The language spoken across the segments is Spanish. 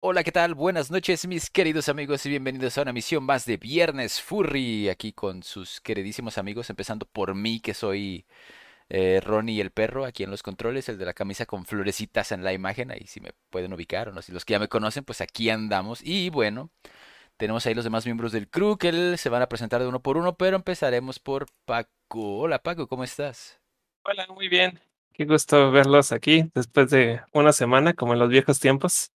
Hola, ¿qué tal? Buenas noches, mis queridos amigos, y bienvenidos a una misión más de Viernes Furry, aquí con sus queridísimos amigos, empezando por mí, que soy eh, Ronnie el perro, aquí en los controles, el de la camisa con florecitas en la imagen, ahí si me pueden ubicar o no, si los que ya me conocen, pues aquí andamos. Y bueno, tenemos ahí los demás miembros del crew que se van a presentar de uno por uno, pero empezaremos por Paco. Hola Paco, ¿cómo estás? Hola, muy bien. Qué gusto verlos aquí después de una semana, como en los viejos tiempos.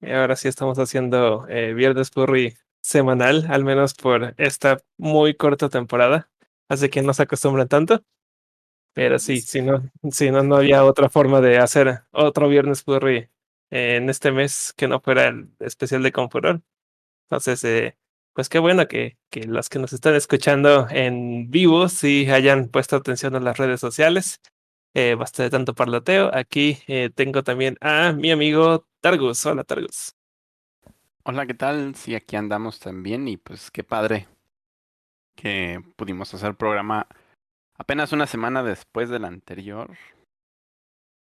Y ahora sí estamos haciendo eh, Viernes Furry semanal, al menos por esta muy corta temporada. Así que no se acostumbran tanto. Pero sí, si no, si no, no había otra forma de hacer otro Viernes Furry en este mes que no fuera el especial de Confuror. Entonces, eh, pues qué bueno que, que los que nos están escuchando en vivo sí hayan puesto atención a las redes sociales. Eh, basta de tanto parloteo. Aquí eh, tengo también a mi amigo Hola, Targus. Hola, ¿qué tal? Sí, aquí andamos también y pues qué padre que pudimos hacer programa apenas una semana después del anterior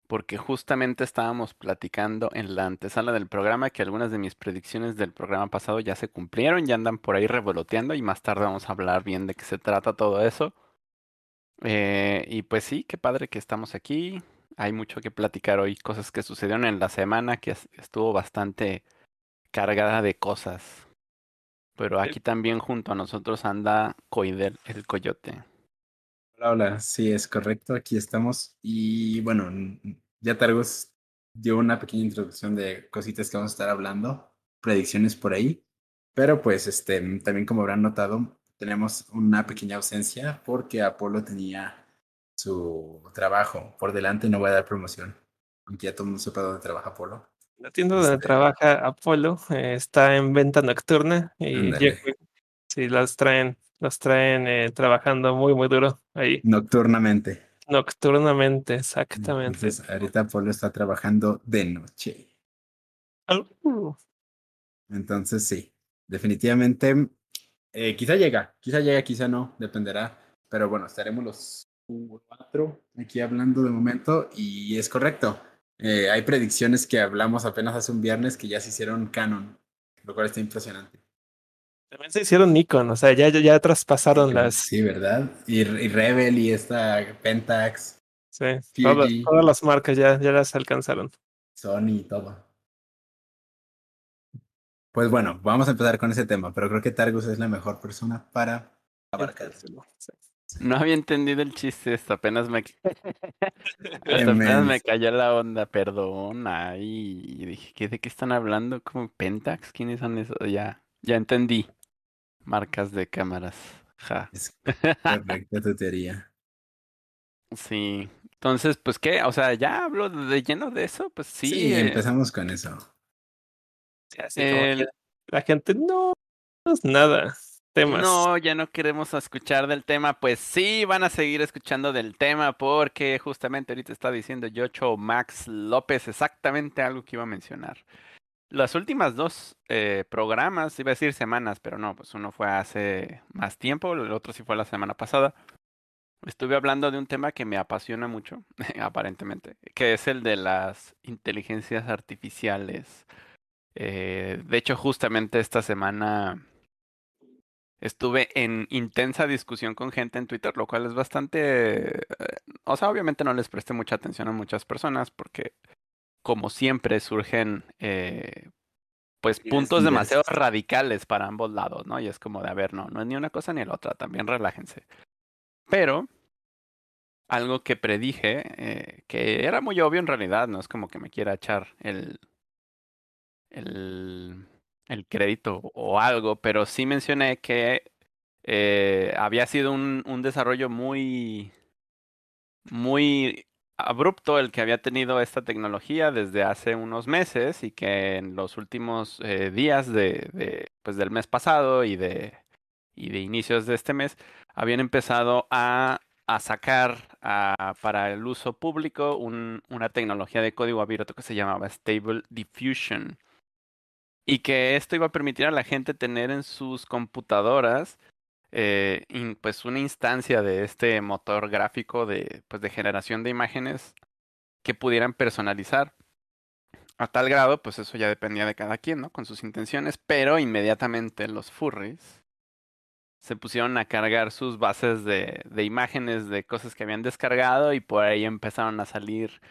porque justamente estábamos platicando en la antesala del programa que algunas de mis predicciones del programa pasado ya se cumplieron, ya andan por ahí revoloteando y más tarde vamos a hablar bien de qué se trata todo eso. Eh, y pues sí, qué padre que estamos aquí. Hay mucho que platicar hoy, cosas que sucedieron en la semana que estuvo bastante cargada de cosas. Pero aquí también junto a nosotros anda Coidel, el coyote. Hola, hola, sí, es correcto, aquí estamos. Y bueno, ya Targos dio una pequeña introducción de cositas que vamos a estar hablando, predicciones por ahí. Pero pues este, también como habrán notado, tenemos una pequeña ausencia porque Apolo tenía su trabajo por delante, no voy a dar promoción, aunque ya todo el mundo sepa dónde trabaja Apolo. La tienda donde este trabaja Apolo eh, está en venta nocturna y las traen los traen eh, trabajando muy, muy duro ahí. Nocturnamente. Nocturnamente, exactamente. Entonces, ahorita Polo está trabajando de noche. Uh. Entonces, sí, definitivamente, eh, quizá llega, quizá llega, quizá no, dependerá. Pero bueno, estaremos los cuatro aquí hablando de momento y es correcto. Eh, hay predicciones que hablamos apenas hace un viernes que ya se hicieron canon, lo cual está impresionante. También se hicieron Nikon, o sea, ya, ya, traspasaron las. Sí, ¿verdad? Y, Rebel y esta Pentax. Sí, todas, todas, las marcas ya, ya las alcanzaron. Sony y todo. Pues bueno, vamos a empezar con ese tema, pero creo que Targus es la mejor persona para abarcárselo. No había entendido el chiste, hasta apenas me, apenas me cayó la onda, perdona. Y dije, ¿de qué están hablando? ¿Como Pentax? ¿Quiénes son esos? Ya, ya entendí. Marcas de cámaras. Ja. Es correcta tu teoría. Sí. Entonces, pues qué, o sea, ya hablo de lleno de eso, pues sí. Sí, eh, empezamos con eso. la gente no, no es nada. No, ya no queremos escuchar del tema. Pues sí, van a seguir escuchando del tema porque justamente ahorita está diciendo Yocho Max López exactamente algo que iba a mencionar las últimas dos eh, programas, iba a decir semanas, pero no, pues uno fue hace más tiempo, el otro sí fue la semana pasada. Estuve hablando de un tema que me apasiona mucho, aparentemente, que es el de las inteligencias artificiales. Eh, de hecho, justamente esta semana estuve en intensa discusión con gente en Twitter, lo cual es bastante... Eh, o sea, obviamente no les presté mucha atención a muchas personas porque como siempre, surgen eh, pues puntos demasiado radicales para ambos lados, ¿no? Y es como de, a ver, no, no es ni una cosa ni la otra, también relájense. Pero algo que predije, eh, que era muy obvio en realidad, no es como que me quiera echar el, el, el crédito o algo, pero sí mencioné que eh, había sido un, un desarrollo muy, muy abrupto el que había tenido esta tecnología desde hace unos meses y que en los últimos eh, días de, pues del mes pasado y de, y de inicios de este mes habían empezado a, a sacar para el uso público un, una tecnología de código abierto que se llamaba Stable Diffusion y que esto iba a permitir a la gente tener en sus computadoras eh, pues una instancia de este motor gráfico de, pues de generación de imágenes que pudieran personalizar A tal grado, pues eso ya dependía de cada quien, ¿no? Con sus intenciones, pero inmediatamente los furries se pusieron a cargar sus bases de, de imágenes de cosas que habían descargado y por ahí empezaron a salir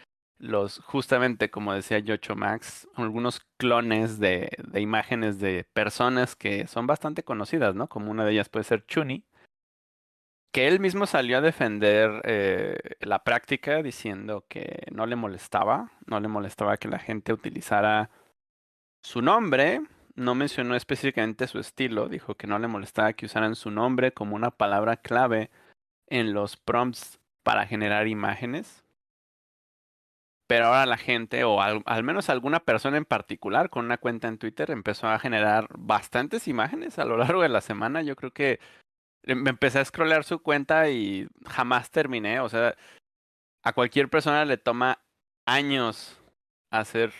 los, justamente como decía Yocho Max, algunos clones de, de imágenes de personas que son bastante conocidas, ¿no? Como una de ellas puede ser Chuni, que él mismo salió a defender eh, la práctica diciendo que no le molestaba, no le molestaba que la gente utilizara su nombre, no mencionó específicamente su estilo, dijo que no le molestaba que usaran su nombre como una palabra clave en los prompts para generar imágenes. Pero ahora la gente, o al, menos alguna persona en particular con una cuenta en Twitter, empezó a generar bastantes imágenes a lo largo de la semana. Yo creo que me empecé a scrollear su cuenta y jamás terminé. O sea, a cualquier persona le toma años hacer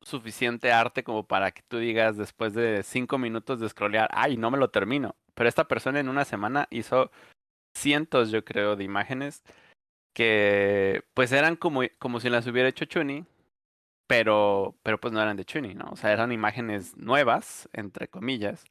suficiente arte como para que tú digas después de cinco minutos de scrollear, ay, no me lo termino. Pero esta persona en una semana hizo cientos, yo creo, de imágenes que pues eran como, como si las hubiera hecho Chuni, pero, pero pues no eran de Chuni, ¿no? O sea, eran imágenes nuevas, entre comillas,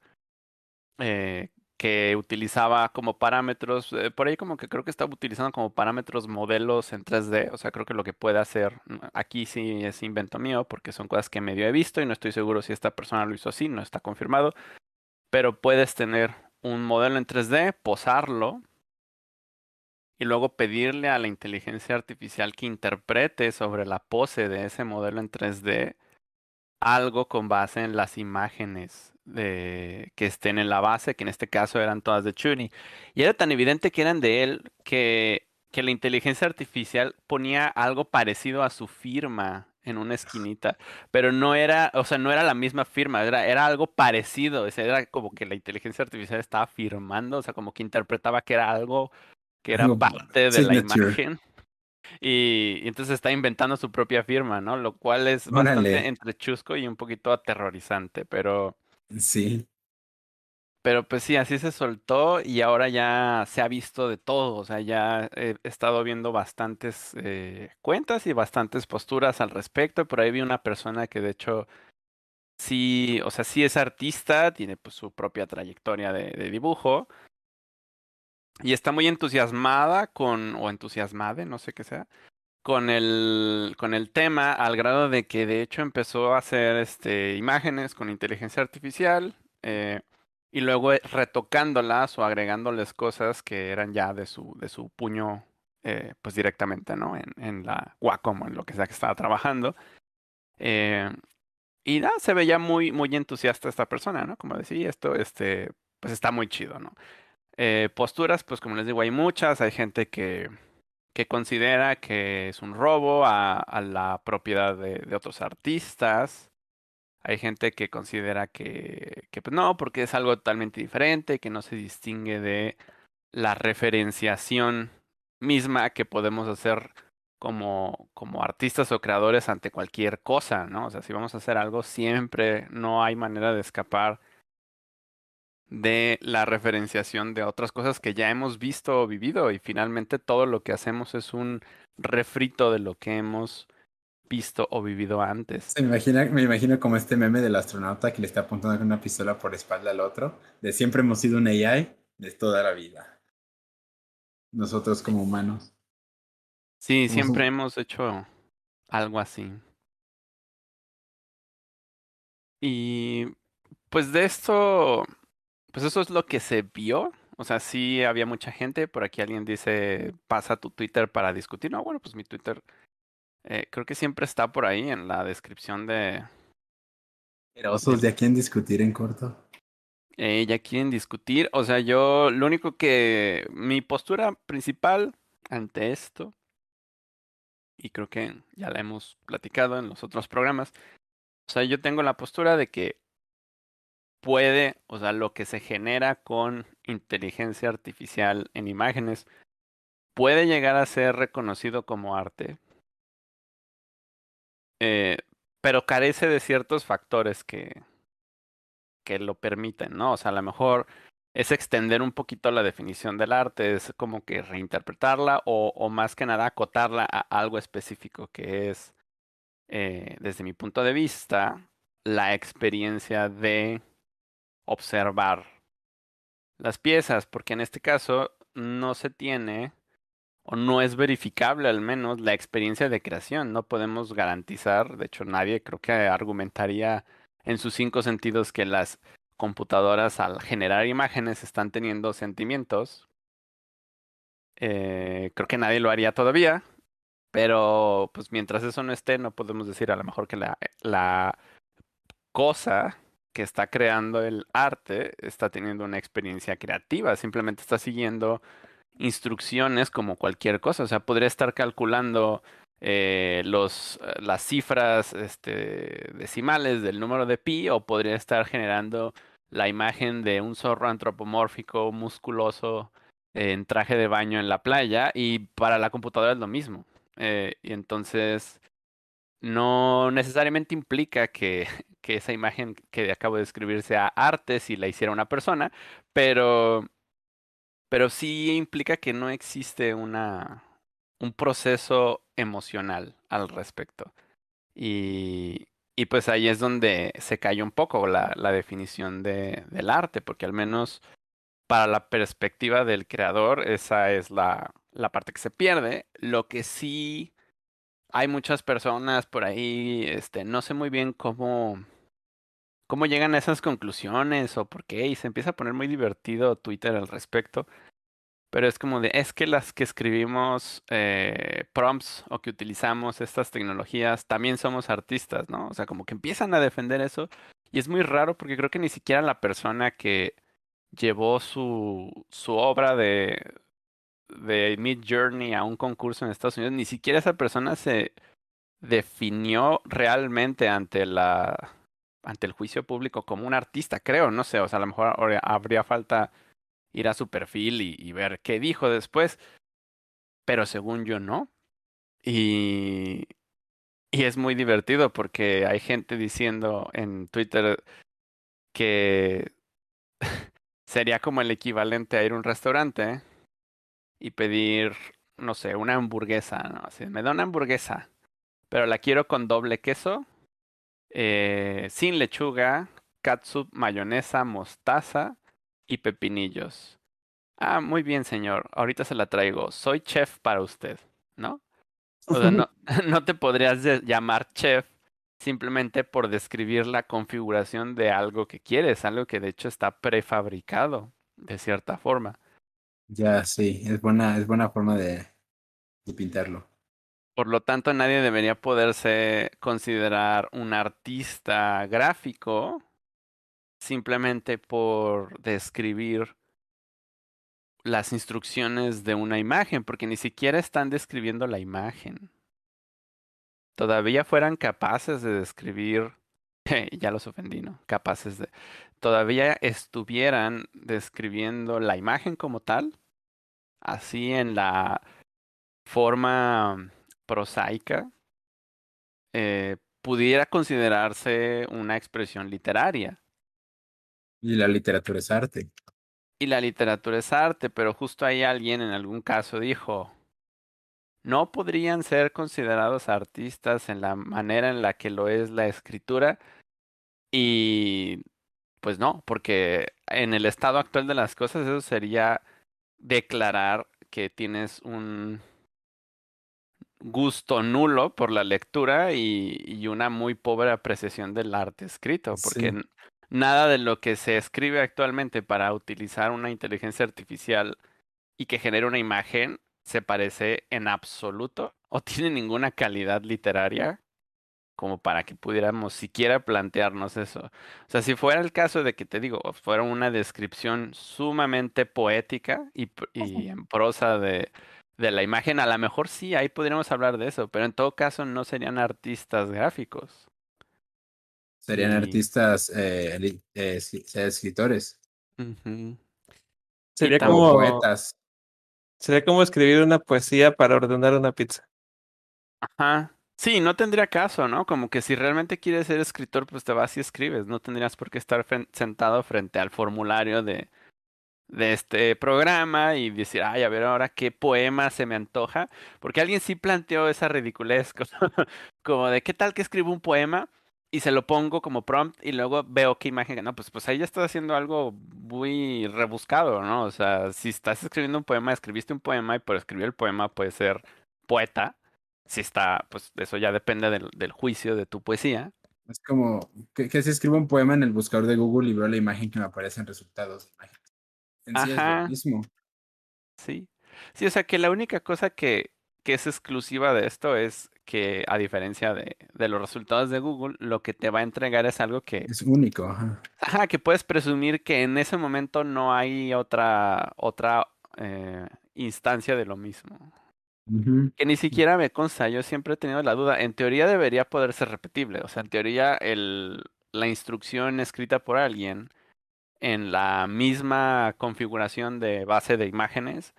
eh, que utilizaba como parámetros, eh, por ahí como que creo que estaba utilizando como parámetros modelos en 3D, o sea, creo que lo que puede hacer, mm, aquí sí es invento mío, porque son cosas que medio he visto y no estoy seguro si esta persona lo hizo así, no está confirmado, pero puedes tener un modelo en 3D, posarlo y luego pedirle a la inteligencia artificial que interprete sobre la pose de ese modelo en 3D algo con base en las imágenes de, que estén en la base, que en este caso eran todas de Chuni. Y era tan evidente que eran de él que, que la inteligencia artificial ponía algo parecido a su firma en una esquinita, pero no era, o sea, no era la misma firma, era, era algo parecido, o era como que la inteligencia artificial estaba firmando, o sea, como que interpretaba que era algo que era parte de la imagen. Y, y, entonces está inventando su propia firma, ¿no? Lo cual es bastante entre chusco y un poquito aterrorizante, pero... Sí. Pero pues sí, así se soltó y ahora ya se ha visto de todo, o sea, ya he estado viendo bastantes eh, cuentas y bastantes posturas al respecto. Por ahí vi una persona que de hecho sí, o sea, sí es artista, tiene pues su propia trayectoria de, de dibujo, y está muy entusiasmada con, o entusiasmada, no sé qué sea, con el, con el tema, al grado de que de hecho empezó a hacer este, imágenes con inteligencia artificial eh, y luego retocándolas o agregándoles cosas que eran ya de su, de su puño, eh, pues directamente, ¿no? En, en la Wacom, en lo que sea que estaba trabajando. Eh, y nada, se veía muy, muy entusiasta esta persona, ¿no? Como decía, esto, este, pues está muy chido, ¿no? Eh, posturas, pues como les digo, hay muchas. Hay gente que, que considera que es un robo a, la propiedad de, de, otros artistas. Hay gente que considera que, que pues no, porque es algo totalmente diferente, que no se distingue de la referenciación misma que podemos hacer como, como artistas o creadores ante cualquier cosa, ¿no? O sea, si vamos a hacer algo, siempre no hay manera de escapar de la referenciación de otras cosas que ya hemos visto o vivido y finalmente todo lo que hacemos es un refrito de lo que hemos visto o vivido antes. Me imagino, me imagino como este meme del astronauta que le está apuntando con una pistola por espalda al otro, de siempre hemos sido un AI de toda la vida. Nosotros como humanos. Sí, siempre un... hemos hecho algo así. Y pues de esto pues eso es lo que se vio. O sea, sí había mucha gente. Por aquí alguien dice, pasa tu Twitter para discutir. No, bueno, pues mi Twitter eh, creo que siempre está por ahí en la descripción de... Osos, ¿ya quieren discutir en corto? Eh, ya quieren discutir. O sea, yo lo único que... Mi postura principal ante esto, y creo que ya la hemos platicado en los otros programas, o sea, yo tengo la postura de que puede, o sea, lo que se genera con inteligencia artificial en imágenes puede llegar a ser reconocido como arte, eh, pero carece de ciertos factores que, que lo permiten, ¿no? O sea, a lo mejor es extender un poquito la definición del arte, es como que reinterpretarla o, más que nada acotarla a algo específico que es eh, desde mi punto de vista, la experiencia de observar las piezas, porque en este caso no se tiene o no es verificable al menos la experiencia de creación. No podemos garantizar, de hecho nadie creo que argumentaría en sus cinco sentidos que las computadoras al generar imágenes están teniendo sentimientos. Eh, creo que nadie lo haría todavía, pero pues mientras eso no esté, no podemos decir a lo mejor que la, la cosa que está creando el arte está teniendo una experiencia creativa, simplemente está siguiendo instrucciones como cualquier cosa, o sea, podría estar calculando eh, los, las cifras este, decimales del número de pi o podría estar generando la imagen de un zorro antropomórfico musculoso en traje de baño en la playa y para la computadora es lo mismo. Eh, y entonces no necesariamente implica que, que esa imagen que acabo de describir sea arte si la hiciera una persona, pero, pero sí implica que no existe una, un proceso emocional al respecto. Y, y pues ahí es donde se cayó un poco la, la definición de, del arte, porque al menos para la perspectiva del creador, esa es la, la parte que se pierde. Lo que sí hay muchas personas por ahí, este, no sé muy bien cómo, cómo llegan a esas conclusiones o por qué, y se empieza a poner muy divertido Twitter al respecto. Pero es como de, es que las que escribimos eh, prompts o que utilizamos estas tecnologías también somos artistas, ¿no? O sea, como que empiezan a defender eso. Y es muy raro porque creo que ni siquiera la persona que llevó su, su obra de, de Mid Journey a un concurso en Estados Unidos, ni siquiera esa persona se definió realmente ante la ante el juicio público como un artista, creo, no sé, o sea, a lo mejor habría falta ir a su perfil y, ver qué dijo después, pero según yo no. Y, y es muy divertido porque hay gente diciendo en Twitter que sería como el equivalente a ir a un restaurante y pedir, no sé, una hamburguesa, me da una hamburguesa, pero la quiero con doble queso, eh, sin lechuga, catsup, mayonesa, mostaza y pepinillos. Ah, muy bien, señor. Ahorita se la traigo. Soy chef para usted, ¿no? O sea, no, no te podrías llamar chef simplemente por describir la configuración de algo que quieres, algo que de hecho está prefabricado de cierta forma. Ya, sí, es buena, es buena forma de, de pintarlo. Por lo tanto, nadie debería poderse considerar un artista gráfico simplemente por describir las instrucciones de una imagen, porque ni siquiera están describiendo la imagen. Todavía fueran capaces de describir, ya los ofendí, ¿no? Capaces de, todavía estuvieran describiendo la imagen como tal, así en la forma prosaica, eh, pudiera considerarse una expresión literaria. Y la literatura es arte. Y la literatura es arte, pero justo ahí alguien en algún caso dijo, no podrían ser considerados artistas en la manera en la que lo es la escritura. Y pues no, porque en el estado actual de las cosas eso sería declarar que tienes un gusto nulo por la lectura y, y una muy pobre apreciación del arte escrito, porque Sí. nada de lo que se escribe actualmente para utilizar una inteligencia artificial y que genere una imagen se parece en absoluto o tiene ninguna calidad literaria como para que pudiéramos siquiera plantearnos eso. O sea, si fuera el caso de que te digo, fuera una descripción sumamente poética y, y en prosa de, de la imagen, a lo mejor sí, ahí podríamos hablar de eso, pero en todo caso no serían artistas gráficos. Serían artistas, eh, eh, escri- escritores. Sería como, poetas. sería como escribir una poesía para ordenar una pizza. Ajá. Sí, no tendría caso, ¿no? Como que si realmente quieres ser escritor, pues te vas y escribes. No tendrías por qué estar sentado frente al formulario de de este programa y decir, ay, a ver ahora qué poema se me antoja, porque alguien sí planteó esa ridiculez, como de qué tal que escribo un poema y se lo pongo como prompt y luego veo qué imagen, no, pues, pues ahí ya estás haciendo algo muy rebuscado, ¿no? O sea, si estás escribiendo un poema, escribiste un poema y por escribir el poema puede ser poeta, si está, pues eso ya depende del, del juicio de tu poesía. Es como que, si escribo un poema en el buscador de Google y veo la imagen que me aparece en resultados sí es Ajá. lo mismo. Sí. Sí, o sea que la única cosa que, que es exclusiva de esto es que, a diferencia de, de los resultados de Google, lo que te va a entregar es algo que, Es único. Ajá. ajá, que puedes presumir que en ese momento no hay otra, otra eh, instancia de lo mismo. Que ni siquiera me consta, yo siempre he tenido la duda. En teoría debería poder ser repetible. O sea, en teoría el, la instrucción escrita por alguien en la misma configuración de base de imágenes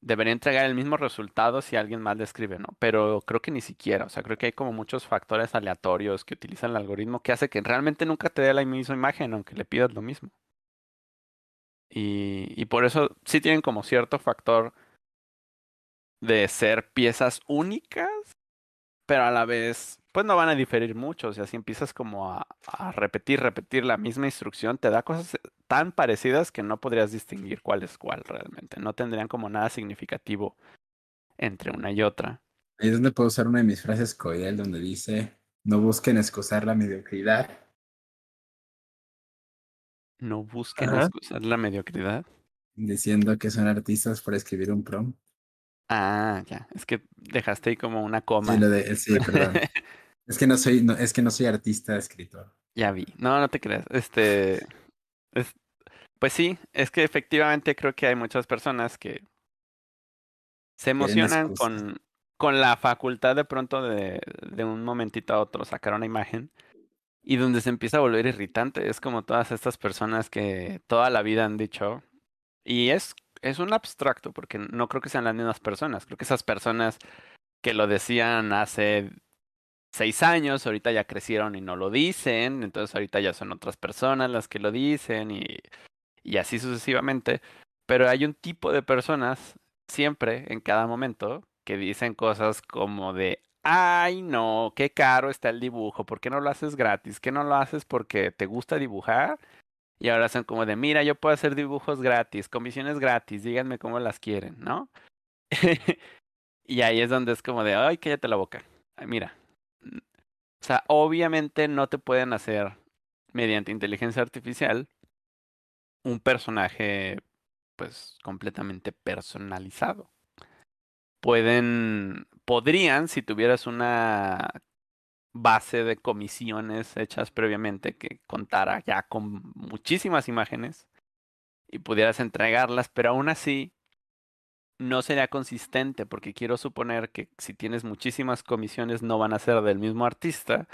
debería entregar el mismo resultado si alguien más le escribe, ¿no? Pero creo que ni siquiera. O sea, creo que hay como muchos factores aleatorios que utilizan el algoritmo que hace que realmente nunca te dé la misma imagen, aunque le pidas lo mismo. Y, y por eso sí tienen como cierto factor de ser piezas únicas, pero a la vez, pues no van a diferir mucho. O sea, si empiezas como a, a repetir, repetir la misma instrucción, te da cosas tan parecidas que no podrías distinguir cuál es cuál realmente. No tendrían como nada significativo entre una y otra. Ahí es donde puedo usar una de mis frases Coidel donde dice, no busquen excusar la mediocridad. No busquen Ajá. excusar la mediocridad. Diciendo que son artistas por escribir un prompt. Ah, ya. Es que dejaste ahí como una coma. Sí, lo de, sí, perdón. es que no soy, no, es que no soy artista, escritor. Ya vi. No, no te creas. Este. es- pues sí, es que efectivamente creo que hay muchas personas que se emocionan con, con la facultad de pronto de, de un momentito a otro sacar una imagen y donde se empieza a volver irritante. Es como todas estas personas que toda la vida han dicho. Y es, es un abstracto, porque no creo que sean las mismas personas. Creo que esas personas que lo decían hace seis años, ahorita ya crecieron y no lo dicen, entonces ahorita ya son otras personas las que lo dicen y, y así sucesivamente. Pero hay un tipo de personas siempre, en cada momento, que dicen cosas como de, ay no, qué caro está el dibujo, ¿por qué no lo haces gratis? ¿Qué no lo haces porque te gusta dibujar? Y ahora son como de, mira, yo puedo hacer dibujos gratis, comisiones gratis, díganme cómo las quieren, ¿no? y ahí es donde es como de, ay, cállate la boca. Ay, mira, o sea, obviamente no te pueden hacer mediante inteligencia artificial un personaje pues completamente personalizado. Pueden, podrían, si tuvieras una base de comisiones hechas previamente que contara ya con muchísimas imágenes y pudieras entregarlas, pero aún así no sería consistente porque quiero suponer que si tienes muchísimas comisiones no van a ser del mismo artista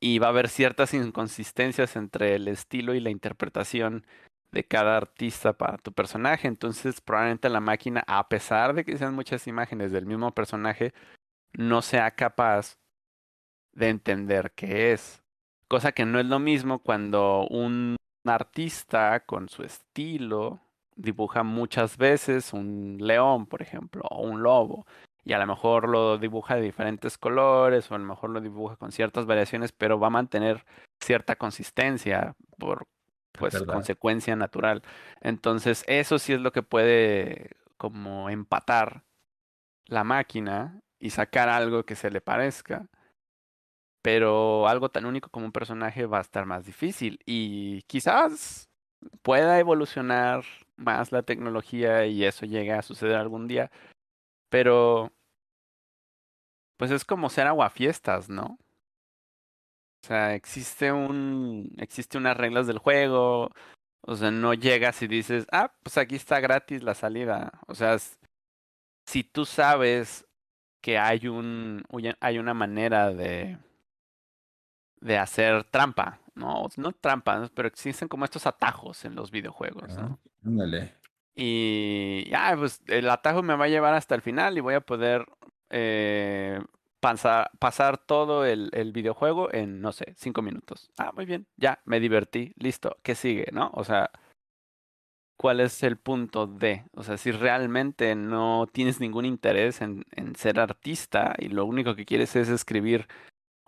y va a haber ciertas inconsistencias entre el estilo y la interpretación de cada artista para tu personaje. Entonces, probablemente la máquina, a pesar de que sean muchas imágenes del mismo personaje, no sea capaz de entender qué es. Cosa que no es lo mismo cuando un artista con su estilo dibuja muchas veces un león, por ejemplo, o un lobo, y a lo mejor lo dibuja de diferentes colores, o a lo mejor lo dibuja con ciertas variaciones, pero va a mantener cierta consistencia por pues consecuencia natural. Entonces, eso sí es lo que puede como empatar la máquina y sacar algo que se le parezca. Pero algo tan único como un personaje va a estar más difícil. Y quizás pueda evolucionar más la tecnología y eso llegue a suceder algún día. Pero pues es como ser aguafiestas, ¿no? O sea, existe un existe unas reglas del juego. O sea, no llegas y dices, ah, pues aquí está gratis la salida. O sea, si tú sabes que hay un hay una manera de de hacer trampa, ¿no? No trampa, ¿no? pero existen como estos atajos en los videojuegos, ¿no? Ah, Ándale. Y ya, pues el atajo me va a llevar hasta el final y voy a poder eh, pasar, pasar todo el, el videojuego en, no sé, cinco minutos. Ah, muy bien, ya, me divertí, listo, ¿qué sigue, no? O sea, cuál es el punto de, o sea, si realmente no tienes ningún interés en, en ser artista y lo único que quieres es escribir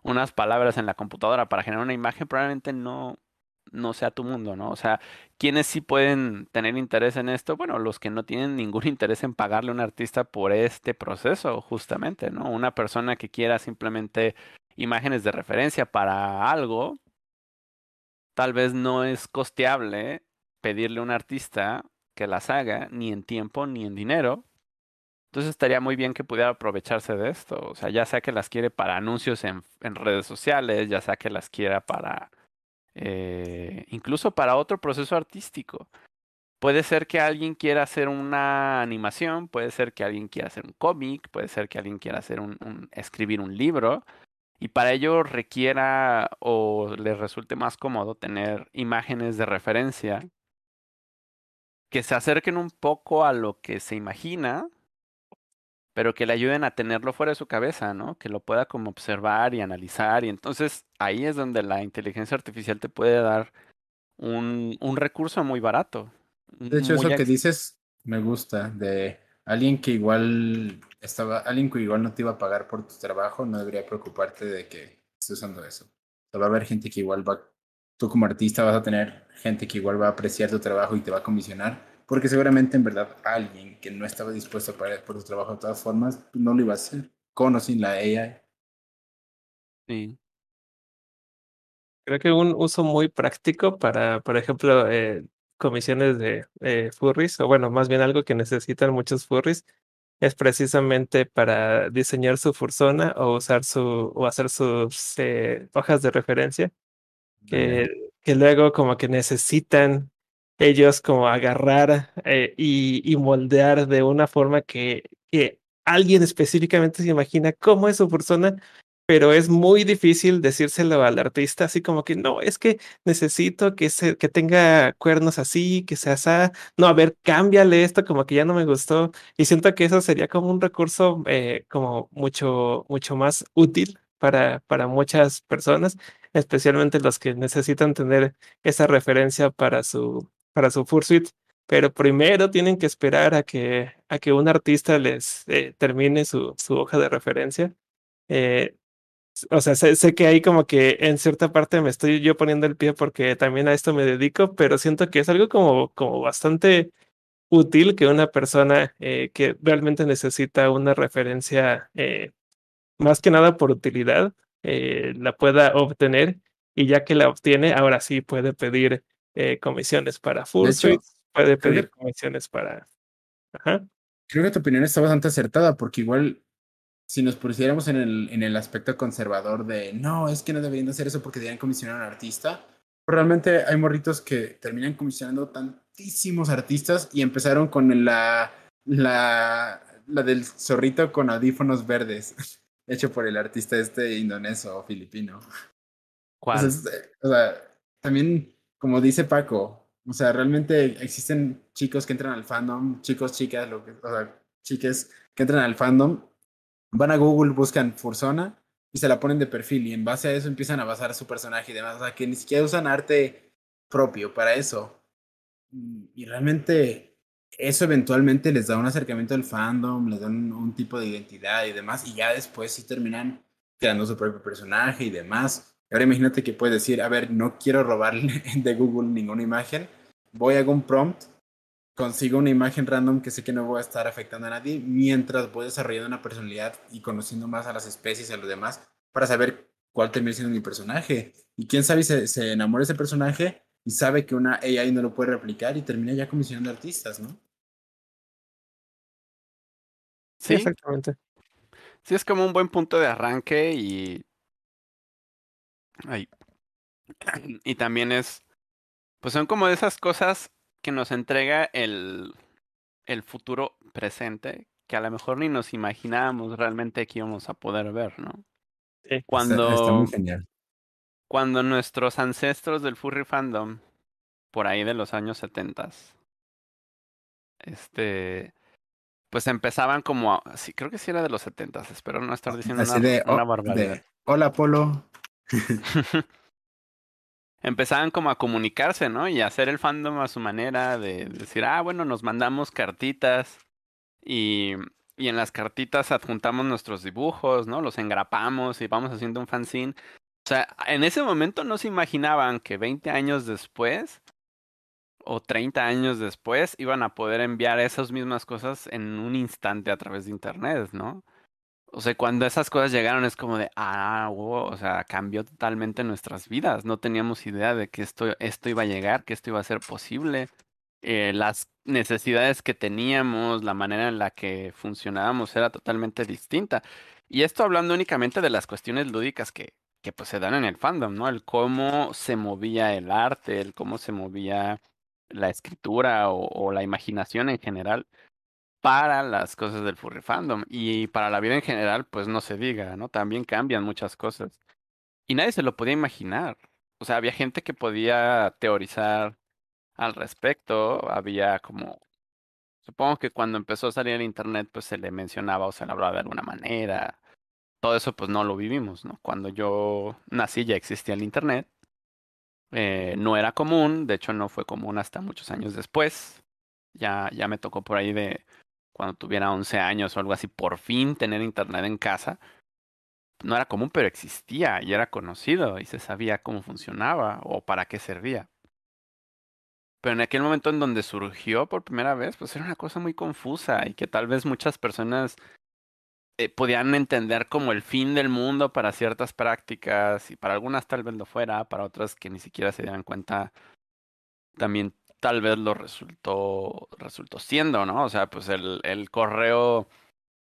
unas palabras en la computadora para generar una imagen, probablemente no, no sea tu mundo, ¿no? O sea, ¿quiénes sí pueden tener interés en esto? Bueno, los que no tienen ningún interés en pagarle a un artista por este proceso, justamente, ¿no? Una persona que quiera simplemente imágenes de referencia para algo, tal vez no es costeable pedirle a un artista que las haga, ni en tiempo ni en dinero. Entonces estaría muy bien que pudiera aprovecharse de esto. O sea, ya sea que las quiere para anuncios en, redes sociales, ya sea que las quiera para eh, incluso para otro proceso artístico. Puede ser que alguien quiera hacer una animación, puede ser que alguien quiera hacer un cómic, puede ser que alguien quiera hacer un, escribir un libro y para ello requiera o le resulte más cómodo tener imágenes de referencia que se acerquen un poco a lo que se imagina, pero que le ayuden a tenerlo fuera de su cabeza, ¿no? Que lo pueda como observar y analizar. Y entonces ahí es donde la inteligencia artificial te puede dar un, un recurso muy barato. De hecho, eso que dices me gusta, de alguien que igual estaba, alguien que igual no te iba a pagar por tu trabajo, no debería preocuparte de que estés usando eso. O sea, va a haber gente que igual va, tú como artista vas a tener gente que igual va a apreciar tu trabajo y te va a comisionar porque seguramente en verdad alguien que no estaba dispuesto a pagar por su trabajo de todas formas, pues, no lo iba a hacer, con o sin la AI. Sí. Creo que un uso muy práctico para, por ejemplo, eh, comisiones de eh, furries, o bueno, más bien algo que necesitan muchos furries, es precisamente para diseñar su fursona o usar su, o hacer sus eh, hojas de referencia, que, que luego como que necesitan ellos como agarrar eh, y, y, moldear de una forma que, que, alguien específicamente se imagina cómo es su persona, pero es muy difícil decírselo al artista, así como que no, es que necesito que, se, que tenga cuernos así, que sea así, no, a ver, cámbiale esto, como que ya no me gustó, y siento que eso sería como un recurso eh, como mucho, mucho más útil para, para muchas personas, especialmente los que necesitan tener esa referencia para su, para su Fursuit, pero primero tienen que esperar a que, a que un artista les eh, termine su, su, hoja de referencia. Eh, o sea, sé, sé, que ahí como que en cierta parte me estoy yo poniendo el pie porque también a esto me dedico, pero siento que es algo como, como bastante útil que una persona eh, que realmente necesita una referencia, eh, más que nada por utilidad, eh, la pueda obtener y ya que la obtiene, ahora sí puede pedir eh, comisiones para full suites, puede pedir que, comisiones para... Ajá. Creo que tu opinión está bastante acertada porque igual si nos pusiéramos en el, en el aspecto conservador de no, es que no deberían hacer eso porque deberían comisionar a un artista, realmente hay morritos que terminan comisionando tantísimos artistas y empezaron con la, la, la del zorrito con audífonos verdes, hecho por el artista este indonesio o filipino. ¿Cuál? Entonces, o sea, también como dice Paco, o sea, realmente existen chicos que entran al fandom, chicos, chicas, lo que, o sea, chiques que entran al fandom, van a Google, buscan Fursona y se la ponen de perfil y en base a eso empiezan a basar su personaje y demás, o sea, que ni siquiera usan arte propio para eso. Y realmente eso eventualmente les da un acercamiento al fandom, les da un, un tipo de identidad y demás, y ya después sí terminan creando su propio personaje y demás. Ahora imagínate que puedes decir, a ver, no quiero robarle de Google ninguna imagen, voy a hago un prompt, consigo una imagen random que sé que no voy a estar afectando a nadie, mientras voy desarrollando una personalidad y conociendo más a las especies y a los demás para saber cuál termina siendo mi personaje. Y quién sabe si se, se enamora de ese personaje y sabe que una AI no lo puede replicar y termina ya comisionando artistas, ¿no? Sí, exactamente. Sí, es como un buen punto de arranque y Ay. Y también es, pues son como de esas cosas que nos entrega el, el futuro presente que a lo mejor ni nos imaginábamos realmente que íbamos a poder ver, ¿no? Sí. Cuando, Está, está muy genial. cuando nuestros ancestros del furry fandom, por ahí de los años setentas, este, pues empezaban como, a, sí, creo que sí era de los setentas, espero no estar diciendo Así una, de, una oh, barbaridad. de, Hola, Polo. empezaban como a comunicarse, ¿no? Y a hacer el fandom a su manera de decir, ah, bueno, nos mandamos cartitas y, y en las cartitas adjuntamos nuestros dibujos, ¿no? Los engrapamos y vamos haciendo un fanzine. O sea, en ese momento no se imaginaban que 20 años después o 30 años después iban a poder enviar esas mismas cosas en un instante a través de internet, ¿no? O sea, cuando esas cosas llegaron es como de, ah, wow, o sea, cambió totalmente nuestras vidas. No teníamos idea de que esto, esto iba a llegar, que esto iba a ser posible. Eh, las necesidades que teníamos, la manera en la que funcionábamos era totalmente distinta. Y esto hablando únicamente de las cuestiones lúdicas que, que pues se dan en el fandom, ¿no? El cómo se movía el arte, el cómo se movía la escritura o, o la imaginación en general para las cosas del furry fandom y para la vida en general, pues no se diga, ¿no? También cambian muchas cosas. Y nadie se lo podía imaginar. O sea, había gente que podía teorizar al respecto, había como supongo que cuando empezó a salir el internet pues se le mencionaba o se le hablaba de alguna manera. Todo eso pues no lo vivimos, ¿no? Cuando yo nací ya existía el internet. Eh, no era común, de hecho no fue común hasta muchos años después. Ya, ya me tocó por ahí de cuando tuviera 11 años o algo así, por fin tener internet en casa. No era común, pero existía y era conocido y se sabía cómo funcionaba o para qué servía. Pero en aquel momento en donde surgió por primera vez, pues era una cosa muy confusa y que tal vez muchas personas eh, podían entender como el fin del mundo para ciertas prácticas y para algunas tal vez lo fuera, para otras que ni siquiera se dieran cuenta también tal vez lo resultó, resultó siendo, ¿no? O sea, pues el, el correo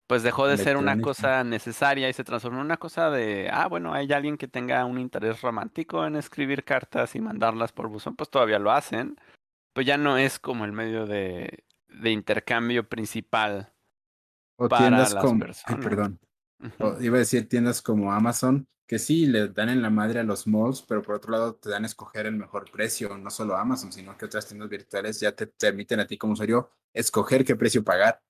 pues dejó de ser una cosa necesaria y se transformó en una cosa de, ah, bueno, hay alguien que tenga un interés romántico en escribir cartas y mandarlas por buzón, pues todavía lo hacen, pues ya no es como el medio de, de intercambio principal o para tiendas las como, personas. ay, perdón, o iba a decir tiendas como Amazon, que sí le dan en la madre a los malls, pero por otro lado te dan a escoger el mejor precio, no solo Amazon, sino que otras tiendas virtuales ya te permiten a ti como usuario escoger qué precio pagar.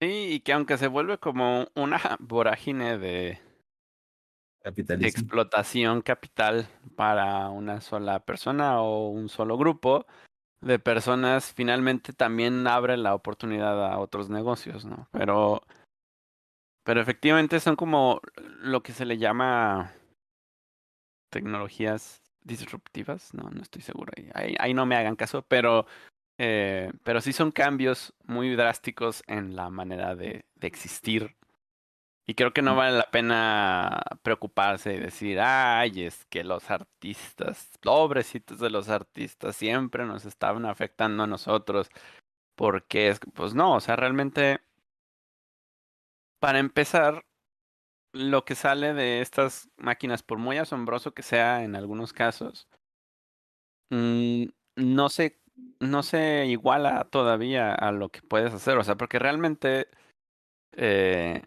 Sí, y que aunque se vuelve como una vorágine de, de explotación capital para una sola persona o un solo grupo de personas, finalmente también abre la oportunidad a otros negocios, ¿no? Pero, pero efectivamente son como lo que se le llama tecnologías disruptivas, no, no estoy seguro ahí, ahí, no me hagan caso, pero, eh, pero sí son cambios muy drásticos en la manera de, de existir y creo que no vale la pena preocuparse y decir, ay, es que los artistas, pobrecitos de los artistas, siempre nos estaban afectando a nosotros. Porque es, pues no, o sea, realmente, para empezar, lo que sale de estas máquinas, por muy asombroso que sea en algunos casos, mm, no se, no se iguala todavía a lo que puedes hacer. O sea, porque realmente eh,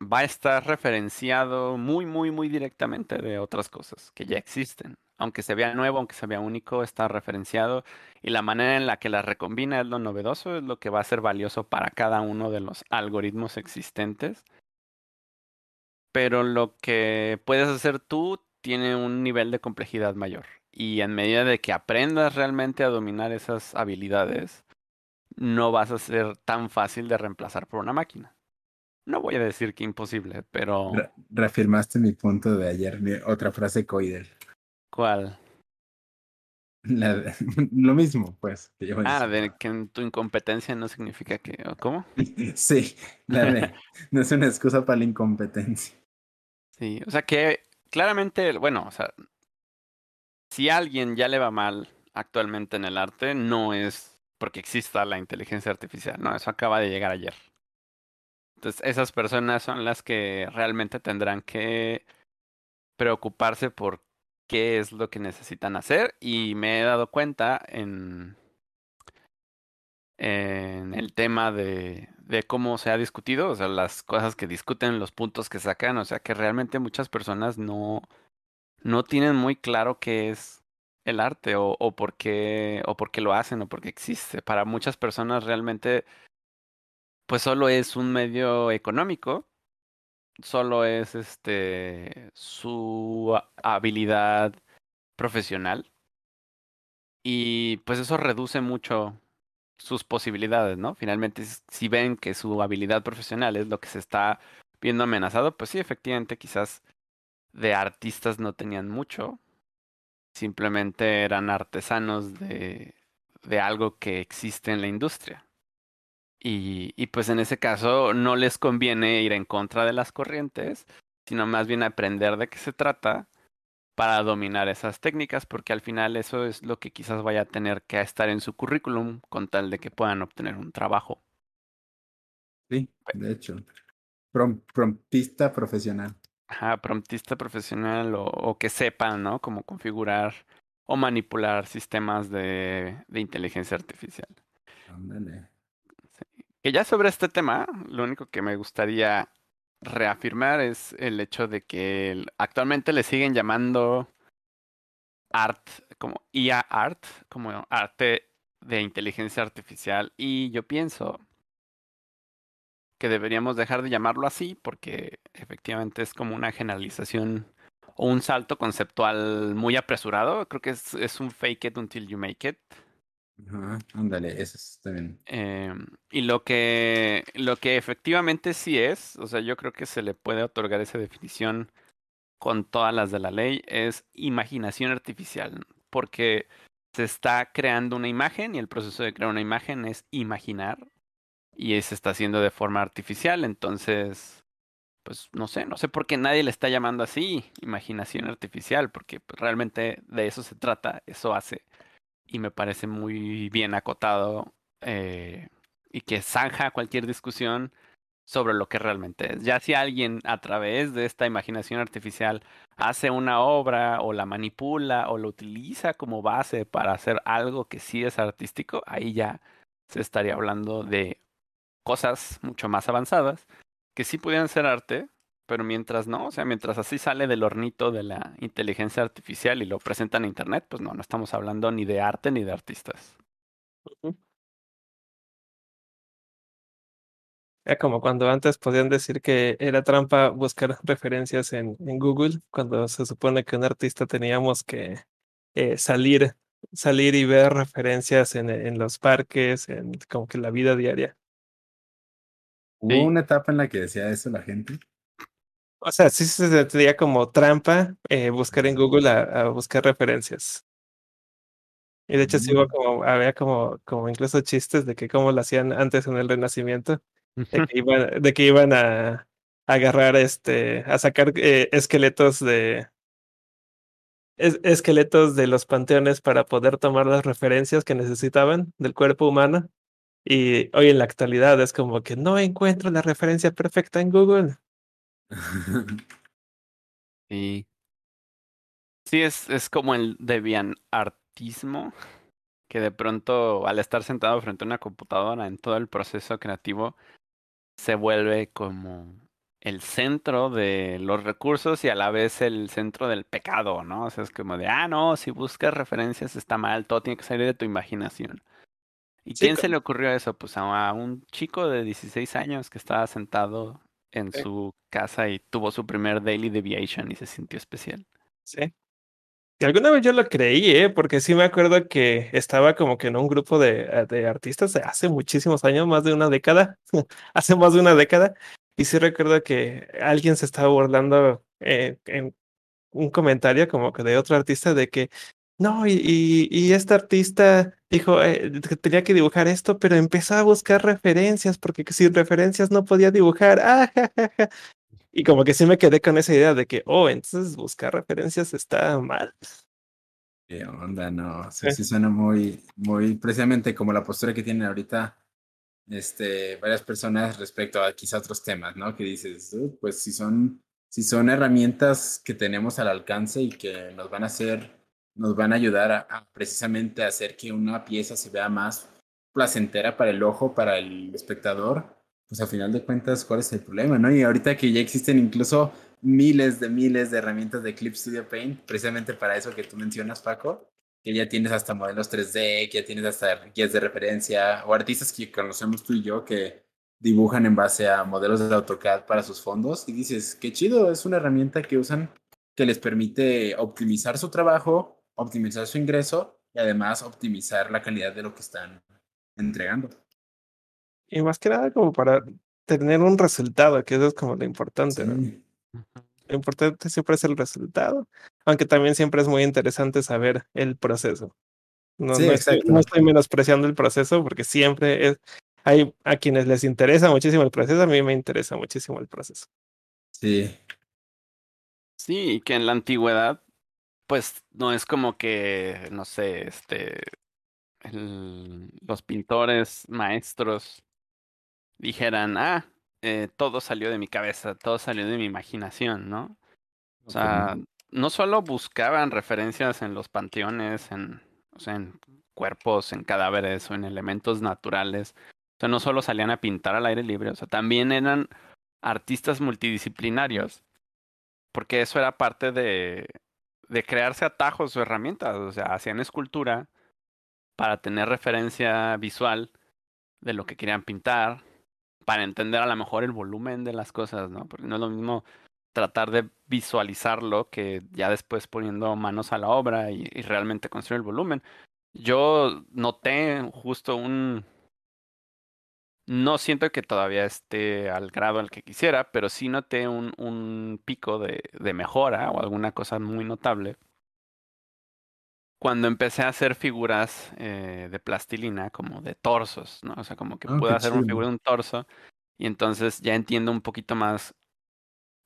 va a estar referenciado muy, muy, muy directamente de otras cosas que ya existen. Aunque se vea nuevo, aunque se vea único, está referenciado y la manera en la que las recombina es lo novedoso, es lo que va a ser valioso para cada uno de los algoritmos existentes. Pero lo que puedes hacer tú tiene un nivel de complejidad mayor. Y en medida de que aprendas realmente a dominar esas habilidades, no vas a ser tan fácil de reemplazar por una máquina. No voy a decir que imposible, pero Re- reafirmaste mi punto de ayer, otra frase coidel. ¿Cuál? La de- lo mismo, pues. que yo Ah, de que en tu incompetencia no significa que... ¿o ¿Cómo? Sí, la de, no es una excusa para la incompetencia. Sí, o sea que claramente, bueno, o sea, si a alguien ya le va mal actualmente en el arte, no es porque exista la inteligencia artificial, no, eso acaba de llegar ayer. Entonces, esas personas son las que realmente tendrán que preocuparse por qué es lo que necesitan hacer y me he dado cuenta en, en el tema de, de cómo se ha discutido, o sea, las cosas que discuten, los puntos que sacan, o sea, que realmente muchas personas no, no tienen muy claro qué es el arte o, o por qué, o por qué lo hacen o por qué existe. Para muchas personas realmente, pues solo es un medio económico, solo es este su ha- habilidad profesional. Y pues eso reduce mucho sus posibilidades, ¿no? Finalmente, si ven que su habilidad profesional es lo que se está viendo amenazado, pues sí, efectivamente, quizás de artistas no tenían mucho, simplemente eran artesanos de, de algo que existe en la industria. Y, y pues en ese caso no les conviene ir en contra de las corrientes, sino más bien aprender de qué se trata para dominar esas técnicas, porque al final eso es lo que quizás vaya a tener que estar en su currículum con tal de que puedan obtener un trabajo. Sí, de hecho. Prom promptista profesional. Ajá, promptista profesional o, o, que sepan, ¿no? Cómo configurar o manipular sistemas de, de inteligencia artificial. Ándale. Que ya sobre este tema, lo único que me gustaría reafirmar es el hecho de que actualmente le siguen llamando art, como IA art, como arte de inteligencia artificial. Y yo pienso que deberíamos dejar de llamarlo así porque efectivamente es como una generalización o un salto conceptual muy apresurado. Creo que es, es un fake it until you make it. Ajá, ándale, eso está bien. Eh, y lo que, lo que efectivamente sí es, o sea, yo creo que se le puede otorgar esa definición con todas las de la ley, es imaginación artificial, porque se está creando una imagen y el proceso de crear una imagen es imaginar y se está haciendo de forma artificial, entonces, pues no sé, no sé por qué nadie le está llamando así, imaginación artificial, porque pues, realmente de eso se trata, eso hace y me parece muy bien acotado eh, y que zanja cualquier discusión sobre lo que realmente es. Ya si alguien a través de esta imaginación artificial hace una obra o la manipula o lo utiliza como base para hacer algo que sí es artístico, ahí ya se estaría hablando de cosas mucho más avanzadas que sí pudieran ser arte, pero mientras no, o sea, mientras así sale del hornito de la inteligencia artificial y lo presentan en internet, pues no, no estamos hablando ni de arte ni de artistas. Uh -huh. Era como cuando antes podían decir que era trampa buscar referencias en, en Google, cuando se supone que un artista teníamos que eh, salir, salir y ver referencias en, en los parques, en como que la vida diaria. ¿Hubo sí. una etapa en la que decía eso la gente? O sea, sí se tenía como trampa eh, buscar en Google a, a, buscar referencias. Y de hecho sí hubo como, había como, como incluso chistes de que cómo lo hacían antes en el Renacimiento, de que iban, de que iban a, a agarrar este, a sacar eh, esqueletos de es, esqueletos de los panteones para poder tomar las referencias que necesitaban del cuerpo humano. Y hoy en la actualidad es como que no encuentro la referencia perfecta en Google. Sí. Sí, es, es como el debian artismo, que de pronto al estar sentado frente a una computadora en todo el proceso creativo se vuelve como el centro de los recursos y a la vez el centro del pecado, ¿no? O sea, es como de, ah, no, si buscas referencias está mal, todo tiene que salir de tu imaginación. ¿Y sí, quién se le ocurrió eso? Pues a un chico de 16 años que estaba sentado en sí. su casa y tuvo su primer daily deviation y se sintió especial. Sí. Y alguna vez yo lo creí, ¿eh? porque sí me acuerdo que estaba como que en un grupo de, de artistas hace muchísimos años, más de una década, hace más de una década, y sí recuerdo que alguien se estaba burlando eh, en un comentario como que de otro artista de que no, y, y, y este artista dijo eh, que tenía que dibujar esto, pero empezó a buscar referencias, porque sin referencias no podía dibujar. Ah, ja, ja, ja. Y como que sí me quedé con esa idea de que, oh, entonces buscar referencias está mal. ¿Qué onda? No, o sea, sí suena muy, muy precisamente como la postura que tienen ahorita este, varias personas respecto a quizá otros temas, ¿no? Que dices, uh, pues si son, si son herramientas que tenemos al alcance y que nos van a hacer, nos van a ayudar a, a precisamente hacer que una pieza se vea más placentera para el ojo, para el espectador, pues al final de cuentas, ¿cuál es el problema? ¿no? Y ahorita que ya existen incluso miles de miles de herramientas de Clip Studio Paint, precisamente para eso que tú mencionas, Paco, que ya tienes hasta modelos 3D, que ya tienes hasta guías de referencia, o artistas que conocemos tú y yo que dibujan en base a modelos de AutoCAD para sus fondos, y dices, qué chido, es una herramienta que usan que les permite optimizar su trabajo, optimizar su ingreso y además optimizar la calidad de lo que están entregando. Y más que nada como para tener un resultado, que eso es como lo importante, ¿no? Lo importante siempre es el resultado, aunque también siempre es muy interesante saber el proceso. No, Sí, no estoy, exacto. no estoy menospreciando el proceso porque siempre es, hay a quienes les interesa muchísimo el proceso, a mí me interesa muchísimo el proceso. Sí, Sí, y que en la antigüedad, pues no es como que, no sé, este, el- los pintores maestros dijeran, ah, eh, todo salió de mi cabeza, todo salió de mi imaginación, ¿no? O sea, no solo buscaban referencias en los panteones, en, o sea, en cuerpos, en cadáveres o en elementos naturales. O sea, no solo salían a pintar al aire libre, o sea, también eran artistas multidisciplinarios. Porque eso era parte de, de crearse atajos o herramientas. O sea, hacían escultura para tener referencia visual de lo que querían pintar, para entender a lo mejor el volumen de las cosas, ¿no? Porque no es lo mismo tratar de visualizarlo que ya después poniendo manos a la obra y, realmente construir el volumen. Yo noté justo un... No siento que todavía esté al grado al que quisiera, pero sí noté un, un pico de, de mejora o alguna cosa muy notable cuando empecé a hacer figuras eh, de plastilina, como de torsos, ¿no? O sea, como que Ah, puedo hacer una figura de un torso y entonces ya entiendo un poquito más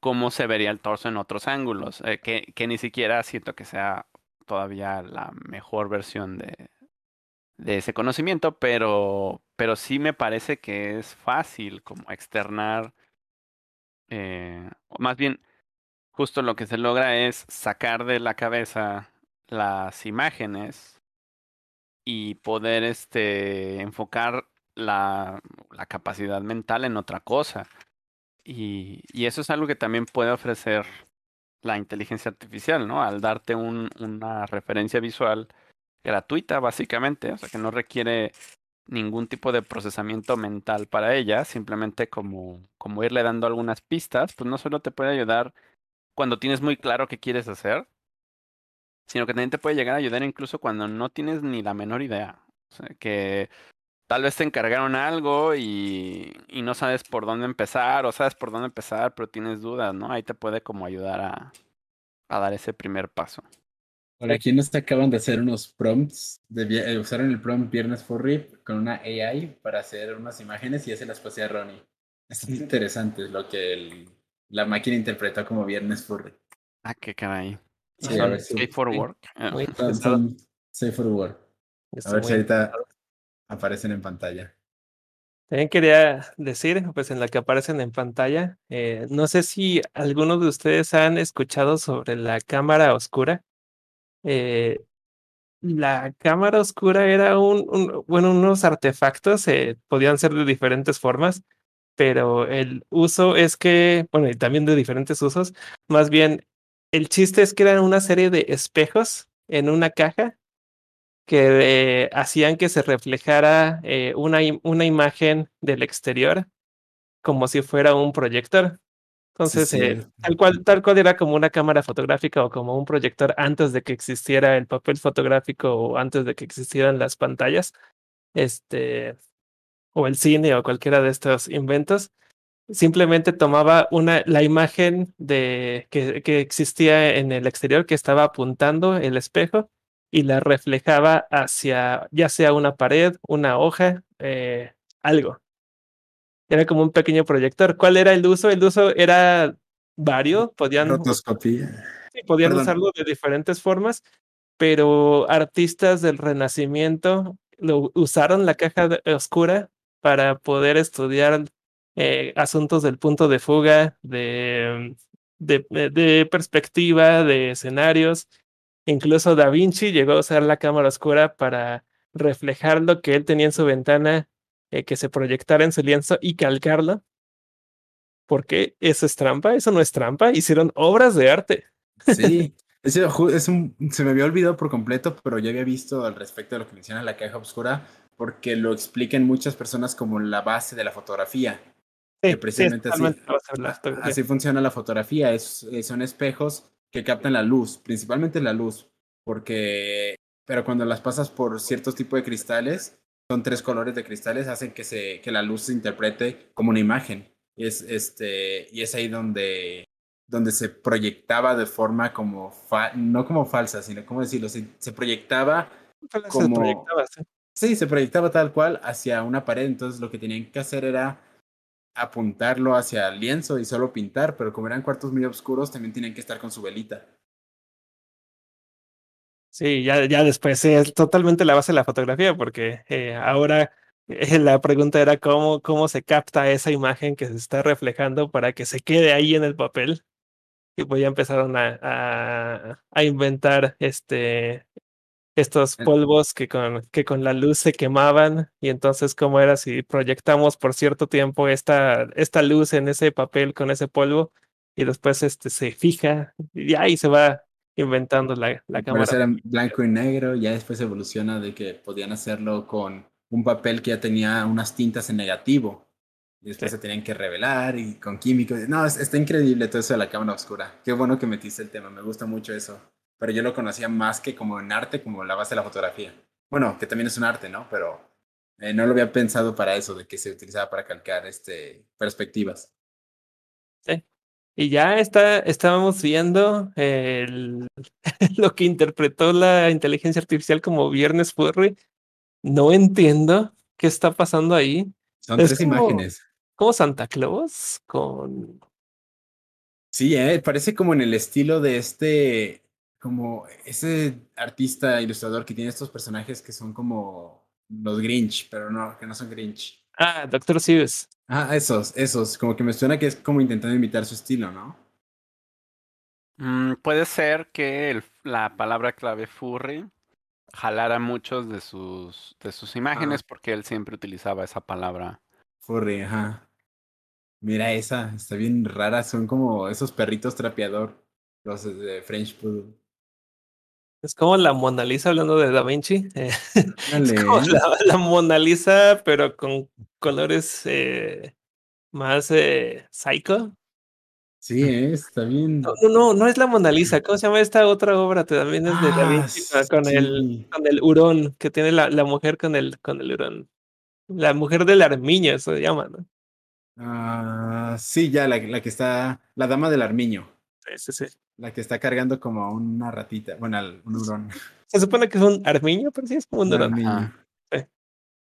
cómo se vería el torso en otros ángulos, eh, que, que ni siquiera siento que sea todavía la mejor versión de, de ese conocimiento, pero, pero sí me parece que es fácil como externar, eh, o más bien, justo lo que se logra es sacar de la cabeza las imágenes y poder este enfocar la, la capacidad mental en otra cosa. Y, y eso es algo que también puede ofrecer la inteligencia artificial, ¿no? Al darte un, una referencia visual gratuita, básicamente, o sea, que no requiere ningún tipo de procesamiento mental para ella, simplemente como, como irle dando algunas pistas, pues no solo te puede ayudar cuando tienes muy claro qué quieres hacer, sino que también te puede llegar a ayudar incluso cuando no tienes ni la menor idea. O sea, que tal vez te encargaron algo y, y no sabes por dónde empezar, o sabes por dónde empezar, pero tienes dudas, ¿no? Ahí te puede como ayudar a, a dar ese primer paso. Por aquí nos acaban de hacer unos prompts, de, eh, usaron el prompt Viernes Furry con una AI para hacer unas imágenes y ya se las pasé a Ronnie. Es interesante lo que el- la máquina interpretó como Viernes Furry. Ah, qué caray. Sí, Son a ver si- skate for work. Ah, Son, son Safe for Work. A ver si ahorita aparecen en pantalla. También quería decir, pues en la que aparecen en pantalla, eh, no sé si algunos de ustedes han escuchado sobre la cámara oscura. Eh, la cámara oscura era un, bueno, unos artefactos, eh, podían ser de diferentes formas, pero el uso es que, bueno, y también de diferentes usos, más bien, el chiste es que eran una serie de espejos en una caja que eh, hacían que se reflejara una, una imagen del exterior como si fuera un proyector. Entonces, sí. eh, tal cual, tal cual era como una cámara fotográfica o como un proyector antes de que existiera el papel fotográfico o antes de que existieran las pantallas, este, o el cine o cualquiera de estos inventos. Simplemente tomaba una, la imagen de que, que existía en el exterior que estaba apuntando el espejo y la reflejaba hacia ya sea una pared, una hoja, eh, algo. Era como un pequeño proyector. ¿Cuál era el uso? El uso era vario, podían, Rotoscopía. sí, podían Perdón. usarlo de diferentes formas, pero artistas del Renacimiento lo usaron la caja de- oscura para poder estudiar eh, asuntos del punto de fuga, de- de perspectiva, de escenarios. Incluso Da Vinci llegó a usar la cámara oscura para reflejar lo que él tenía en su ventana, eh, que se proyectara en su lienzo y calcarlo. ¿Por qué? ¿Eso es trampa? Eso no es trampa. Hicieron obras de arte. Sí, es, ju- es un, se me había olvidado por completo, pero ya había visto al respecto de lo que menciona la caja oscura, porque lo explican muchas personas como la base de la fotografía. Sí, Que precisamente sí, así-. Así funciona la fotografía, es, eh, son espejos que captan la luz, principalmente la luz, porque, pero cuando las pasas por ciertos tipos de cristales, son tres colores de cristales, hacen que, se, que la luz se interprete como una imagen. Y es, este, y es ahí donde, donde se proyectaba de forma como, fa no como falsa, sino como decirlo, se, se proyectaba como... Se proyectaba, ¿sí? Sí, se proyectaba tal cual hacia una pared, entonces lo que tenían que hacer era apuntarlo hacia el lienzo y solo pintar, pero como eran cuartos muy oscuros, también tenían que estar con su velita. Sí, ya, ya después es totalmente la base de la fotografía, porque eh, ahora eh, la pregunta era cómo, cómo se capta esa imagen que se está reflejando para que se quede ahí en el papel. Y pues ya empezaron a, a, a inventar este estos polvos que con, que con la luz se quemaban y entonces cómo era si proyectamos por cierto tiempo esta, esta luz en ese papel con ese polvo y después este se fija y ahí se va inventando la, la cámara. era en blanco y negro, ya después evoluciona de que podían hacerlo con un papel que ya tenía unas tintas en negativo. Y después Sí. se tenían que revelar y con químicos. No, es- está increíble todo eso de la cámara oscura. Qué bueno que metiste el tema, me gusta mucho eso. Pero yo lo conocía más que como en arte, como la base de la fotografía. Bueno, que también es un arte, ¿no? Pero eh, no lo había pensado para eso, de que se utilizaba para calcar este, perspectivas. Y ya está, estábamos viendo el, lo que interpretó la inteligencia artificial como Viernes Furry. No entiendo qué está pasando ahí. Son Es tres como- imágenes. Como Santa Claus con Sí, eh, parece como en el estilo de este, como ese artista ilustrador que tiene estos personajes que son como los Grinch, pero no, que no son Grinch. Ah, Doctor Seuss. Ah, esos, esos, como que me suena que es como intentando imitar su estilo, ¿no? Mm, puede ser que el- la palabra clave furry jalara muchos de sus, de sus imágenes porque él siempre utilizaba esa palabra. Furry, ajá. Mira esa, está bien rara, son como esos perritos trapeador, los de French Poodle. Es como la Mona Lisa hablando de Da Vinci. eh, es como la, la Mona Lisa, pero con colores eh, más eh, psycho. Sí, eh, está bien. No, no, no, no es la Mona Lisa. ¿Cómo se llama esta otra obra? También es de Da Ah, Vinci con- el con el hurón que tiene la, la mujer con el con el hurón. La mujer del armiño, eso se llama, ¿no? Ah, sí, ya, la, la que está, la dama del armiño. Sí, sí, sí. La que está cargando como a una ratita, bueno, al- un hurón. Se supone que es un armiño, pero sí es como un hurón. Sí.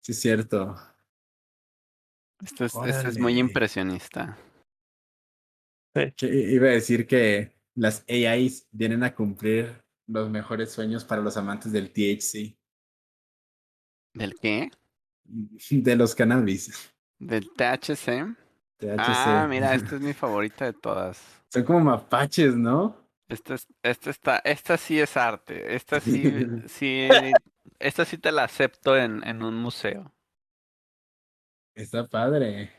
Sí, es cierto. Este es, este es muy impresionista. Iba a decir que las AIs vienen a cumplir los mejores sueños para los amantes del THC, ¿Del qué? de los cannabis. ¿Del THC? THC. Ah, mira, esta es mi favorita de todas. Son como mapaches, ¿no? Esta, es, esta, está, esta sí es arte. Esta sí, sí, esta sí te la acepto en, en un museo. Está padre.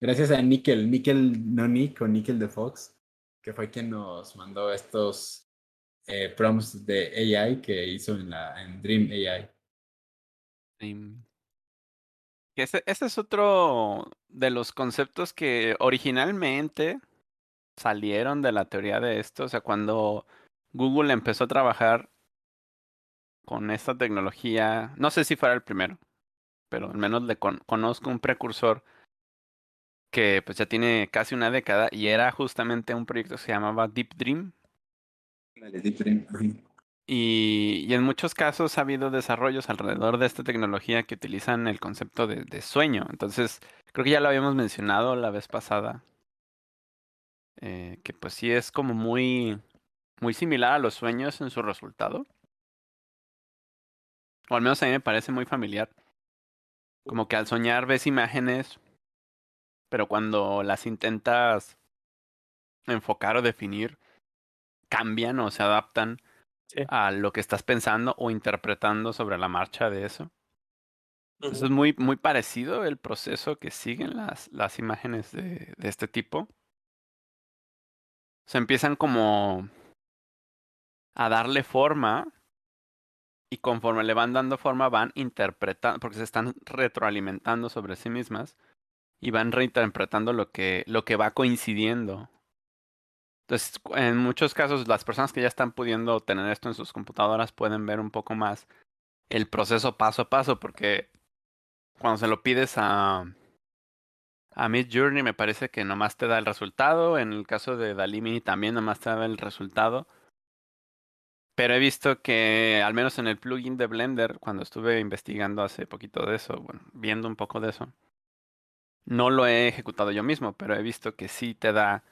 Gracias a Nickel, Nickel no Nick o Nickel de Fox, que fue quien nos mandó estos eh, prompts de AI que hizo en, la, en Dream AI. Que Ese, ese es otro de los conceptos que originalmente salieron de la teoría de esto. O sea, cuando Google empezó a trabajar con esta tecnología, no sé si fuera el primero, pero al menos le con- conozco un precursor que pues ya tiene casi una década y era justamente un proyecto que se llamaba Deep Dream. Dale, Deep Dream. Ujú. Y, y en muchos casos ha habido desarrollos alrededor de esta tecnología que utilizan el concepto de, de sueño. Entonces, creo que ya lo habíamos mencionado la vez pasada. Eh, que pues sí es como muy, muy similar a los sueños en su resultado. O al menos a mí me parece muy familiar. Como que al soñar ves imágenes, pero cuando las intentas enfocar o definir, cambian o se adaptan Sí. a lo que estás pensando o interpretando sobre la marcha de eso. Entonces es muy, muy parecido el proceso que siguen las, las imágenes de, de este tipo. Se empiezan como a darle forma y conforme le van dando forma van interpretando, porque se están retroalimentando sobre sí mismas y van reinterpretando lo que, lo que va coincidiendo. Entonces, en muchos casos, las personas que ya están pudiendo tener esto en sus computadoras pueden ver un poco más el proceso paso a paso, porque cuando se lo pides a, a Mid Journey, me parece que nomás te da el resultado. En el caso de Dalí también nomás te da el resultado. Pero he visto que, al menos en el plugin de Blender, cuando estuve investigando hace poquito de eso, bueno, viendo un poco de eso, no lo he ejecutado yo mismo, pero he visto que sí te da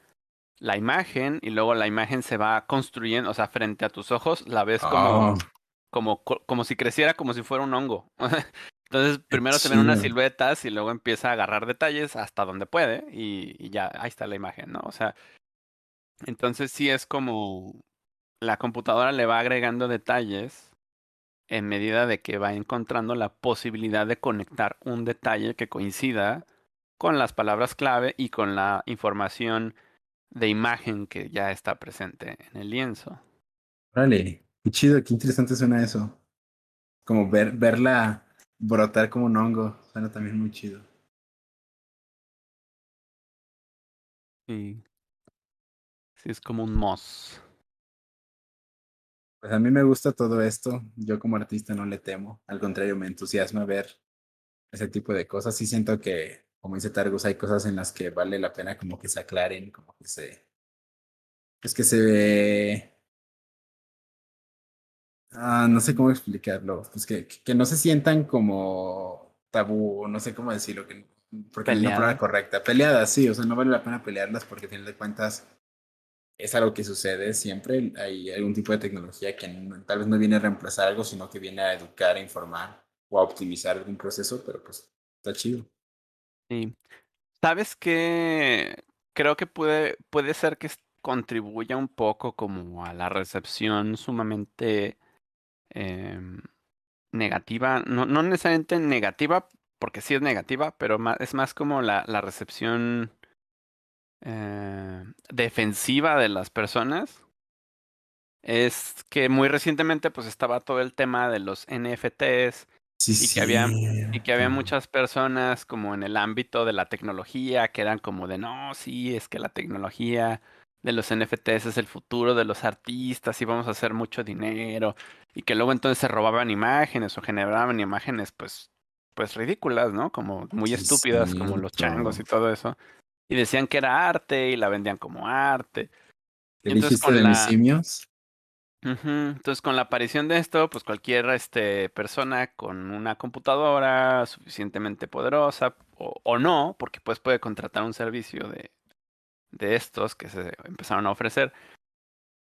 la imagen y luego la imagen se va construyendo, o sea, frente a tus ojos la ves como, Oh, como, co- como si creciera como si fuera un hongo. Entonces, primero se ven unas siluetas y luego empieza a agarrar detalles hasta donde puede y, y ya, ahí está la imagen, ¿no? O sea, entonces sí es como la computadora le va agregando detalles en medida de que va encontrando la posibilidad de conectar un detalle que coincida con las palabras clave y con la información de imagen que ya está presente en el lienzo. Órale, qué chido, qué interesante suena eso. Como ver, verla brotar como un hongo, suena también muy chido. Sí. Sí, es como un moss. Pues a mí me gusta todo esto. Yo como artista no le temo. Al contrario, me entusiasma ver ese tipo de cosas. Sí siento que, como dice Targus, hay cosas en las que vale la pena como que se aclaren, como que se... Es que se ve... Ah, no sé cómo explicarlo. Pues que, que no se sientan como tabú, no sé cómo decirlo, que, porque no es la palabra correcta. Peleadas, sí, o sea, no vale la pena pelearlas porque al final de cuentas es algo que sucede siempre. Hay algún tipo de tecnología que no- tal vez no viene a reemplazar algo, sino que viene a educar, a informar o a optimizar algún proceso, pero pues está chido. Sí. ¿Sabes qué? Creo que puede, puede ser que contribuya un poco como a la recepción sumamente em, negativa. No, no necesariamente negativa, porque sí es negativa, pero es más como la, la recepción eh, defensiva de las personas. Es que muy recientemente pues estaba todo el tema de los NFTs Sí, y que había y que había muchas personas como en el ámbito de la tecnología que eran como de no, sí, es que la tecnología de los NFTs es el futuro de los artistas y vamos a hacer mucho dinero y que luego entonces se robaban imágenes o generaban imágenes pues pues ridículas, ¿no? Como muy estúpidas como los changos y todo eso. Y decían que era arte y la vendían como arte. ¿Qué Entonces dijiste con de mis la simios? Ujú, Entonces, con la aparición de esto, pues cualquier este, persona con una computadora suficientemente poderosa o, o no, porque pues puede contratar un servicio de, de estos que se empezaron a ofrecer,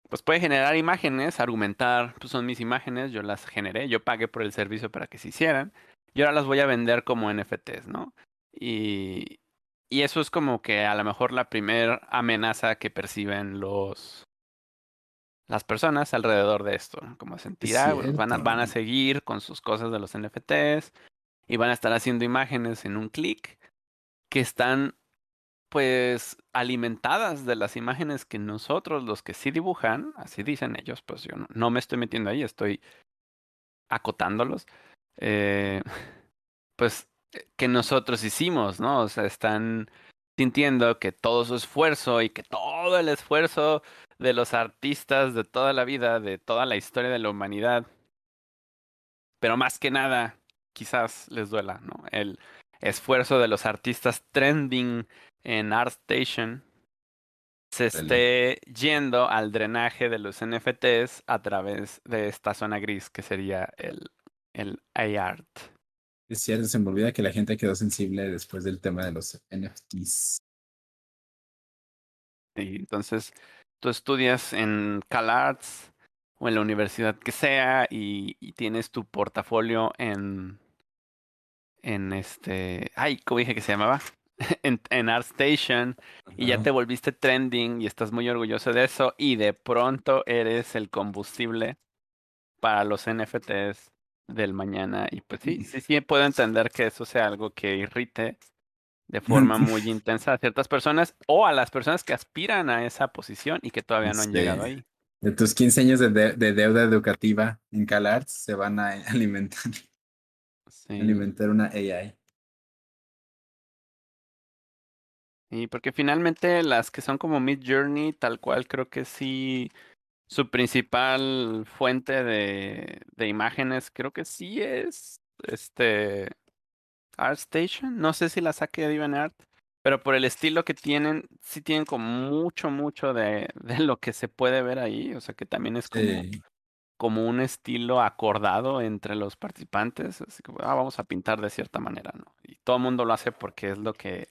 pues puede generar imágenes, argumentar, pues son mis imágenes, yo las generé, yo pagué por el servicio para que se hicieran, y ahora las voy a vender como NFTs, ¿no? Y, y eso es como que a lo mejor la primer amenaza que perciben los las personas alrededor de esto, ¿no? como sentir, ah, bueno, van a, van a seguir con sus cosas de los NFTs y van a estar haciendo imágenes en un clic que están pues alimentadas de las imágenes que nosotros, los que sí dibujan, así dicen ellos, pues yo no, me estoy metiendo ahí, estoy acotándolos, eh, pues eh, que nosotros hicimos, ¿no? O sea, están sintiendo que todo su esfuerzo y que todo el esfuerzo de los artistas de toda la vida, de toda la historia de la humanidad, pero más que nada, quizás les duela, ¿no? El esfuerzo de los artistas trending en ArtStation se esté yendo al drenaje de los NFTs a través de esta zona gris que sería el, el ART. Es cierto, se me olvida que la gente quedó sensible después del tema de los NFTs. Y entonces tú estudias en CalArts o en la universidad que sea y, y tienes tu portafolio en, en este, ay, ¿cómo dije que se llamaba? en, en ArtStation y ya te volviste trending y estás muy orgulloso de eso y de pronto eres el combustible para los NFTs del mañana y pues sí, sí, sí puedo entender que eso sea algo que irrite de forma muy intensa a ciertas personas o a las personas que aspiran a esa posición y que todavía no han llegado ahí. De tus 15 años de, de- de deuda educativa en CalArts se van a alimentar, Sí. alimentar una AI. Y porque finalmente las que son como Mid Journey, tal cual, creo que sí, su principal fuente de, de imágenes, creo que sí es este ArtStation. No sé si la saque de DeviantArt, pero por el estilo que tienen, sí tienen como mucho, mucho de, de lo que se puede ver ahí. O sea que también es como, Sí. como un estilo acordado entre los participantes. Así que ah, vamos a pintar de cierta manera, ¿no? Y todo el mundo lo hace porque es lo que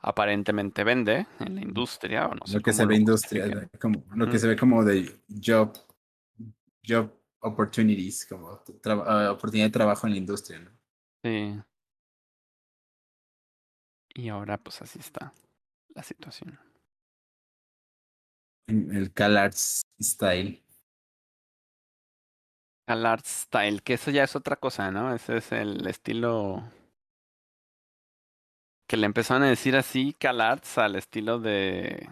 aparentemente vende en la industria. O no sé lo que se lo ve industria, justifiquen. como, lo que se ve como de job, job opportunities, como ah, oportunidad de trabajo en la industria, ¿no? Sí. Y ahora pues así está la situación. En el CalArts style. Al art style, que eso ya es otra cosa, ¿no? Ese es el estilo que le empezaron a decir así, CalArts, al estilo de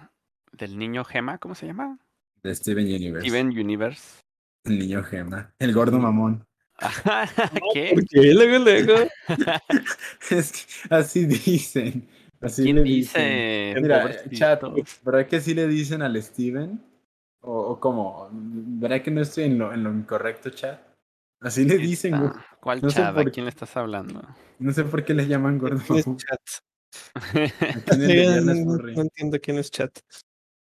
del niño Gema, ¿cómo se llama? De Steven Universe. Steven Universe. El niño gema. El gordo mamón. ¿Qué? ¿Por qué? Luego, luego. Es que así dicen. Así ¿Quién le dicen. dice? Mira, pobrecito? chat, ¿verdad que sí le dicen al Steven? ¿O, o cómo? ¿Verdad que no estoy en lo, en lo incorrecto, chat? Así le dicen, güey. ¿Cuál No chat? ¿A quién le estás hablando? No sé por qué le llaman gordo ¿Quién es chat? No, entiendo quién es chat.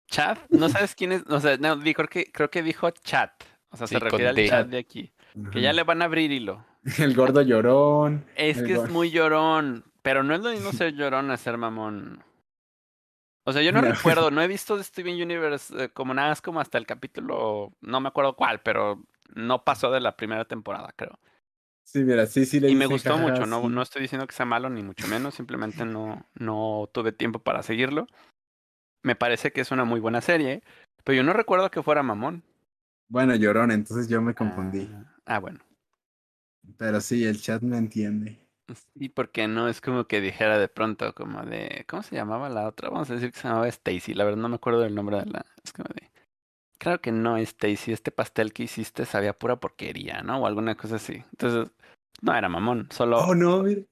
¿Chat? ¿No sabes quién es? O sea, no, creo que, creo que dijo chat. O sea, Sí, se refiere al chat de aquí. Que ya le van a abrir hilo. El gordo llorón. Es que es muy llorón, pero no es lo mismo ser llorón a ser mamón. O sea, yo no No. recuerdo, no he visto de Steven Universe eh, como nada, es como hasta el capítulo, no me acuerdo cuál, pero no pasó de la primera temporada, creo. Sí, mira, sí, sí le Y me gustó mucho, no, no estoy diciendo que sea malo ni mucho menos, simplemente no, no tuve tiempo para seguirlo. Me parece que es una muy buena serie, pero yo no recuerdo que fuera mamón. Bueno, llorón, entonces yo me confundí. Ah, ah, bueno. Pero sí, el chat me entiende. Sí, porque no es como que dijera de pronto como de, ¿cómo se llamaba la otra? Vamos a decir que se llamaba Stacy, la verdad no me acuerdo del nombre de la, es como de, creo que no Stacy, este pastel que hiciste sabía pura porquería, ¿no? O alguna cosa así. Entonces, no era mamón, solo, Oh, no, mira.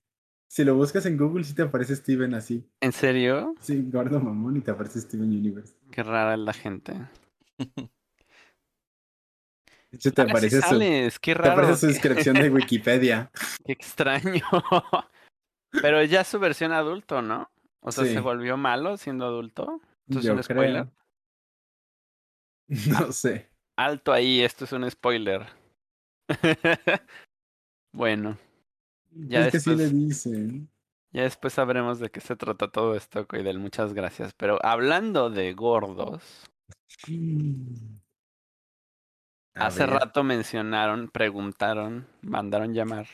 Si lo buscas en Google, sí te aparece Steven así. ¿en serio? Sí, gordo mamón y te aparece Steven Universe. Qué rara es la gente. Hecho, te aparece, su, qué te raro, aparece su qué, descripción de Wikipedia. qué extraño. Pero ya es su versión adulto, ¿no? O sea, Sí. se volvió malo siendo adulto. ¿Esto es Yo creo. No sé. Alto ahí, esto es un spoiler. bueno, Ya es que sí le dicen. ya después sabremos de qué se trata todo esto, Coidel. Muchas gracias. Pero hablando de gordos, A hace ver, rato mencionaron, preguntaron, mandaron llamar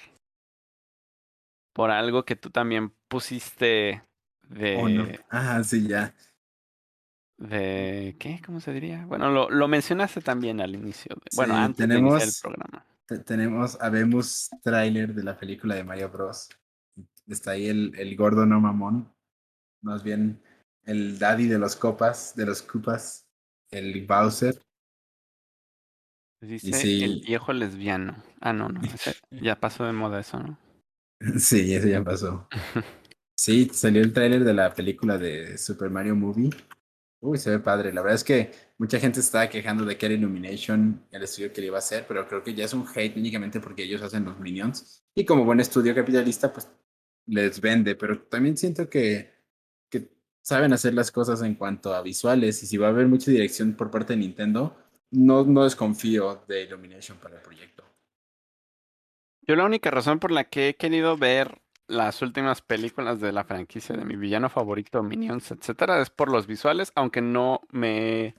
por algo que tú también pusiste de, oh, no. Ah, sí, ya. De ¿qué? ¿Cómo se diría? Bueno, lo, lo mencionaste también al inicio. de- bueno, antes de iniciar el tenemos- programa. Te- tenemos, habemos tráiler de la película de Mario Bros. Está ahí el, el gordo no mamón. Más bien el daddy de los copas, de los cupas, el Bowser. Dice sí. el viejo lesbiano. Ah, no, no. ese- ya pasó de moda eso, ¿no? Sí, eso ya pasó. Sí, salió el tráiler de la película de Super Mario Movie. Uy, se ve padre. La verdad es que mucha gente estaba quejando de que era Illumination el estudio que le iba a hacer, pero creo que ya es un hate únicamente porque ellos hacen los Minions. Y como buen estudio capitalista, pues les vende. Pero también siento que, que saben hacer las cosas en cuanto a visuales. Y si va a haber mucha dirección por parte de Nintendo, no, no desconfío de Illumination para el proyecto. Yo la única razón por la que he querido ver las últimas películas de la franquicia de mi villano favorito, Minions, etcétera, es por los visuales, aunque no me he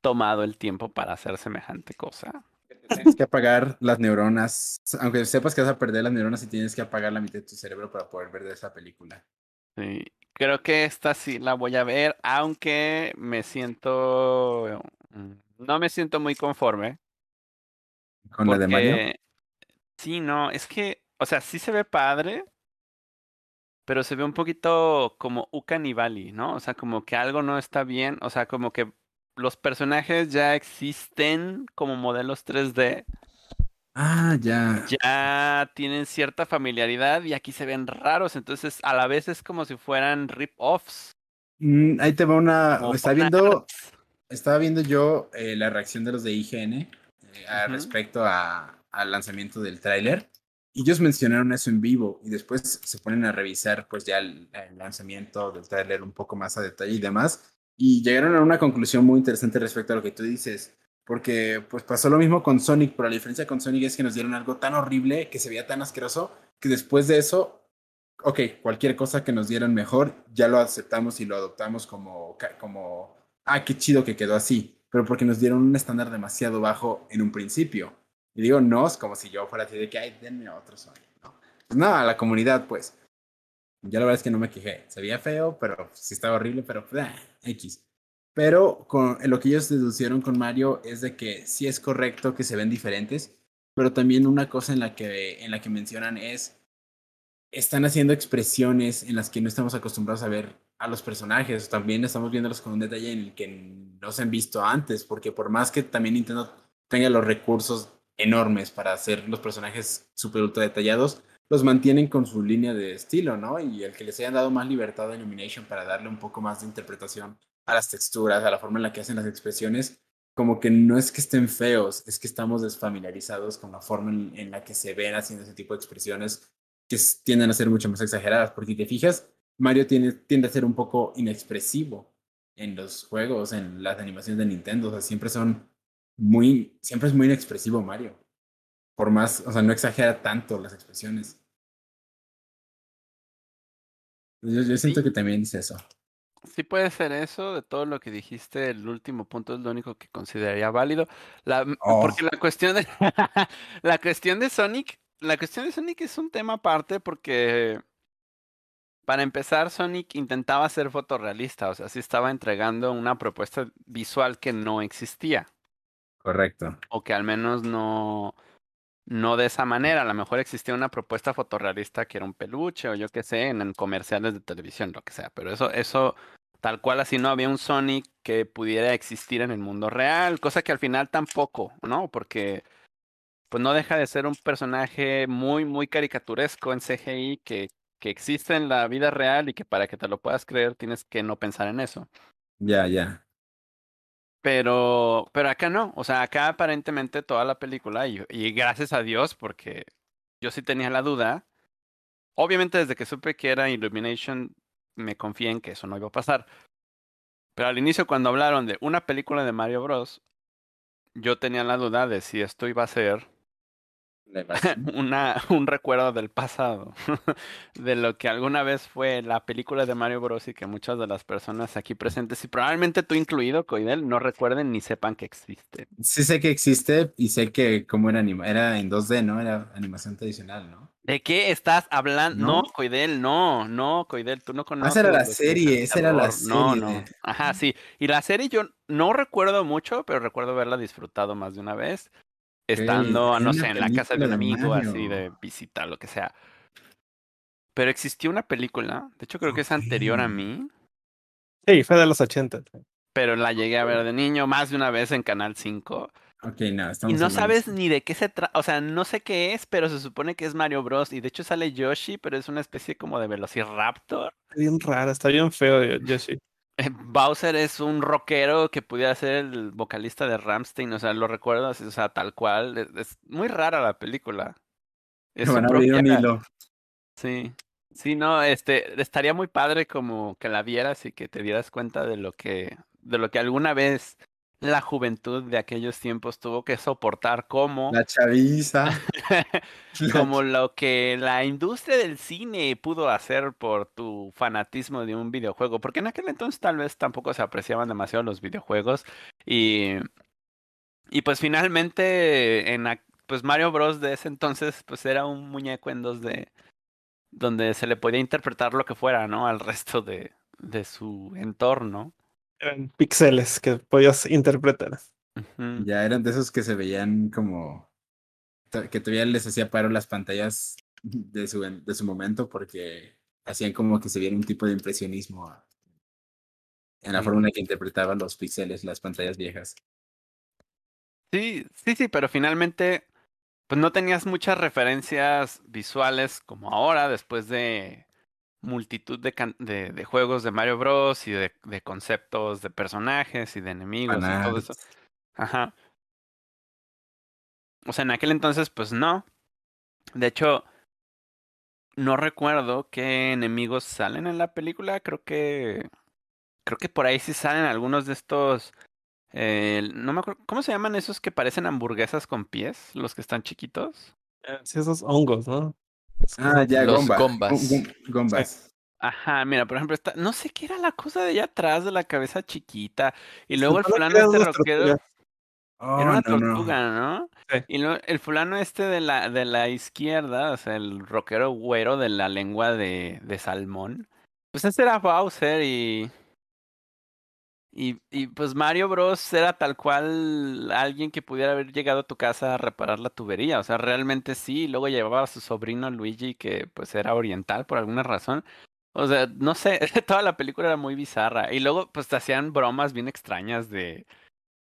tomado el tiempo para hacer semejante cosa. Tienes que apagar las neuronas, aunque sepas que vas a perder las neuronas y tienes que apagar la mitad de tu cerebro para poder ver de esa película. Sí, creo que esta sí la voy a ver, aunque me siento... mm, No me siento muy conforme. Con la de Mario. Sí, no, es que, o sea, sí se ve padre, pero se ve un poquito como Ucanibali, ¿no? O sea, como que algo no está bien, o sea, como que los personajes ya existen como modelos 3D, Ah, ya. ya tienen cierta familiaridad y aquí se ven raros, entonces a la vez es como si fueran rip-offs Mm, ahí te va una. Está viendo. Estaba viendo yo eh, la reacción de los de IGN eh, respecto a- al lanzamiento del tráiler. Ellos mencionaron eso en vivo y después se ponen a revisar pues ya el, el lanzamiento del tráiler un poco más a detalle y demás. Y llegaron a una conclusión muy interesante respecto a lo que tú dices. Porque pues pasó lo mismo con Sonic, pero la diferencia con Sonic es que nos dieron algo tan horrible, que se veía tan asqueroso, que después de eso ok, cualquier cosa que nos dieran mejor, ya lo aceptamos y lo adoptamos como, como, ah, qué chido que quedó así, pero porque nos dieron un estándar demasiado bajo en un principio. Y digo nos como si yo fuera así de que, ay, denme otro Sonic. No, pues a la comunidad, pues. Yo la verdad es que no me quejé. Se veía feo, pero sí estaba horrible, pero pues, ah, X. Pero con, lo que ellos deducieron con Mario es de que sí es correcto que se ven diferentes, pero también una cosa en la que, en la que mencionan es están haciendo expresiones en las que no estamos acostumbrados a ver a los personajes. También estamos viéndolos con un detalle en el que no se han visto antes, porque por más que también Nintendo tenga los recursos enormes para hacer los personajes super ultra detallados, los mantienen con su línea de estilo, ¿no? Y el que les hayan dado más libertad a Illumination para darle un poco más de interpretación a las texturas, a la forma en la que hacen las expresiones, como que no es que estén feos, es que estamos desfamiliarizados con la forma en, la que se ven haciendo ese tipo de expresiones que tienden a ser mucho más exageradas, porque si te fijas, Mario tiene, tiende a ser un poco inexpresivo en los juegos, en las animaciones de Nintendo, o sea, siempre son muy, siempre es muy inexpresivo Mario, por más, o sea, no exagera tanto las expresiones. Yo, yo siento Sí. que también es eso. Sí puede ser eso, de todo lo que dijiste, el último punto es lo único que consideraría válido. La, m- Oh. Porque la cuestión de la cuestión de Sonic, la cuestión de Sonic es un tema aparte porque para empezar Sonic intentaba ser fotorrealista, o sea, sí estaba entregando una propuesta visual que no existía, Correcto. o que al menos no no de esa manera, a lo mejor existía una propuesta fotorrealista que era un peluche o yo qué sé, en, en comerciales de televisión, lo que sea, pero eso, eso, tal cual así no había un Sonic que pudiera existir en el mundo real, cosa que al final tampoco, ¿no? Porque pues no deja de ser un personaje muy, muy caricaturesco en CGI que, que existe en la vida real y que para que te lo puedas creer tienes que no pensar en eso. Ya, ya. Pero, pero acá no, o sea, acá aparentemente toda la película, y, y gracias a Dios, porque yo sí tenía la duda, obviamente desde que supe que era Illumination, me confié en que eso no iba a pasar. Pero al inicio cuando hablaron de una película de Mario Bros, yo tenía la duda de si esto iba a ser. una, un recuerdo del pasado, de lo que alguna vez fue la película de Mario Bros. y que muchas de las personas aquí presentes, y probablemente tú incluido, Coidel, no recuerden ni sepan que existe. Sí sé que existe y sé que como era anima era en 2D, ¿no? Era animación tradicional, ¿no? ¿De qué estás hablando? ¿No? No, Coidel, no, no, Coidel, tú no conoces. esa era la serie, esa era la. No, serie no. de- Ajá, sí. Y la serie yo no recuerdo mucho, pero recuerdo haberla disfrutado más de una vez. Estando, no sé, en la casa de un de amigo, así de visita, lo que sea. Pero existió una película, de hecho creo que es anterior a mí, Sí, fue de los 80. pero la llegué a ver de niño más de una vez en Canal 5. Ok, no, Y estamos no hablando- sabes ni de qué se trata, o sea, no sé qué es, pero se supone que es Mario Bros. Y de hecho sale Yoshi, pero es una especie como de Velociraptor. Está bien raro, está bien feo, yo- Yoshi. Bowser es un rockero que pudiera ser el vocalista de Ramstein, o sea, lo recuerdo así, o sea, tal cual. Es, es muy rara la película. Es un propia- hilo. Sí. Sí, no, este, estaría muy padre como que la vieras y que te dieras cuenta de lo que, de lo que alguna vez la juventud de aquellos tiempos tuvo que soportar como, La chaviza. como lo que la industria del cine pudo hacer por tu fanatismo de un videojuego, porque en aquel entonces tal vez tampoco se apreciaban demasiado los videojuegos y, y pues finalmente en, pues Mario Bros de ese entonces pues era un muñeco en 2D donde se le podía interpretar lo que fuera, ¿no? Al resto de, de su entorno. Eran píxeles que podías interpretar. Ya eran de esos que se veían como que todavía les hacía paro las pantallas de su, de su momento porque hacían como que se viera un tipo de impresionismo en la Sí. forma en la que interpretaban los píxeles, las pantallas viejas. Sí, sí, sí, pero finalmente, pues no tenías muchas referencias visuales como ahora, después de multitud de, can- de, de juegos de Mario Bros. y de, de conceptos de personajes y de enemigos y todo eso. Ajá. O sea, en aquel entonces, pues no. De hecho, no recuerdo qué enemigos salen en la película. Creo que. Creo que por ahí sí salen algunos de estos. eh, no me acuerdo. ¿Cómo se llaman esos que parecen hamburguesas con pies? Los que están chiquitos. Eh, Sí, esos hongos, ¿no? Ah, ya, Los Gomba. gombas. Gom- gom- Gombas. Ajá, mira, por ejemplo, esta, no sé qué era la cosa de allá atrás de la cabeza chiquita. Y luego el fulano este rockero. tortugas. Oh, Era una no, no. tortuga, ¿no? Sí. Y luego el fulano este de la, de la izquierda, o sea, el rockero güero de la lengua de, de salmón. Pues ese era Bowser y. Y, y pues Mario Bros. era tal cual alguien que pudiera haber llegado a tu casa a reparar la tubería. O sea, realmente sí. y Luego llevaba a su sobrino Luigi, que pues era oriental por alguna razón. O sea, no sé, toda la película era muy bizarra. Y luego pues te hacían bromas bien extrañas de,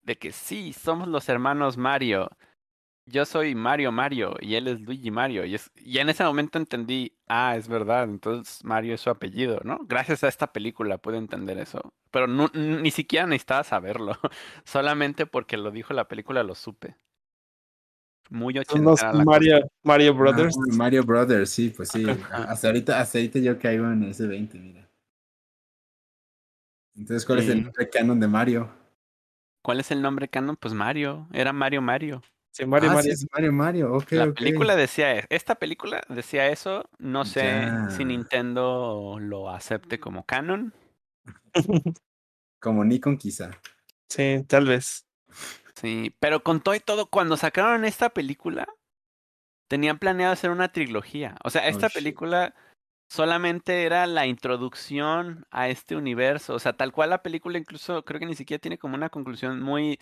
de que sí, somos los hermanos Mario. Yo soy Mario Mario y él es Luigi Mario. Y, es, y en ese momento entendí, ah, es verdad, entonces Mario es su apellido, ¿no? Gracias a esta película pude entender eso. Pero no, ni siquiera necesitaba saberlo. Solamente porque lo dijo la película lo supe. Muy Son los Mario, Mario Brothers. Ah, Mario Brothers, sí, pues sí. Hasta ahorita, hasta ahorita yo caigo en ese 20, mira. Entonces, ¿cuál es el nombre canon de Mario? ¿Cuál es el nombre canon? Pues Mario. Era Mario Mario. Sí, Mario, ah, Mario. sí, Mario Mario, ok, La ok. película decía, e- esta película decía eso, no sé si. Nintendo lo acepte como canon. Como Nikon quizá. Sí, tal vez. Sí, pero con todo y todo, cuando sacaron esta película, tenían planeado hacer una trilogía. O sea, esta película solamente era la introducción a este universo. O sea, tal cual la película incluso creo que ni siquiera tiene como una conclusión muy,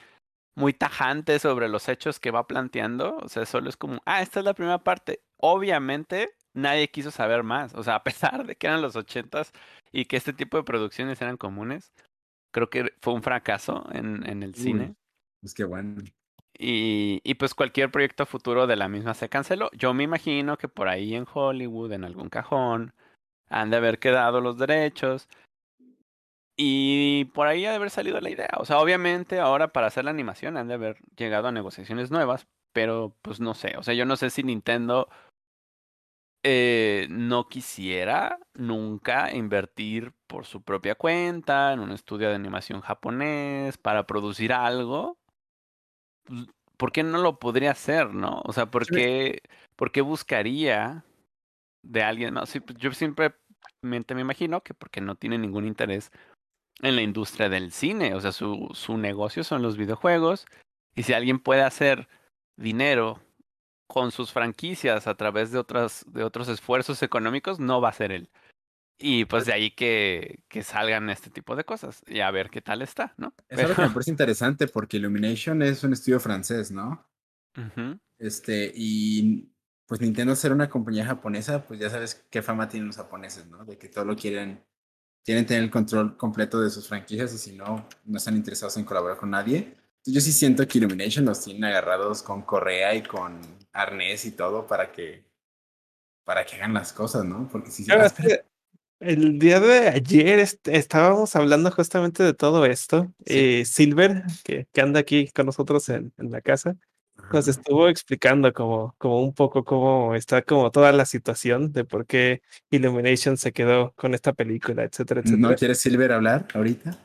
muy tajante sobre los hechos que va planteando. O sea, solo es como, ah, esta es la primera parte. Obviamente, nadie quiso saber más. O sea, a pesar de que eran los ochentas y que este tipo de producciones eran comunes, creo que fue un fracaso en, en el cine. Pues qué bueno. Y, y pues cualquier proyecto futuro de la misma se canceló. Yo me imagino que por ahí en Hollywood, en algún cajón, han de haber quedado los derechos. Y por ahí ha de haber salido la idea. O sea, obviamente ahora para hacer la animación han de haber llegado a negociaciones nuevas, pero pues no sé. O sea, yo no sé si Nintendo eh, no quisiera nunca invertir por su propia cuenta en un estudio de animación japonés para producir algo. Pues, ¿Por qué no lo podría hacer, no? O sea, ¿por Sí. qué, por qué buscaría de alguien más? Sí, pues, yo siempre me imagino que porque no tiene ningún interés en la industria del cine. O sea, su, su negocio son los videojuegos. Y si alguien puede hacer dinero con sus franquicias a través de otras, de otros esfuerzos económicos, no va a ser él. Y pues de ahí que, que salgan este tipo de cosas. Y a ver qué tal está, ¿no? Es algo que me parece interesante porque Illumination es un estudio francés, ¿no? Este, y pues Nintendo ser una compañía japonesa, pues ya sabes qué fama tienen los japoneses, ¿no? De que todo lo quieren, quieren tener el control completo de sus franquicias y si no, no están interesados en colaborar con nadie. Yo sí siento que Illumination los tienen agarrados con correa y con arnés y todo para que, para que hagan las cosas, ¿no? Porque si que el día de ayer est- estábamos hablando justamente de todo esto. Sí. y Silver, que, que anda aquí con nosotros en, en la casa, nos estuvo explicando como, como un poco cómo está como toda la situación de por qué Illumination se quedó con esta película, etcétera, etcétera. ¿No quieres Silver hablar ahorita?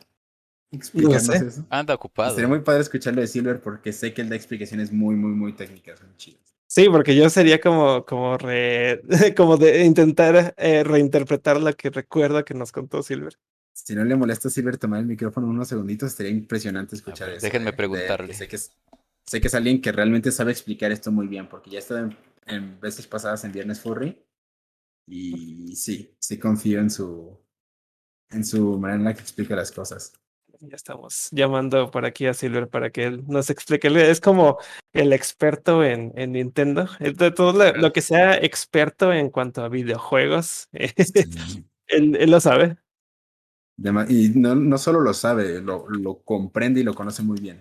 Sé. eso. Anda ocupado. Sería muy padre escucharlo de Silver porque sé que él da explicaciones muy, muy, muy técnicas, son chidas. Sí, porque yo sería como, como, re- como de intentar eh, reinterpretar lo que recuerdo que nos contó Silver. Si no le molesta a Silver tomar el micrófono unos segunditos, estaría impresionante escuchar ver, eso. déjenme de- de- preguntarle. que sé, que es, sé que es alguien que realmente sabe explicar esto muy bien, porque ya he estado en, en veces pasadas en Viernes Furry y sí, sí confío en su, en su manera en la que explica las cosas. Ya estamos llamando por aquí a Silver para que él nos explique. Es como el experto en, en Nintendo. De todo lo, lo que sea experto en cuanto a videojuegos, Sí. él, él lo sabe. Y no, no solo lo sabe, lo, lo comprende y lo conoce muy bien.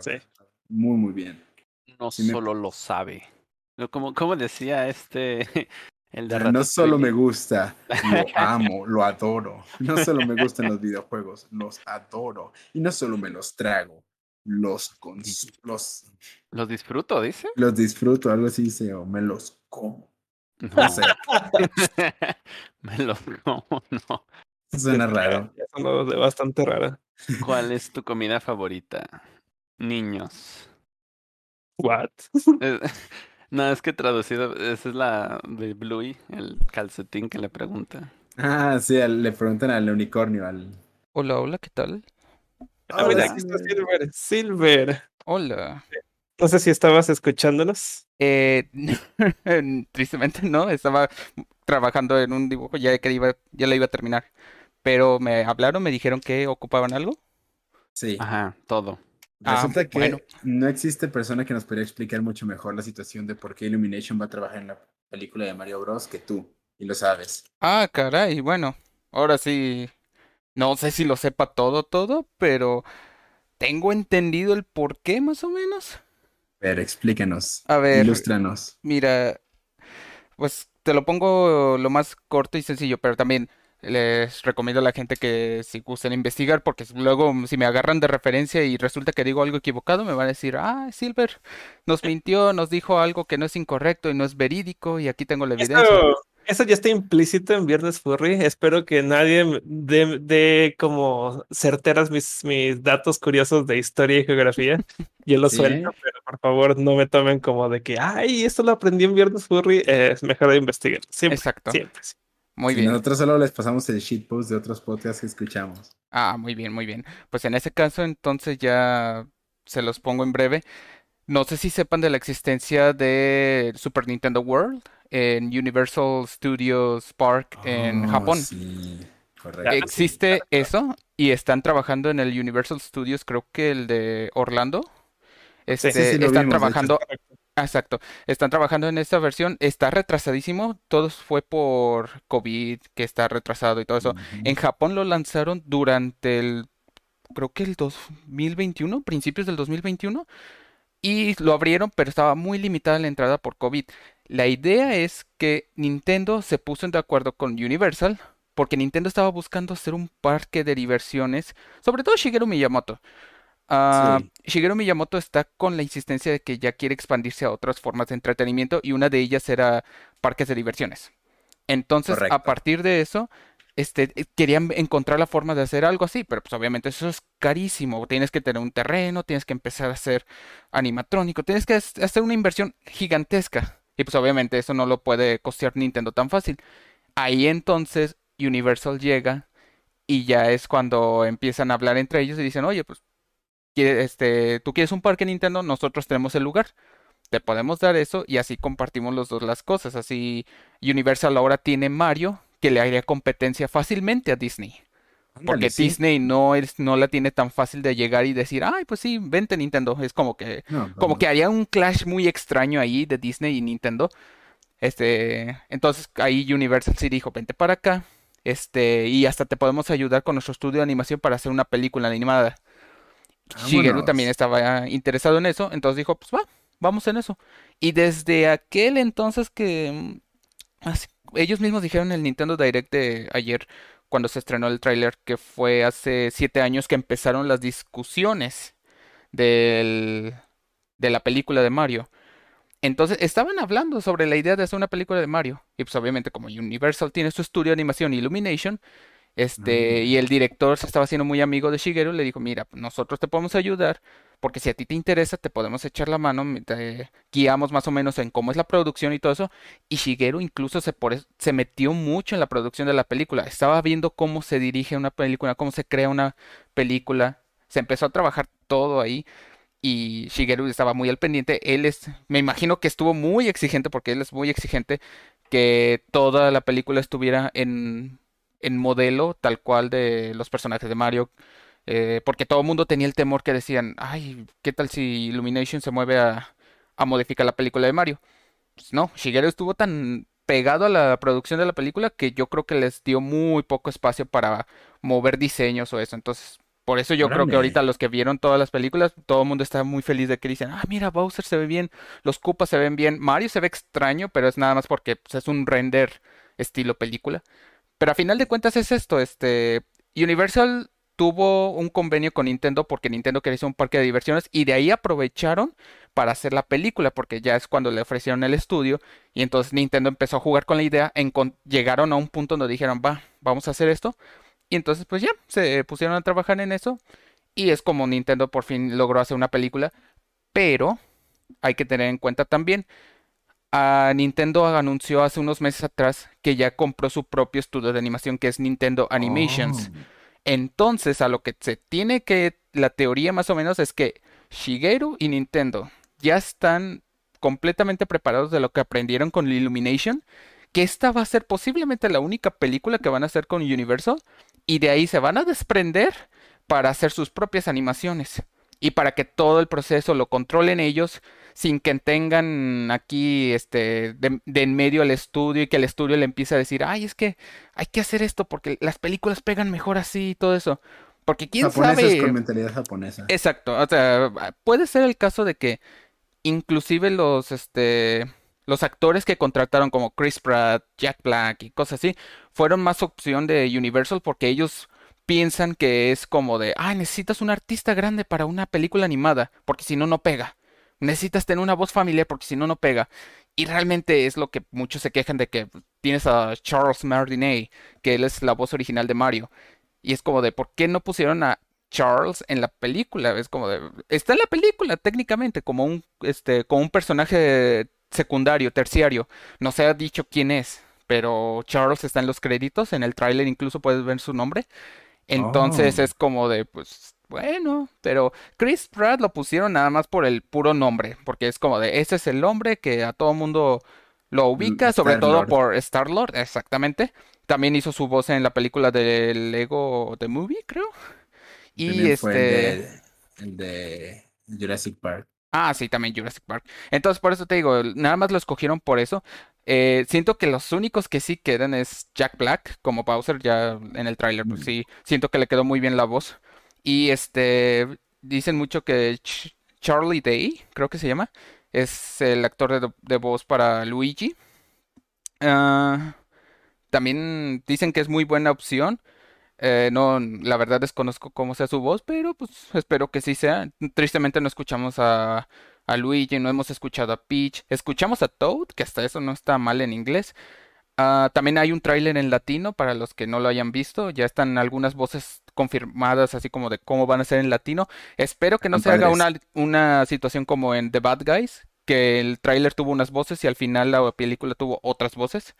Sí. Muy, muy bien. No Sí me- solo lo sabe. No, Como, como decía este El de No solo me gusta, lo amo, lo adoro. No solo me gustan los videojuegos, los adoro. Y no solo me los trago, los, cons- los, ¿Los disfruto, dice? los disfruto, algo así dice, o me los como. No. No sé, me los como, no. suena raro. Ya sonó de bastante raro. ¿Cuál es tu comida favorita? Niños. What? No, es que traducido, esa es la de Bluey, el calcetín que le pregunta. Ah, sí, al- le preguntan al unicornio, al... Hola, hola, ¿qué tal? Ah, mira, Hola. aquí está Silver. Silver. Hola. No sé si estabas escuchándonos. Eh, tristemente no, estaba trabajando en un dibujo ya que iba, ya la iba a terminar. Pero me hablaron, me dijeron que ocupaban algo. Sí. Ajá, todo. Ah, Resulta que bueno. no existe persona que nos podría explicar mucho mejor la situación de por qué Illumination va a trabajar en la película de Mario Bros. que tú, y lo sabes. Ah, caray, bueno, ahora sí, no sé si lo sepa todo, todo, pero tengo entendido el por qué más o menos. Pero explícanos, A ver, ilústranos. mira, pues te lo pongo lo más corto y sencillo, pero también les recomiendo a la gente que si gusten investigar, porque luego si me agarran de referencia y resulta que digo algo equivocado, me van a decir, ah, Silver nos mintió, nos dijo algo que no es incorrecto y no es verídico y aquí tengo la evidencia. Eso, eso ya está implícito en Viernes Furry. Espero que nadie dé dé como certeras mis, mis datos curiosos de historia y geografía. Yo lo Sí, suelto, pero por favor no me tomen como de que, ay, esto lo aprendí en Viernes Furry. Eh, es mejor de investigar. Siempre, Exacto, siempre. sí. Muy Si bien. nosotros solo les pasamos el shitpost de otros podcasts que escuchamos. Ah, muy bien, muy bien. Pues en ese caso, entonces ya se los pongo en breve. No sé si sepan de la existencia de Super Nintendo World en Universal Studios Park en Oh, Japón. Sí, correcto. Existe eso y están trabajando en el Universal Studios, creo que el de Orlando. Sí, Este, sí, lo están vimos, de hecho. Exacto, están trabajando en esta versión. Está retrasadísimo. Todo fue por COVID, que está retrasado y todo eso. En Japón lo lanzaron durante el, creo que el 2021, principios del 2021, y lo abrieron, pero estaba muy limitada la entrada por COVID. La idea es que Nintendo se puso de acuerdo con Universal, porque Nintendo estaba buscando hacer un parque de diversiones, sobre todo Shigeru Miyamoto. Ah, Sí. Shigeru Miyamoto está con la insistencia de que ya quiere expandirse a otras formas de entretenimiento y una de ellas era parques de diversiones. Entonces, a partir de eso, este, eh, querían encontrar la forma de hacer algo así, pero pues obviamente eso es carísimo. Tienes que tener un terreno, tienes que empezar a hacer animatrónico, tienes que hac- hacer una inversión gigantesca. Y pues obviamente eso no lo puede costear Nintendo tan fácil. Ahí entonces Universal llega y ya es cuando empiezan a hablar entre ellos y dicen, oye, pues, este, tú quieres un parque Nintendo, nosotros tenemos el lugar. Te podemos dar eso y así compartimos los dos las cosas. Así Universal ahora tiene Mario que le haría competencia fácilmente a Disney. Porque sí. Disney no es, no la tiene tan fácil de llegar y decir, ay, pues sí, vente Nintendo. Es como que, No, como no. que haría un clash muy extraño ahí de Disney y Nintendo. Este, entonces ahí Universal sí dijo, vente para acá. Este, y hasta te podemos ayudar con nuestro estudio de animación para hacer una película animada. Shigeru también estaba interesado en eso, entonces dijo, pues va, vamos en eso. Y desde aquel entonces que mm, ellos mismos dijeron en el Nintendo Direct de ayer, cuando se estrenó el tráiler, que fue hace siete años que empezaron las discusiones del, de la película de Mario. Entonces estaban hablando sobre la idea de hacer una película de Mario. Y pues obviamente como Universal tiene su estudio de animación Illumination, este, Ah. y el director se estaba haciendo muy amigo de Shigeru, le dijo, mira, nosotros te podemos ayudar, porque si a ti te interesa, te podemos echar la mano, te guiamos más o menos en cómo es la producción y todo eso. Y Shigeru incluso se, por se metió mucho en la producción de la película. Estaba viendo cómo se dirige una película, cómo se crea una película. Se empezó a trabajar todo ahí. Y Shigeru estaba muy al pendiente. Él es, me imagino que estuvo muy exigente, porque él es muy exigente, que toda la película estuviera en, en modelo tal cual de los personajes de Mario. eh, porque todo el mundo tenía el temor que decían, ay, ¿qué tal si Illumination se mueve a, a modificar la película de Mario? Pues no, Shigeru estuvo tan pegado a la producción de la película que yo creo que les dio muy poco espacio para mover diseños o eso. Entonces, Por eso yo creo que ahorita los que vieron todas las películas, todo el mundo está muy feliz de que dicen, ah, mira, Bowser se ve bien, los Koopas se ven bien, Mario se ve extraño, pero es nada más porque pues, es un render estilo película. Pero a final de cuentas es esto, este, Universal tuvo un convenio con Nintendo porque Nintendo quería hacer un parque de diversiones y de ahí aprovecharon para hacer la película porque ya es cuando le ofrecieron el estudio y entonces Nintendo empezó a jugar con la idea, encon- llegaron a un punto donde dijeron, va, vamos a hacer esto. Y entonces pues ya, se pusieron a trabajar en eso y es como Nintendo por fin logró hacer una película, pero hay que tener en cuenta también, a Nintendo anunció hace unos meses atrás que ya compró su propio estudio de animación que es Nintendo Animations. Oh. Entonces, a lo que se tiene que, la teoría más o menos es que Shigeru y Nintendo ya están completamente preparados de lo que aprendieron con Illumination, que esta va a ser posiblemente la única película que van a hacer con Universal, y de ahí se van a desprender para hacer sus propias animaciones. Y para que todo el proceso lo controlen ellos, sin que tengan aquí este de, de en medio el estudio y que el estudio le empiece a decir, ay, es que hay que hacer esto porque las películas pegan mejor así y todo eso. Porque quién Japoneses sabe. con mentalidad japonesa. Exacto, o sea, puede ser el caso de que inclusive los este los actores que contrataron como Chris Pratt, Jack Black y cosas así, fueron más opción de Universal porque ellos piensan que es como de, ah, necesitas un artista grande para una película animada, porque si no, no pega. Necesitas tener una voz familiar porque si no, no pega. Y realmente es lo que muchos se quejan de que tienes a Charles Martinet, que él es la voz original de Mario. Y es como de, ¿por qué no pusieron a Charles en la película? Es como de, está en la película técnicamente como un, este, como un personaje secundario, terciario. No se ha dicho quién es, pero Charles está en los créditos, en el tráiler incluso puedes ver su nombre. Entonces Oh. es como de, pues, bueno, pero Chris Pratt lo pusieron nada más por el puro nombre, porque es como de, ese es el nombre que a todo mundo lo ubica, sobre todo por Star-Lord, exactamente. También hizo su voz en la película de Lego The Movie, creo. Y También fue este... el de, el de Jurassic Park. Ah, sí, también Jurassic Park. Entonces, por eso te digo, nada más lo escogieron por eso. Eh, siento que los únicos que sí quedan es Jack Black, como Bowser, ya en el tráiler, pues Mm. sí, siento que le quedó muy bien la voz. Y este, dicen mucho que Ch- Charlie Day, creo que se llama, es el actor de, de voz para Luigi. Ah, también dicen que es muy buena opción. Eh, no, la verdad desconozco cómo sea su voz, pero pues espero que sí sea. Tristemente no escuchamos a, a Luigi, no hemos escuchado a Peach. Escuchamos a Toad, que hasta eso no está mal en inglés. Ah, también hay un tráiler en latino para los que no lo hayan visto. Ya están algunas voces confirmadas, así como de cómo van a ser en latino. Espero que no se haga una, una situación como en The Bad Guys, que el tráiler tuvo unas voces y al final la película tuvo otras voces.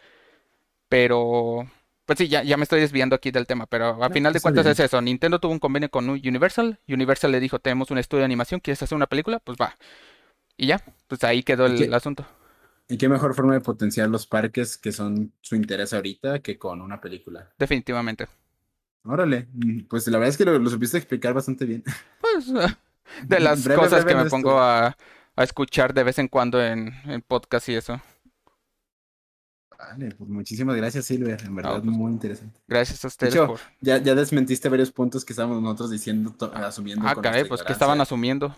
Pero, pues sí, ya, ya me estoy desviando aquí del tema, pero a No, final de cuentas bien. es eso. Nintendo tuvo un convenio con Universal. Universal le dijo, tenemos un estudio de animación, ¿quieres hacer una película? Pues va. Y ya, pues ahí quedó ¿Y el qué- asunto. ¿Y qué mejor forma de potenciar los parques que son su interés ahorita que con una película? Definitivamente. Órale, pues la verdad es que lo, lo supiste explicar bastante bien. Pues de las Breve, cosas breve que me pongo a, a escuchar de vez en cuando en, en podcast y eso. Vale, pues muchísimas gracias, Silver. En verdad, pues, muy interesante. Gracias a De ustedes hecho, por... ya, ya desmentiste varios puntos que estábamos nosotros diciendo, asumiendo Ah, caray, pues que estaban asumiendo.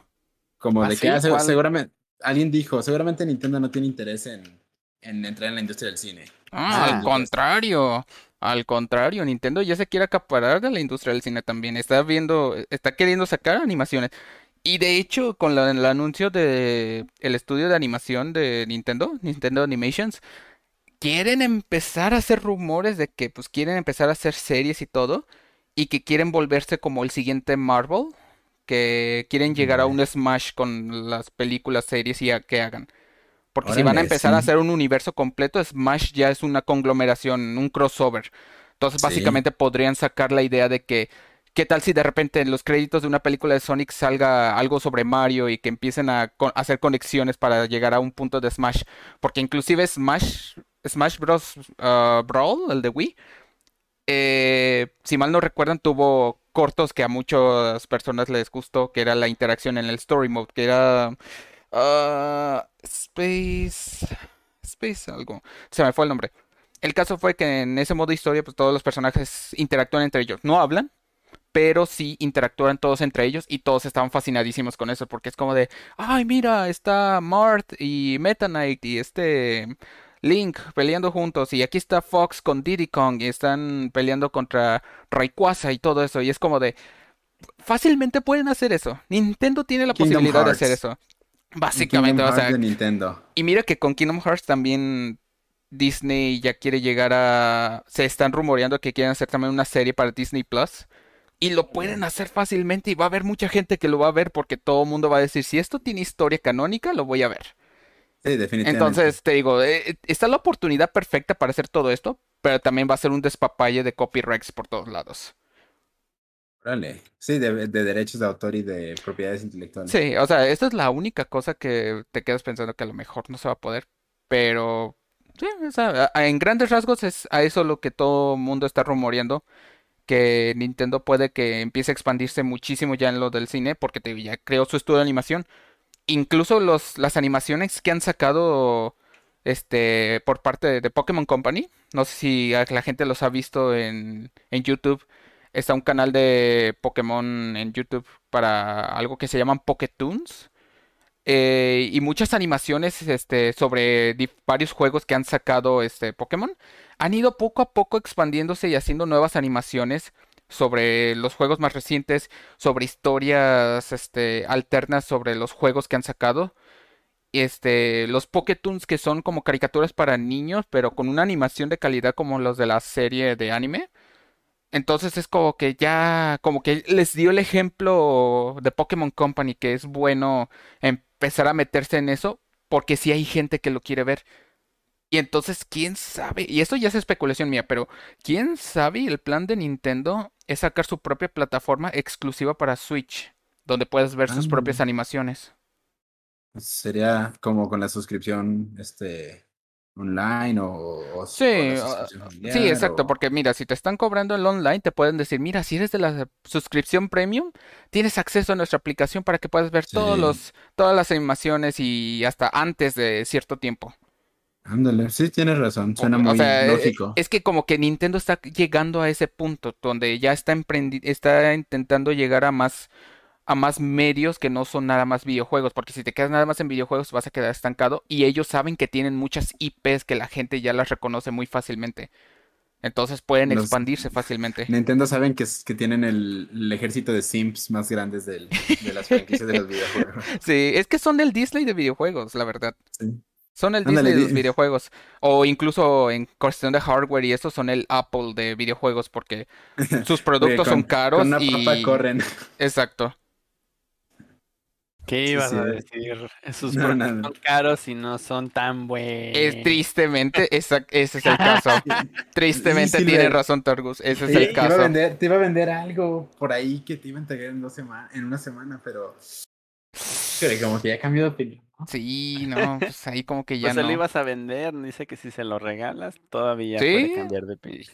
Como ¿Ah, de que sí? ah, seguramente, alguien dijo, seguramente Nintendo no tiene interés en, en entrar en la industria del cine. Ah, Ah. al contrario, al contrario, Nintendo ya se quiere acaparar de la industria del cine también. Está viendo, está queriendo sacar animaciones. Y de hecho, con la- el anuncio de el estudio de animación de Nintendo, Nintendo Animations, quieren empezar a hacer rumores de que pues quieren empezar a hacer series y todo, y que quieren volverse como el siguiente Marvel, que quieren llegar a un Smash con las películas, series y a- que hagan. Porque si van a empezar a hacer un universo completo, Smash ya es una conglomeración, un crossover. Entonces, Sí. básicamente podrían sacar la idea de que, ¿qué tal si de repente en los créditos de una película de Sonic salga algo sobre Mario y que empiecen a co- hacer conexiones para llegar a un punto de Smash? Porque inclusive Smash, Smash Bros. ah, Brawl, el de Wii, eh, si mal no recuerdan, tuvo cortos que a muchas personas les gustó, que era la interacción en el Story Mode, que era ah, Space, Space algo, se me fue el nombre. El caso fue que en ese modo historia, pues todos los personajes interactúan entre ellos, no hablan, pero sí interactúan todos entre ellos y todos estaban fascinadísimos con eso, porque es como de, ay, mira, está Mart y Meta Knight y este Link peleando juntos y aquí está Fox con Diddy Kong y están peleando contra Rayquaza y todo eso y es como de, fácilmente pueden hacer eso. Nintendo tiene la Kingdom posibilidad de hacer eso. Básicamente, Kingdom o sea, de Nintendo. y mira que con Kingdom Hearts también Disney ya quiere llegar a... Se están rumoreando que quieren hacer también una serie para Disney Plus. Y lo pueden hacer fácilmente y va a haber mucha gente que lo va a ver porque todo el mundo va a decir, si esto tiene historia canónica, lo voy a ver. Sí, definitivamente. Entonces, te digo, eh, está la oportunidad perfecta para hacer todo esto, pero también va a ser un despapalle de copyrights por todos lados. Órale. Sí, de, de derechos de autor y de propiedades intelectuales. Sí, o sea, esta es la única cosa que te quedas pensando que a lo mejor no se va a poder, pero sí, o sea, en grandes rasgos es a eso lo que todo mundo está rumoreando, que Nintendo puede que empiece a expandirse muchísimo ya en lo del cine, porque te, ya creó su estudio de animación, incluso los, las animaciones que han sacado este por parte de, Pokémon Company, no sé si la gente los ha visto en, en YouTube. Está un canal de Pokémon en YouTube para algo que se llaman Pokétoons. eh, y muchas animaciones este, sobre varios juegos que han sacado este, Pokémon. Han ido poco a poco expandiéndose y haciendo nuevas animaciones sobre los juegos más recientes, sobre historias este, alternas sobre los juegos que han sacado. Este, los Pokétoons que son como caricaturas para niños, pero con una animación de calidad como los de la serie de anime. Entonces es como que ya, como que les dio el ejemplo de Pokémon Company que es bueno empezar a meterse en eso, porque sí hay gente que lo quiere ver. Y entonces, quién sabe, y esto ya es especulación mía, pero quién sabe, el plan de Nintendo es sacar su propia plataforma exclusiva para Switch, donde puedes ver sus Ah. propias animaciones. Sería como con la suscripción este online o, o Sí, Sí, exacto, o- porque mira, si te están cobrando el online, te pueden decir, mira, si eres de la suscripción premium, tienes acceso a nuestra aplicación para que puedas ver todos los, todas las animaciones y hasta antes de cierto tiempo. Ándale, sí tienes razón, suena O muy sea, eh, lógico. es que como que Nintendo está llegando a ese punto donde ya está emprendi- está intentando llegar a más a más medios que no son nada más videojuegos, porque si te quedas nada más en videojuegos vas a quedar estancado y ellos saben que tienen muchas IPs que la gente ya las reconoce muy fácilmente. Entonces pueden Los- expandirse fácilmente. Nintendo saben que, que tienen el, el ejército de simps más grandes del- de las franquicias de los videojuegos. Sí, es que son el Disney de videojuegos, la verdad. Sí. Son el Disney de los videojuegos. O incluso en cuestión de hardware y eso son el Apple de videojuegos porque sus productos Oye, son caros Con una papa y... corren. Exacto. ¿Qué ibas sí, a decir? Sus No, productos nada. son caros y no son tan buenos. Es tristemente, esa- ese es el caso. Tristemente Sí, sí, tiene razón Torgus, ese es el te iba a caso. vender, te iba a vender algo por ahí que te iba a entregar en dos semanas, en una semana, pero pero como que ya cambió de opinión. ¿No? Sí, no, pues ahí como que ya Pues se lo no. ibas a vender, dice que si se lo regalas, todavía ¿Sí? puede cambiar de opinión.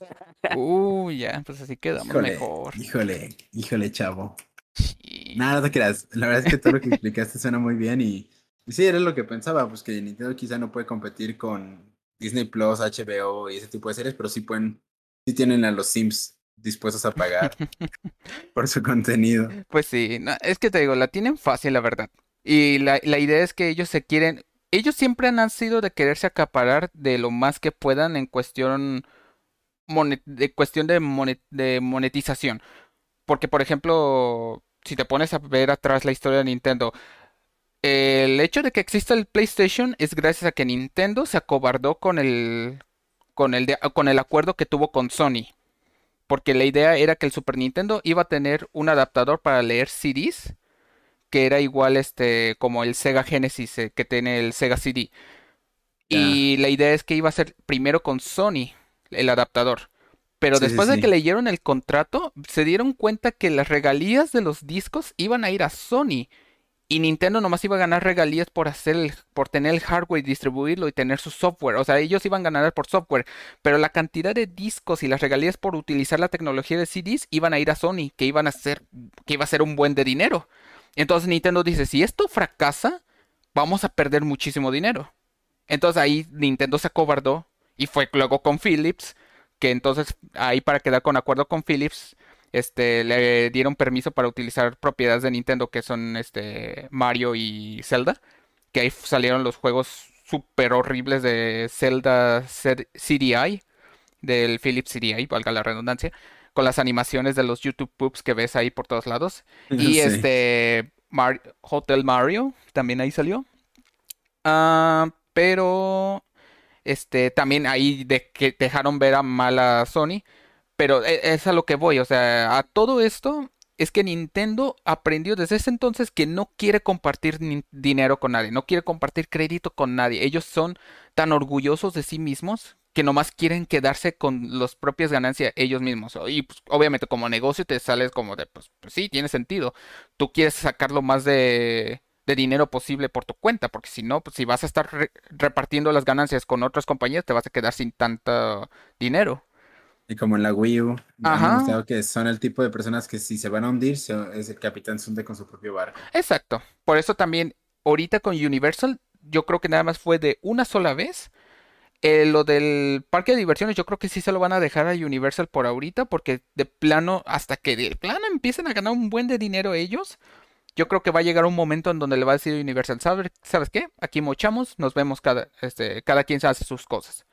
Uy, ya, pues así quedamos Híjole, mejor. híjole, híjole, chavo. Sí. Nada, no te creas. La verdad es que todo lo que explicaste suena muy bien y, y sí, era lo que pensaba, pues que Nintendo quizá no puede competir con Disney Plus, HBO y ese tipo de series, pero sí pueden, sí tienen a los Sims dispuestos a pagar por su contenido. Pues sí, no, es que te digo, la tienen fácil, la verdad. Y la, la idea es que ellos se quieren, ellos siempre han sido de quererse acaparar de lo más que puedan en cuestión, monet- de cuestión de, monet- de monetización. Porque, por ejemplo, si te pones a ver atrás la historia de Nintendo, el hecho de que exista el PlayStation es gracias a que Nintendo se acobardó con el, con el, de- con el acuerdo que tuvo con Sony. Porque la idea era que el Super Nintendo iba a tener un adaptador para leer CDs, que era igual este como el Sega Genesis eh, que tiene el Sega CD. Y la idea es que iba a ser primero con Sony el adaptador. Pero Sí, sí, después de sí. que leyeron el contrato, se dieron cuenta que las regalías de los discos iban a ir a Sony. Y Nintendo nomás iba a ganar regalías por hacer el- por tener el hardware y distribuirlo y tener su software. O sea, ellos iban a ganar por software. Pero la cantidad de discos y las regalías por utilizar la tecnología de CDs iban a ir a Sony, que iban a ser, que iba a ser un buen de dinero. Entonces Nintendo dice, si esto fracasa, vamos a perder muchísimo dinero. Entonces ahí Nintendo se acobardó y fue luego con Philips, que entonces ahí para quedar con acuerdo con Philips, este, le dieron permiso para utilizar propiedades de Nintendo que son este, Mario y Zelda, que ahí salieron los juegos súper horribles de Zelda CDI, del Philips CDI, valga la redundancia, con las animaciones de los YouTube poops que ves ahí por todos lados. Y Sí. este Mar- Hotel Mario también ahí salió. Ah, pero este también ahí de que dejaron ver a mala Sony. Pero e- es a lo que voy. O sea, a todo esto es que Nintendo aprendió desde ese entonces que no quiere compartir dinero con nadie, no quiere compartir crédito con nadie. Ellos son tan orgullosos de sí mismos que nomás quieren quedarse con las propias ganancias ellos mismos. Y pues, obviamente como negocio te sales como de, pues, pues sí, tiene sentido. Tú quieres sacar lo más de, de dinero posible por tu cuenta, porque si no, pues si vas a estar re- repartiendo las ganancias con otras compañías, te vas a quedar sin tanto dinero. Y como en la Wii U, han que son el tipo de personas que si se van a hundir, se- es el capitán se hunde con su propio barco. Exacto. Por eso también, ahorita con Universal, yo creo que nada más fue de una sola vez. Eh, lo del parque de diversiones, yo creo que sí se lo van a dejar a Universal por ahorita, porque de plano, hasta que de plano empiecen a ganar un buen de dinero ellos, yo creo que va a llegar un momento en donde le va a decir Universal, ¿sabes, ¿sabes qué? Aquí mochamos, nos vemos cada, este, cada quien hace sus cosas.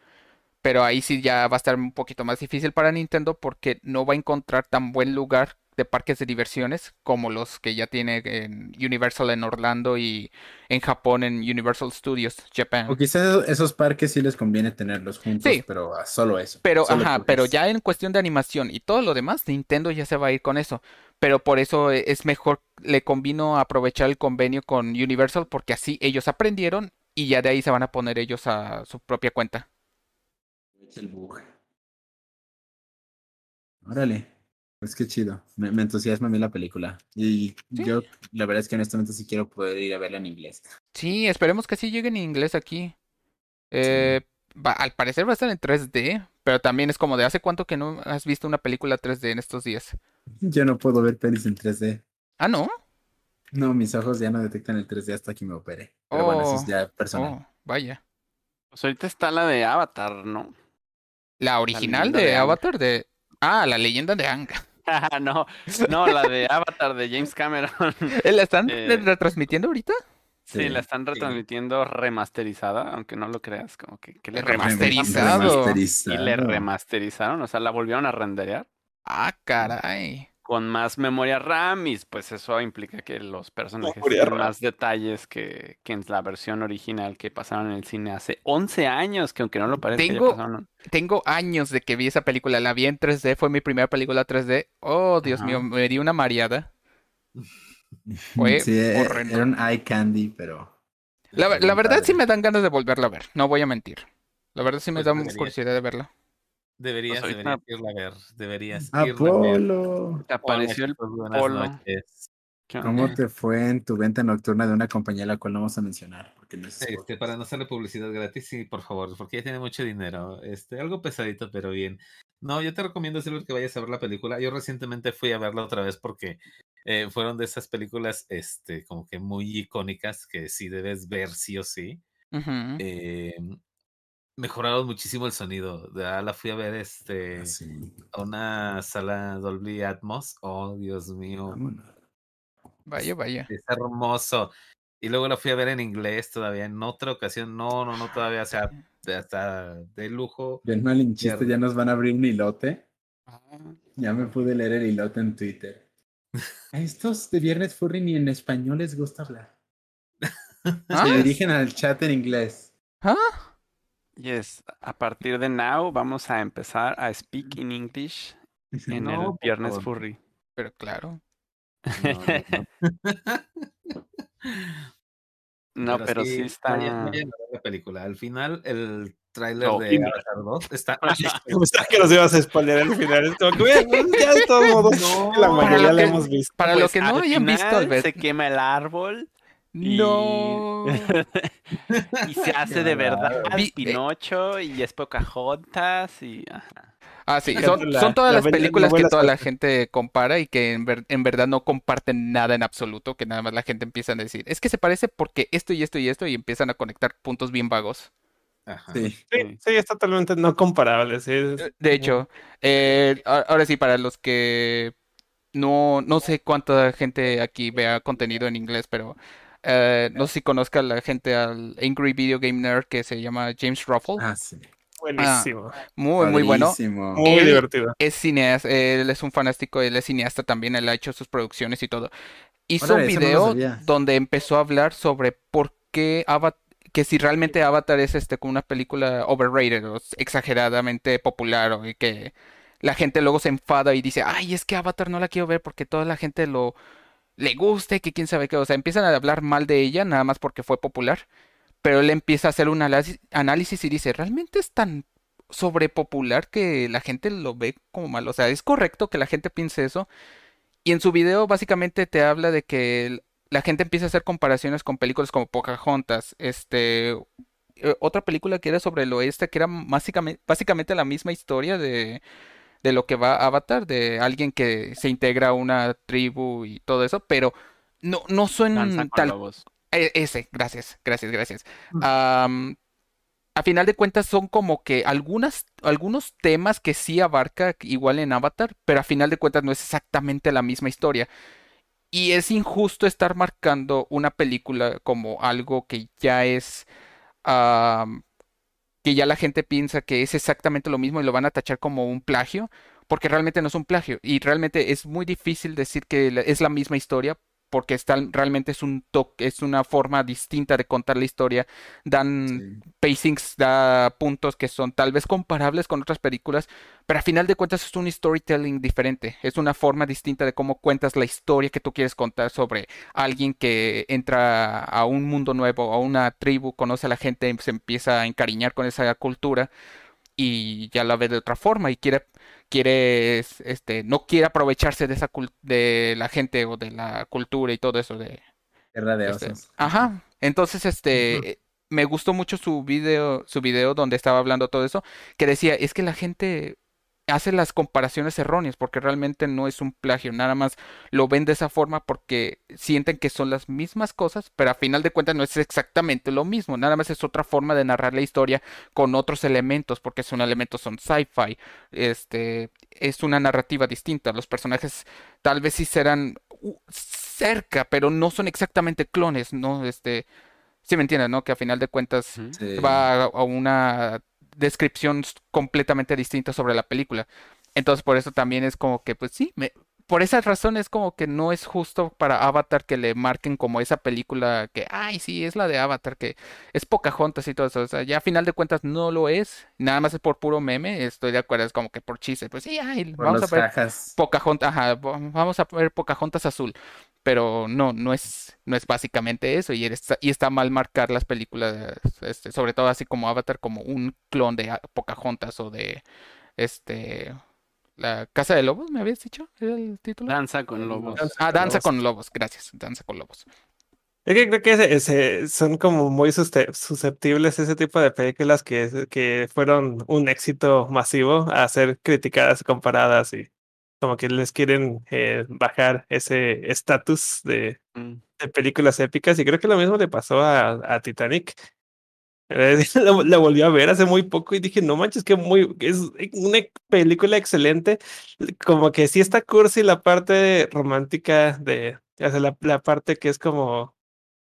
Pero ahí sí ya va a estar un poquito más difícil para Nintendo porque no va a encontrar tan buen lugar de parques de diversiones como los que ya tiene en Universal en Orlando y en Japón en Universal Studios Japan. O quizás esos parques sí les conviene tenerlos juntos, Sí. pero solo eso. Pero, solo ajá, pero ya en cuestión de animación y todo lo demás, Nintendo ya se va a ir con eso. Pero por eso e- es mejor, le convino aprovechar el convenio con Universal porque así ellos aprendieron y ya de ahí se van a poner ellos a su propia cuenta. Es el bug. Órale, pues qué chido. Me, me entusiasma a mí la película. Y Sí. yo, la verdad es que honestamente sí quiero poder ir a verla en inglés. Sí, esperemos que sí llegue en inglés aquí. Eh, va- al parecer va a estar en 3D, pero también es como de hace cuánto que no has visto una película 3D en estos días. Yo no puedo ver pelis en 3D. Ah, ¿no? No, mis ojos ya no detectan el 3D hasta que me opere. Pero bueno, eso es Oh, ya personal. Oh, vaya. Pues ahorita está la de Avatar, ¿no? La original de. Avatar de... Ah, la leyenda de Aang. No, no, la de Avatar de James Cameron. ¿Eh, ¿La están Eh, retransmitiendo ahorita? Sí, Sí, la están retransmitiendo remasterizada, aunque no lo creas, como que, que le Remasterizado. Y le remasterizaron, o sea, la volvieron a renderear Ah, caray. Con más memoria RAM y pues eso implica que los personajes tienen más detalles que, que en la versión original que pasaron en el cine hace 11 años, que aunque no lo parezca, Tengo- pasaron- Tengo años de que vi esa película. La vi en 3D, fue mi primera película 3D. Oh, Dios Ajá. mío, me di una mareada. Fue Sí, e- horrendo. era un eye candy, pero. La, verdad sí me dan ganas de volverla a ver, no voy a mentir. La verdad sí me Pues da curiosidad de verla. Deberías, Pues deberías irla a ver. Deberías irla a ver. Apolo. Apareció el chicos, buenas polo. noches. ¿Qué onda? ¿Cómo te fue en tu venta nocturna de una compañía a la cual no vamos a mencionar? Porque no es Este, para no hacerle publicidad gratis, sí, por favor, porque ya tiene mucho dinero. Este, algo pesadito, pero bien. No, yo te recomiendo, Silver, que vayas a ver la película. Yo recientemente fui a verla otra vez porque eh, fueron de esas películas, este, como que muy icónicas que sí debes ver sí o sí. Ujú. Eh, mejoraron muchísimo el sonido. Ya la fui a ver, este, Ah, sí. a una sala Dolby Atmos. Oh, Dios mío. Vámonos. Vaya, vaya. Es hermoso. Y luego la fui a ver en inglés todavía, en otra ocasión. No, no, no, todavía, o sea, de- hasta de lujo. Bien malinchiste, ya nos van a abrir un hilote. Ah, Ya me pude leer el hilote en Twitter. A estos de Viernes Furry ni en español les gusta hablar. ¿Ah? Se dirigen al chat en inglés. ¿Ah? Yes, a partir de now vamos a empezar a speak in English en No, el por Viernes favor. Furry. Pero claro. No, no, No, pero sí está. A ver la película. Al final, el tráiler No, de. Avatar 2 está. Pensaba que nos ibas a spoiler al final. Es como que, "Bueno, pues, ya de todos modos, No, la mayoría la hemos visto. Para Pues, lo que no hayan visto. Se quema el árbol No. y se hace de verdad Vi- eh, Pinocho y es Pocahontas y ajá. Ah, sí, son, todas la las películas que toda la gente compara y que en, ver- en verdad no comparten nada en absoluto, que nada más la gente empieza a decir, es que se parece porque esto y esto y esto y empiezan a conectar puntos bien vagos. Ajá. Sí. Sí, sí, es totalmente no comparable. sí, es- De hecho, eh, ahora sí, para los que no, no sé cuánta gente aquí vea contenido en inglés, pero eh, no sé si conozca la gente al Angry Video Game Nerd que se llama James Ruffle. Ah, sí. Buenísimo. Muy, muy bueno. Muy Él- divertido. Es cineasta, él es un fanático, él es cineasta también, él ha hecho sus producciones y todo. Hizo Órale, un no video donde empezó a hablar sobre por qué Avatar, que si realmente Avatar es este como una película overrated o exageradamente popular o y que la gente luego se enfada y dice, ay, es que Avatar no la quiero ver porque toda la gente lo le gusta y que quién sabe qué, o sea, empiezan a hablar mal de ella nada más porque fue popular, pero él empieza a hacer un análisis, y dice, ¿realmente es tan sobrepopular que la gente lo ve como mal? O sea, ¿es correcto que la gente piense eso? Y en su video básicamente te habla de que la gente empieza a hacer comparaciones con películas como Pocahontas, este, eh, otra película que era sobre el oeste, que era básicamente, básicamente la misma historia de, de lo que va a Avatar, de alguien que se integra a una tribu y todo eso, pero no, no son tal lobos. e- Ese, gracias, gracias, gracias. Am, a final de cuentas son como que algunas, algunos temas que sí abarca igual en Avatar, pero a final de cuentas no es exactamente la misma historia. Y es injusto estar marcando una película como algo que ya es, que ya la gente piensa que es exactamente lo mismo y lo van a tachar como un plagio, porque realmente no es un plagio. Y realmente es muy difícil decir que es la misma historia, porque está, realmente es un toque, es una forma distinta de contar la historia. Dan Sí. pacings, da puntos que son tal vez comparables con otras películas, pero a final de cuentas es un storytelling diferente. Es una forma distinta de cómo cuentas la historia que tú quieres contar sobre alguien que entra a un mundo nuevo, a una tribu, conoce a la gente, se empieza a encariñar con esa cultura y ya la ve de otra forma y quiere quiere es- este no quiere aprovecharse de esa de la gente o de la cultura y todo eso de Guerra de este, osos. ajá. Entonces, este, me gustó mucho su video, su video donde estaba hablando todo eso, que decía, es que la gente hace las comparaciones erróneas porque realmente no es un plagio, nada más lo ven de esa forma porque sienten que son las mismas cosas, pero a final de cuentas no es exactamente lo mismo, nada más es otra forma de narrar la historia con otros elementos, porque son elementos son sci-fi, este, es una narrativa distinta, los personajes tal vez sí serán cerca, pero no son exactamente clones, ¿no? Este, sí me entiendes, ¿no? Que a final de cuentas. Sí. va a a una descripción completamente distinta sobre la película. Entonces, por eso también es como que, pues sí, me, por esa razón es como que no es justo para Avatar que le marquen como esa película que, ay, sí, es la de Avatar, que es Pocahontas y todo eso. O sea, ya a final de cuentas no lo es, nada más es por puro meme, estoy de acuerdo, es como que por chiste, pues sí, ay, Por vamos a ver. Pocahontas, ajá, va- vamos a ver Pocahontas azul, pero no, no es, no es básicamente eso y está, y está mal marcar las películas, este, sobre todo así como Avatar, como un clon de Pocahontas o de, este, la Casa de Lobos, ¿me habías dicho? ¿Era el título? Danza con lobos. Danza Ah, con Danza Lobos. con Lobos, gracias, Danza con Lobos. Es que creo que ese- ese- son como muy susceptibles ese tipo de películas que, que fueron un éxito masivo a ser criticadas, comparadas y como que les quieren eh, bajar ese estatus de, Mm. de películas épicas y creo que lo mismo le pasó a, a Titanic. La, la volví a ver hace muy poco y dije, no manches, que muy, es una película excelente. Como que sí está cursi la parte romántica de, o sea, la, la parte que es como,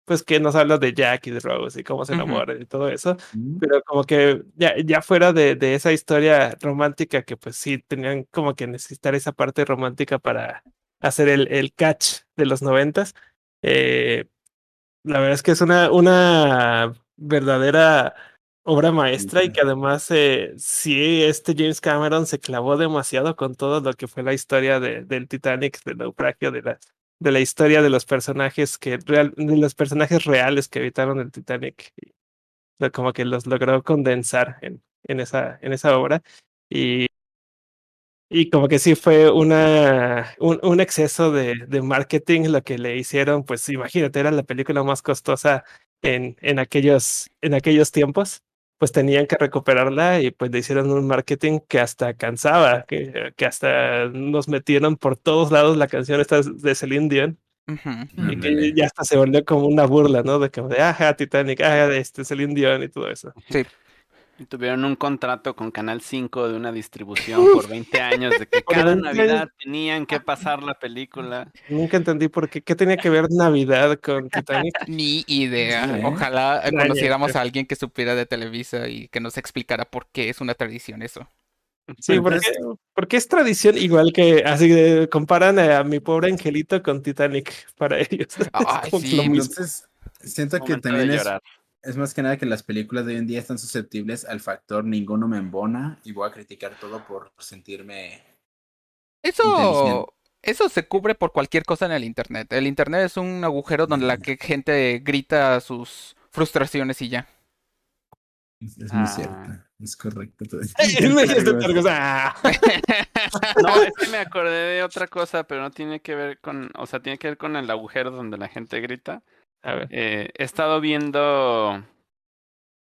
pues que nos habla de Jack y de Rose y cómo se enamoran y todo eso. Mm. Pero como que ya, ya fuera de, de esa historia romántica que pues sí tenían como que necesitar esa parte romántica para hacer el, el catch de los noventas. Eh, la verdad es que es una, una verdadera obra maestra y que además eh, sí, este James Cameron se clavó demasiado con todo lo que fue la historia de, del Titanic, del naufragio, de la, de la historia de los personajes que real, de los personajes reales que habitaron el Titanic. Y como que los logró condensar en, en esa, en esa obra. Y y como que sí fue una, un, un exceso de, de marketing lo que le hicieron, pues imagínate, era la película más costosa en, en, aquellos, en aquellos tiempos, pues tenían que recuperarla y pues le hicieron un marketing que hasta cansaba, que, que hasta nos metieron por todos lados la canción esta de Celine Dion Ujú. y que ya hasta se volvió como una burla, ¿no? De que, de, ajá, Titanic, ajá, este Celine Dion y todo eso. Sí. Tuvieron un contrato con Canal 5 de una distribución por 20 años de que cada 20 años. Navidad tenían que pasar la película. Nunca entendí por qué. ¿Qué tenía que ver Navidad con Titanic? Ni idea. ¿eh? Ojalá eh, Extraño, conociéramos a alguien que supiera de Televisa y que nos explicara por qué es una tradición eso. Sí, porque, porque es tradición igual que así de, comparan a mi pobre angelito con Titanic para ellos. Ay, sí, lo mismo. Entonces, siento que también es, llorar. Es más que nada que las películas de hoy en día están susceptibles al factor ninguno me embona y voy a criticar todo por sentirme... Eso, eso se cubre por cualquier cosa en el internet. El internet es un agujero donde la que gente grita sus frustraciones y ya. Es, muy Ah. cierto, es correcto. todo. No, es que me acordé de otra cosa, pero no tiene que ver con, o sea, tiene que ver con el agujero donde la gente grita. A ver. Eh, he estado viendo.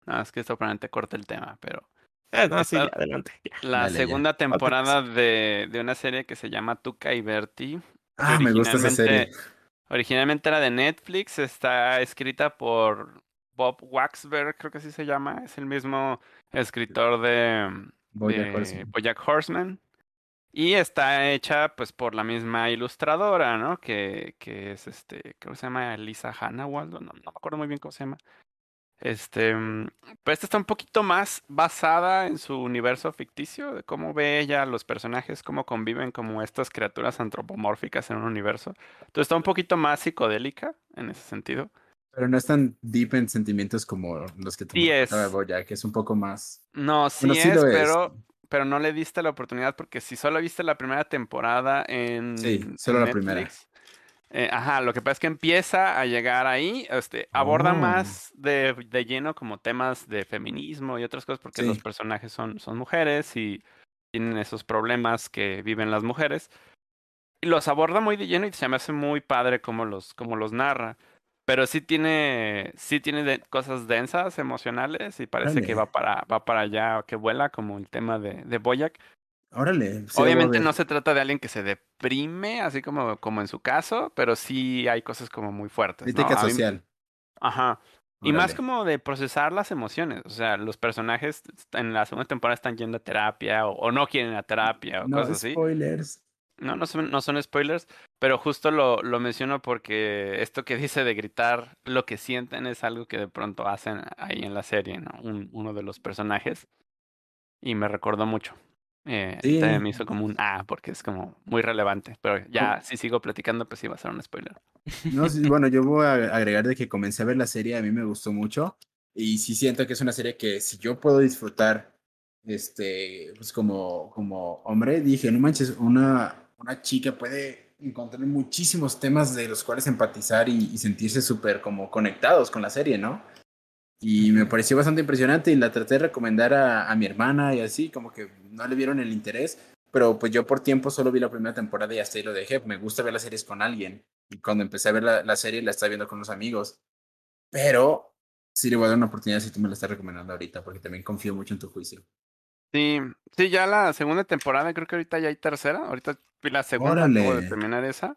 No, es que esto probablemente corta el tema, pero Ah, no, sí, adelante. ya. la Dale, ya. segunda temporada de, de una serie que se llama Tuca y Bertie. Ah, me gusta esa serie. originalmente- Originalmente era de Netflix, está escrita por Bob Waxberg, creo que así se llama. Es el mismo escritor de, Bojack de Horseman. BoJack Horseman. Y está hecha pues por la misma ilustradora, ¿no? Que, que es este, que se llama Lisa Hanna o algo, no, no me acuerdo muy bien cómo se llama. Este, mm, pero esta está un poquito más basada en su universo ficticio, de cómo ve ella a los personajes, cómo conviven como estas criaturas antropomórficas en un universo. Entonces está un poquito más psicodélica en ese sentido. Pero no es tan deep en sentimientos como los que Sí es. tocaba Bojack, es un poco más... No, sí Bueno, sí es, es. Pero, no le diste la oportunidad porque si solo viste la primera temporada en, Sí, solo en la primera. Eh, ajá, lo que pasa es que empieza a llegar ahí, este, aborda Oh. más de, de lleno como temas de feminismo y otras cosas porque los personajes son, son mujeres y tienen esos problemas que viven las mujeres. Y los aborda muy de lleno y se me hace muy padre como los, como los narra. Pero sí tiene, sí tiene de- cosas densas, emocionales, y parece que va para, va para allá, que vuela, como el tema de, de Boyac. Órale. sí Obviamente no se trata de alguien que se deprime, así como, como en su caso, pero sí hay cosas como muy fuertes. ¿no? Crítica mí- social. Ajá. Y más como de procesar las emociones. O sea, los personajes en la segunda temporada están yendo a terapia o, o no quieren a terapia o No, cosas así. spoilers. No, no son, no son spoilers, pero justo lo, lo menciono porque esto que dice de gritar lo que sienten es algo que de pronto hacen ahí en la serie, ¿no? Un- uno de los personajes. Y me recordó mucho. Eh, Sí. también me hizo como un ah, porque es como muy relevante. Pero ya, si sigo platicando, pues sí va a ser un spoiler. No, sí, bueno, yo voy a agregar de que comencé a ver la serie, a mí me gustó mucho y sí siento que es una serie que si yo puedo disfrutar, este, pues como, como hombre, dije, no manches, una, una chica puede encontrar muchísimos temas de los cuales empatizar y, y sentirse súper como conectados con la serie, ¿no? Y me pareció bastante impresionante y la traté de recomendar a, a mi hermana y así, como que no le vieron el interés, pero pues yo por tiempo solo vi la primera temporada y hasta ahí lo dejé. Me gusta ver las series con alguien. Y cuando empecé a ver la, la serie la estaba viendo con unos amigos. Pero sí le voy a dar una oportunidad si tú me la estás recomendando ahorita, porque también confío mucho en tu juicio. Sí, sí, ya la segunda temporada, creo que ahorita ya hay tercera. Ahorita la segunda, acabo de terminar esa.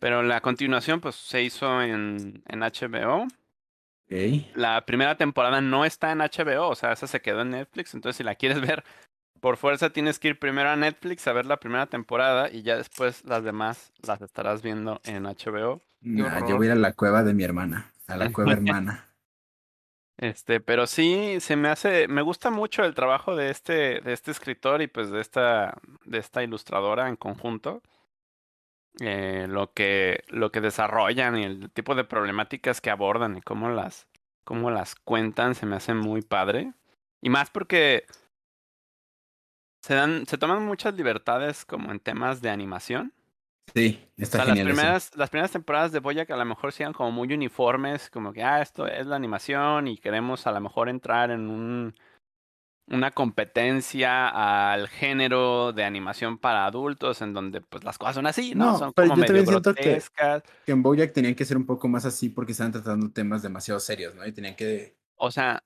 Pero la continuación, pues, se hizo en, en HBO. Ok. La primera temporada no está en HBO, o sea, esa se quedó en Netflix. Entonces, si la quieres ver por fuerza, tienes que ir primero a Netflix a ver la primera temporada y ya después las demás las estarás viendo en HBO. Nah, yo voy a ir a la cueva de mi hermana, a la cueva hermana. Este, pero sí, se me hace, me gusta mucho el trabajo de este, de este escritor y pues de esta, de esta ilustradora en conjunto. Eh, lo que, lo que desarrollan y el tipo de problemáticas que abordan y cómo las, cómo las cuentan se me hace muy padre. Y más porque se dan, se toman muchas libertades como en temas de animación. Sí, O está sea, las genial. eso. primeras, las primeras temporadas de Boyac a lo mejor sean como muy uniformes, como que, ah, esto es la animación y queremos a lo mejor entrar en un, una competencia al género de animación para adultos, en donde pues las cosas son así, ¿no? No, son pero como yo medio siento que- grotescas. Que en Bojack tenían que ser un poco más así porque estaban tratando temas demasiado serios, ¿no? Y tenían que... O sea,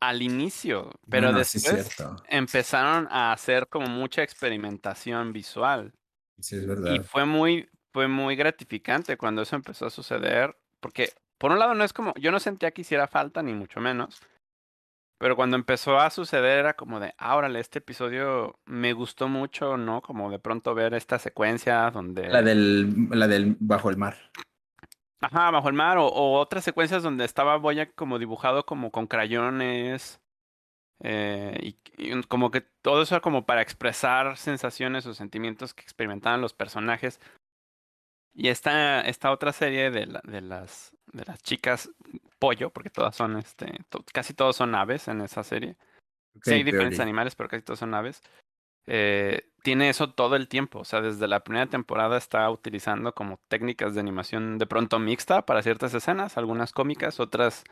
al inicio, pero después empezaron a hacer como mucha experimentación visual. Sí, es Y verdad. fue muy, fue muy gratificante cuando eso empezó a suceder, porque por un lado no es como, yo no sentía que hiciera falta, ni mucho menos, Pero cuando empezó a suceder era como de, ah, órale, este episodio me gustó mucho, ¿no? Como de pronto ver esta secuencia donde... La del, la del bajo el mar. Ajá, bajo el mar, o, o otras secuencias donde estaba Boya como dibujado como con crayones. Eh, y, como que todo eso era como para expresar sensaciones o sentimientos que experimentaban los personajes. Y esta, esta otra serie de, la- de las de las chicas pollo, porque todas son este, to- casi todos son aves en esa serie. Sí, hay diferentes animales, pero casi todos son aves. Eh, tiene eso todo el tiempo. O sea, desde la primera temporada está utilizando como técnicas de animación de pronto mixta para ciertas escenas, algunas cómicas, otras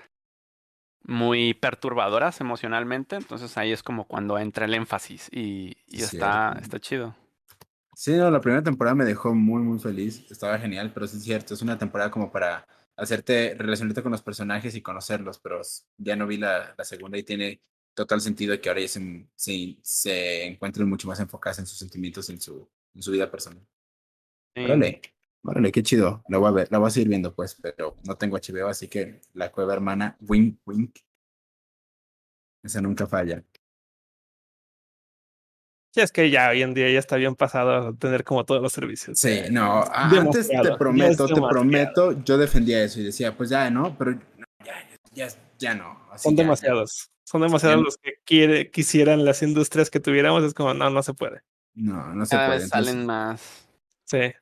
muy perturbadoras emocionalmente. Entonces ahí es como cuando entra el énfasis y, y está, está chido. Sí, no, la primera temporada me dejó muy, muy feliz. Estaba genial, pero sí es cierto, es una temporada como para hacerte, relacionarte con los personajes y conocerlos, pero ya no vi la, la segunda y tiene total sentido que ahora ya se, se, se encuentren mucho más enfocadas en sus sentimientos, en su, en su vida personal. Sí. Órale, qué chido. La voy a ver, la voy a seguir viendo, pues, pero no tengo HBO, así que la cueva hermana, wink, wink. Esa nunca falla. Sí, es que ya hoy en día ya está bien pasado a tener como todos los servicios. Sí, no, antes te prometo, te prometo, yo defendía eso y decía, pues ya, ¿no? Pero no, ya, ya, ya no. así Son ya, ya. demasiados. Son demasiados Ya- los que quiere, quisieran las industrias que tuviéramos. Es como, no, no se puede. No, no se Cada puede. vez salen más. Sí.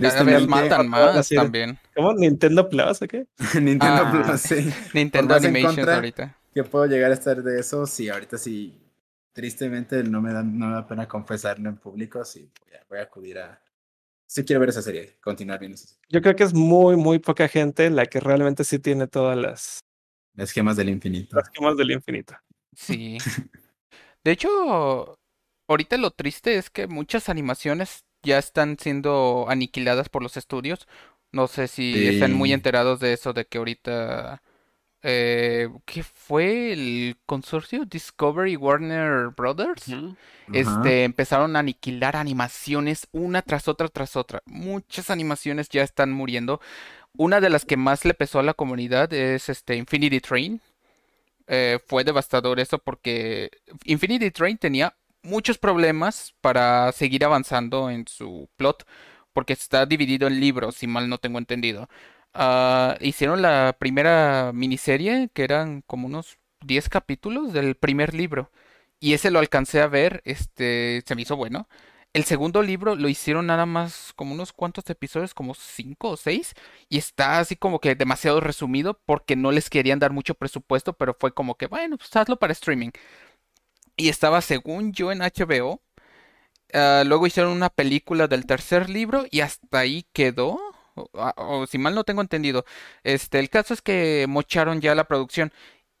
Cada vez tristemente, matan más también. ¿Cómo? ¿Nintendo Plus o qué? Nintendo Ah. Plus, sí. Nintendo en Animations ahorita. que puedo llegar a estar de eso, sí, ahorita sí. Tristemente no me da, no me da pena confesarlo en público, sí, voy a, voy a acudir a... Sí quiero ver esa serie, continuar viendo esa serie. Yo creo que es muy, muy poca gente la que realmente sí tiene todas las, Las gemas del infinito. las gemas del infinito. Sí. De hecho, ahorita lo triste es que muchas animaciones ya están siendo aniquiladas por los estudios. No sé si están muy enterados de eso, de que ahorita... Eh, ¿qué fue el consorcio? Discovery Warner Brothers. Este, empezaron a aniquilar animaciones una tras otra tras otra. Muchas animaciones ya están muriendo. Una de las que más le pesó a la comunidad es este Infinity Train. Eh, fue devastador eso porque Infinity Train tenía muchos problemas para seguir avanzando en su plot porque está dividido en libros, si mal no tengo entendido. Ah, hicieron la primera miniserie que eran como unos 10 capítulos del primer libro. Y ese lo alcancé a ver, este, se me hizo bueno. El segundo libro lo hicieron nada más como unos cuantos episodios, como cinco o seis, y está así como que demasiado resumido porque no les querían dar mucho presupuesto, pero fue como que, bueno, pues hazlo para streaming. Y estaba, según yo, en HBO. Ah, luego hicieron una película del tercer libro y hasta ahí quedó. O, ah, o si mal no tengo entendido. Este, el caso es que mocharon ya la producción.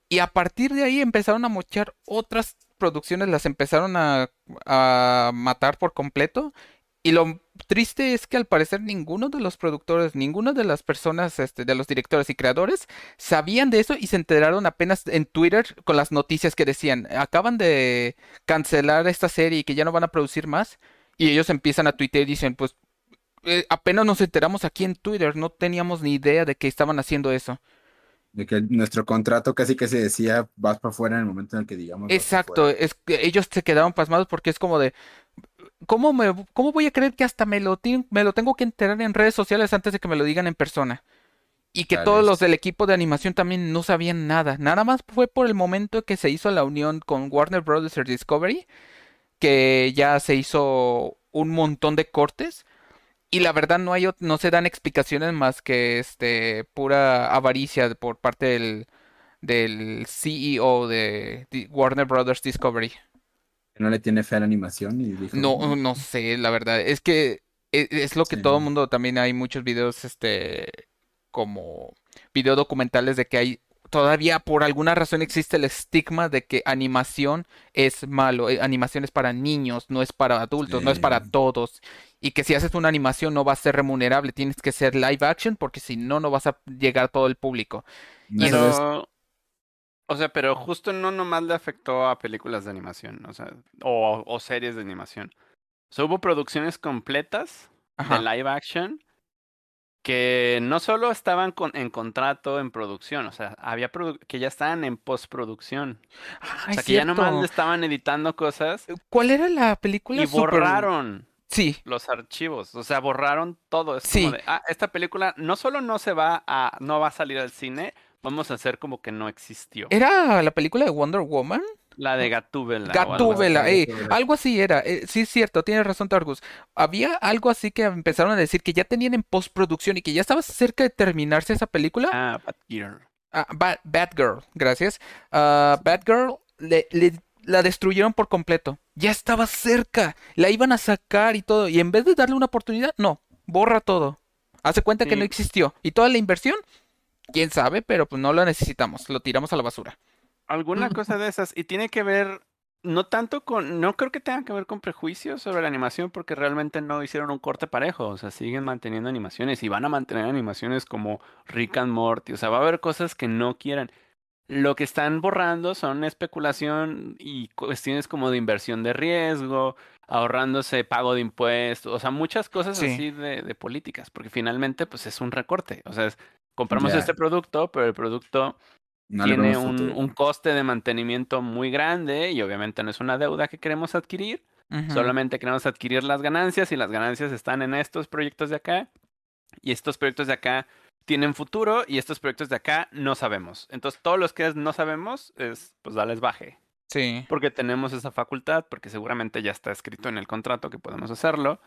Y a partir de ahí empezaron a mochar otras producciones, las empezaron a, a matar por completo. Y lo triste es que al parecer ninguno de los productores, ninguna de las personas, este, de los directores y creadores, sabían de eso y se enteraron apenas en Twitter con las noticias que decían, acaban de cancelar esta serie y que ya no van a producir más. Y ellos empiezan a tuitear y dicen, pues eh, apenas nos enteramos aquí en Twitter, no teníamos ni idea de que estaban haciendo eso. De que nuestro contrato casi que se decía, vas para afuera en el momento en el que digamos. Exacto, fuera". es que ellos se quedaron pasmados porque es como de, ¿cómo me, cómo voy a creer que hasta me lo, me lo tengo que enterar en redes sociales antes de que me lo digan en persona? Y que todos los del equipo de animación también no sabían nada. Nada más fue por el momento que se hizo la unión con Warner Brothers Discovery, que ya se hizo un montón de cortes. Y la verdad no hay, no se dan explicaciones más que este pura avaricia por parte del, del CEO de Warner Brothers Discovery. No le tiene fe a la animación y dijo, No, no sé, la verdad. Es que e- es, lo que Sí. todo el mundo también hay muchos videos, este, como video documentales de que hay todavía por alguna razón existe el estigma de que animación es malo, eh, animación es para niños, no es para adultos, no es para todos. Y que si haces una animación no va a ser remunerable, tienes que ser live action porque si no, no vas a llegar a todo el público. No Y Pero, o sea, pero justo no nomás le afectó a películas de animación, o sea, o, o series de animación. O sea, hubo producciones completas Ajá. de live action que no solo estaban con- en contrato en producción, o sea, había produ- que ya estaban en postproducción. Ah, O sea, que ya nomás le estaban editando cosas ¿Cuál era la película? y Super- borraron Sí, los archivos, o sea, borraron todo. Es Sí. como de, ah, esta película no solo no se va a, no va a salir al cine, vamos a hacer como que no existió. era la película de Wonder Woman. La de Gatúbela. algo. Gatúbela, así, eh, algo así era. eh, sí, es cierto, tienes razón, Targus. Había algo así que empezaron a decir que ya tenían en postproducción y que ya estaba cerca de terminarse esa película. Ah, Batgirl. Ah, Ba- Batgirl, gracias. Ah, Batgirl le, le- la destruyeron por completo. Ya estaba cerca. La iban a sacar y todo. Y en vez de darle una oportunidad, no. Borra todo. Hace cuenta que no existió. Y toda la inversión, quién sabe, pero pues no la necesitamos. Lo tiramos a la basura. Alguna cosa de esas. Y tiene que ver, no tanto con, no creo que tenga que ver con prejuicios sobre la animación, porque realmente no hicieron un corte parejo. O sea, siguen manteniendo animaciones y van a mantener animaciones como Rick and Morty. O sea, va a haber cosas que no quieran. Lo que están borrando son especulación y cuestiones como de inversión de riesgo, ahorrándose pago de impuestos, o sea, muchas cosas Sí. así de, de políticas, porque finalmente pues es un recorte. O sea, es- compramos este producto, pero el producto No tiene un, un coste de mantenimiento muy grande y obviamente no es una deuda que queremos adquirir, solamente queremos adquirir las ganancias y las ganancias están en estos proyectos de acá. Y estos proyectos de acá tienen futuro y estos proyectos de acá no sabemos. Entonces todos los que no sabemos es pues darles baje, Sí. porque tenemos esa facultad, porque seguramente ya está escrito en el contrato que podemos hacerlo,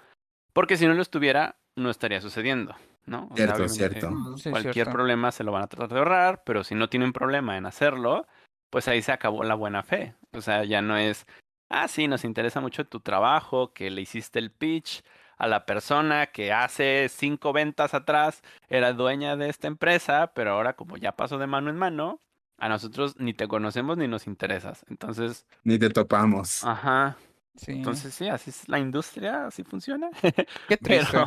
porque si no lo estuviera no estaría sucediendo, ¿no? O Cierto, cierto. Sí, Cualquier cierto. problema se lo van a tratar de ahorrar, pero si no tienen problema en hacerlo, pues ahí se acabó la buena fe. O sea, ya no es, ah, sí, nos interesa mucho tu trabajo, que le hiciste el pitch a la persona que hace cinco ventas atrás era dueña de esta empresa, pero ahora como ya pasó de mano en mano, a nosotros ni te conocemos ni nos interesas. Entonces, Ni te topamos. ajá, Sí. entonces sí, así es la industria, así funciona. Qué triste. Pero,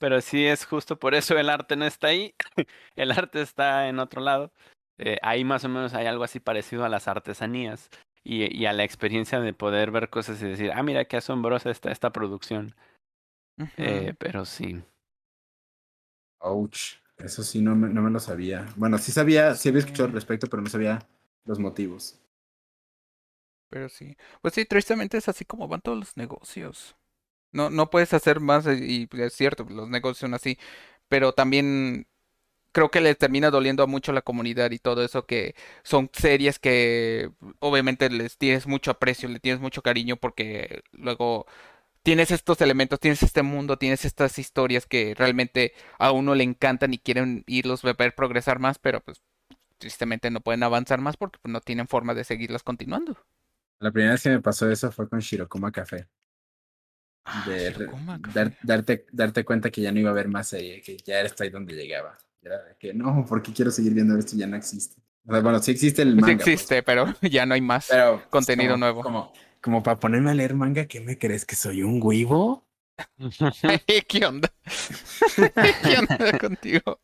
pero sí es justo por eso el arte no está ahí. El arte está en otro lado. Eh, ahí más o menos hay algo así parecido a las artesanías y, y a la experiencia de poder ver cosas y decir, ah, mira qué asombrosa está esta producción. Eh, pero sí. Ouch. Eso sí, no me, no me lo sabía. Bueno, sí sabía, sí había escuchado al respecto, pero no sabía los motivos. Pero sí. Pues sí, tristemente es así como van todos los negocios. No, no puedes hacer más y es cierto, los negocios son así. Pero también creo que le termina doliendo a mucho la comunidad y todo eso que son series que obviamente les tienes mucho aprecio, le tienes mucho cariño porque luego tienes estos elementos, tienes este mundo, tienes estas historias que realmente a uno le encantan y quieren irlos a ver progresar más, pero pues tristemente no pueden avanzar más porque pues, no tienen forma de seguirlas continuando. La primera vez que me pasó eso fue con Shirokuma Café. Ah, De dar- darte, darte cuenta que ya no iba a haber más serie, que ya era hasta ahí donde llegaba. Que no, porque quiero seguir viendo esto? Ya no existe. O sea, bueno, sí existe el Sí manga. pues, existe, pero ya no hay más. pero pues, contenido como- nuevo. Como, como para ponerme a leer manga, ¿qué me crees? ¿Que soy un huevo? ¿Qué onda? ¿Qué onda contigo?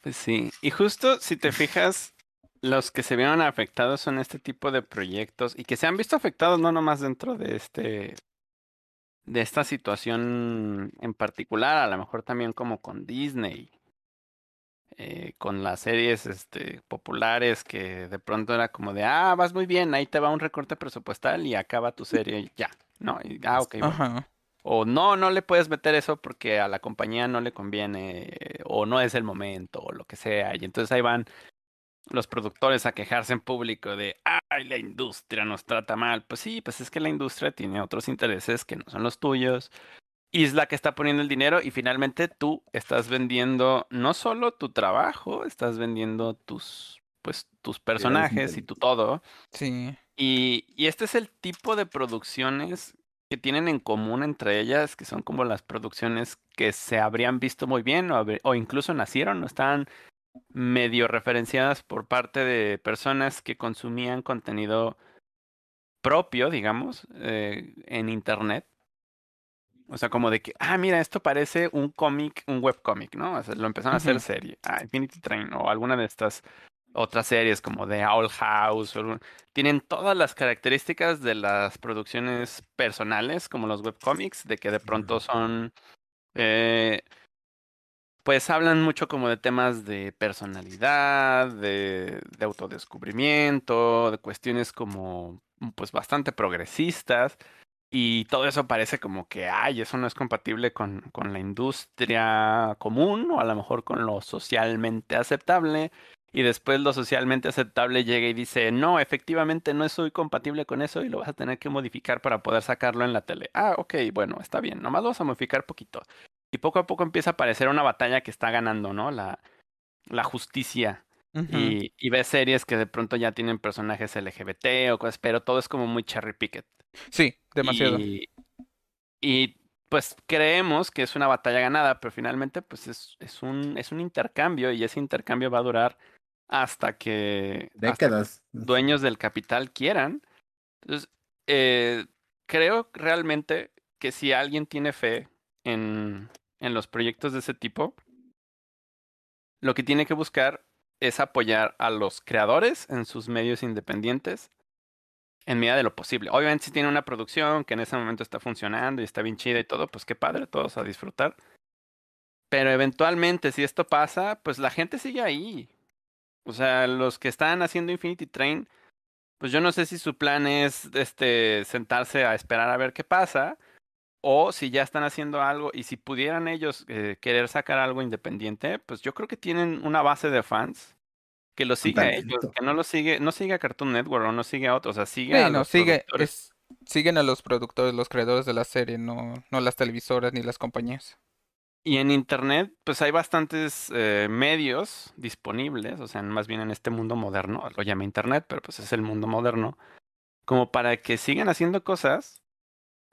Pues sí. Y justo si te fijas, los que se vieron afectados son este tipo de proyectos y que se han visto afectados no nomás dentro de este de esta situación en particular, a lo mejor también como con Disney, eh, con las series este, populares que de pronto era como de, ah, vas muy bien, ahí te va un recorte presupuestal y acaba tu serie y ya, ¿no? Y, ah, ok, bueno. Ajá. O no, no le puedes meter eso porque a la compañía no le conviene, o no es el momento, o lo que sea. Y entonces ahí van los productores a quejarse en público de, ay, la industria nos trata mal. Pues sí, pues es que la industria tiene otros intereses que no son los tuyos. Y es la que está poniendo el dinero y finalmente tú estás vendiendo no solo tu trabajo, estás vendiendo tus, pues, tus personajes y tu todo. Sí. Y, y este es el tipo de producciones que tienen en común entre ellas, que son como las producciones que se habrían visto muy bien o, o incluso nacieron o están medio referenciadas por parte de personas que consumían contenido propio, digamos, eh, en Internet. O sea, como de que, ah, mira, esto parece un cómic, un webcómic, ¿no? O sea, lo empezaron a hacer serie. Ah, Infinity Train o alguna de estas otras series como The Owl House. o tienen todas las características de las producciones personales, como los webcomics, de que de pronto son eh, pues hablan mucho como de temas de personalidad, de, de autodescubrimiento, de cuestiones como pues bastante progresistas. Y todo eso parece como que, ay, eso no es compatible con, con la industria común o a lo mejor con lo socialmente aceptable. Y después lo socialmente aceptable llega y dice, no, efectivamente no soy compatible con eso y lo vas a tener que modificar para poder sacarlo en la tele. Ah, ok, bueno, está bien, nomás lo vamos a modificar poquito. Y poco a poco empieza a aparecer una batalla que está ganando, ¿no? La, la justicia. Y, y ves series que de pronto ya tienen personajes LGBT o cosas, pero todo es como muy cherry picket. Sí, demasiado. Y, y, pues creemos que es una batalla ganada, pero finalmente pues es, es un, es un intercambio y ese intercambio va a durar hasta que hasta Décadas. dueños del capital quieran. Entonces, eh, creo realmente que si alguien tiene fe en, en los proyectos de ese tipo, lo que tiene que buscar es apoyar a los creadores en sus medios independientes en medida de lo posible. Obviamente si tiene una producción que en ese momento está funcionando y está bien chida y todo, pues qué padre, todos a disfrutar. Pero eventualmente si esto pasa, pues la gente sigue ahí. O sea, los que están haciendo Infinity Train, pues yo no sé si su plan es este sentarse a esperar a ver qué pasa o si ya están haciendo algo y si pudieran ellos eh, querer sacar algo independiente, pues yo creo que tienen una base de fans que lo sigue a ellos, que no lo sigue, no sigue a Cartoon Network o no sigue a otros, o sea, sigue Sí, a no, los sigue, es, siguen a los productores, los creadores de la serie, no, no las televisoras ni las compañías. Y en internet, pues hay bastantes eh, medios disponibles, o sea, más bien en este mundo moderno, lo llama internet, pero pues es el mundo moderno, como para que sigan haciendo cosas.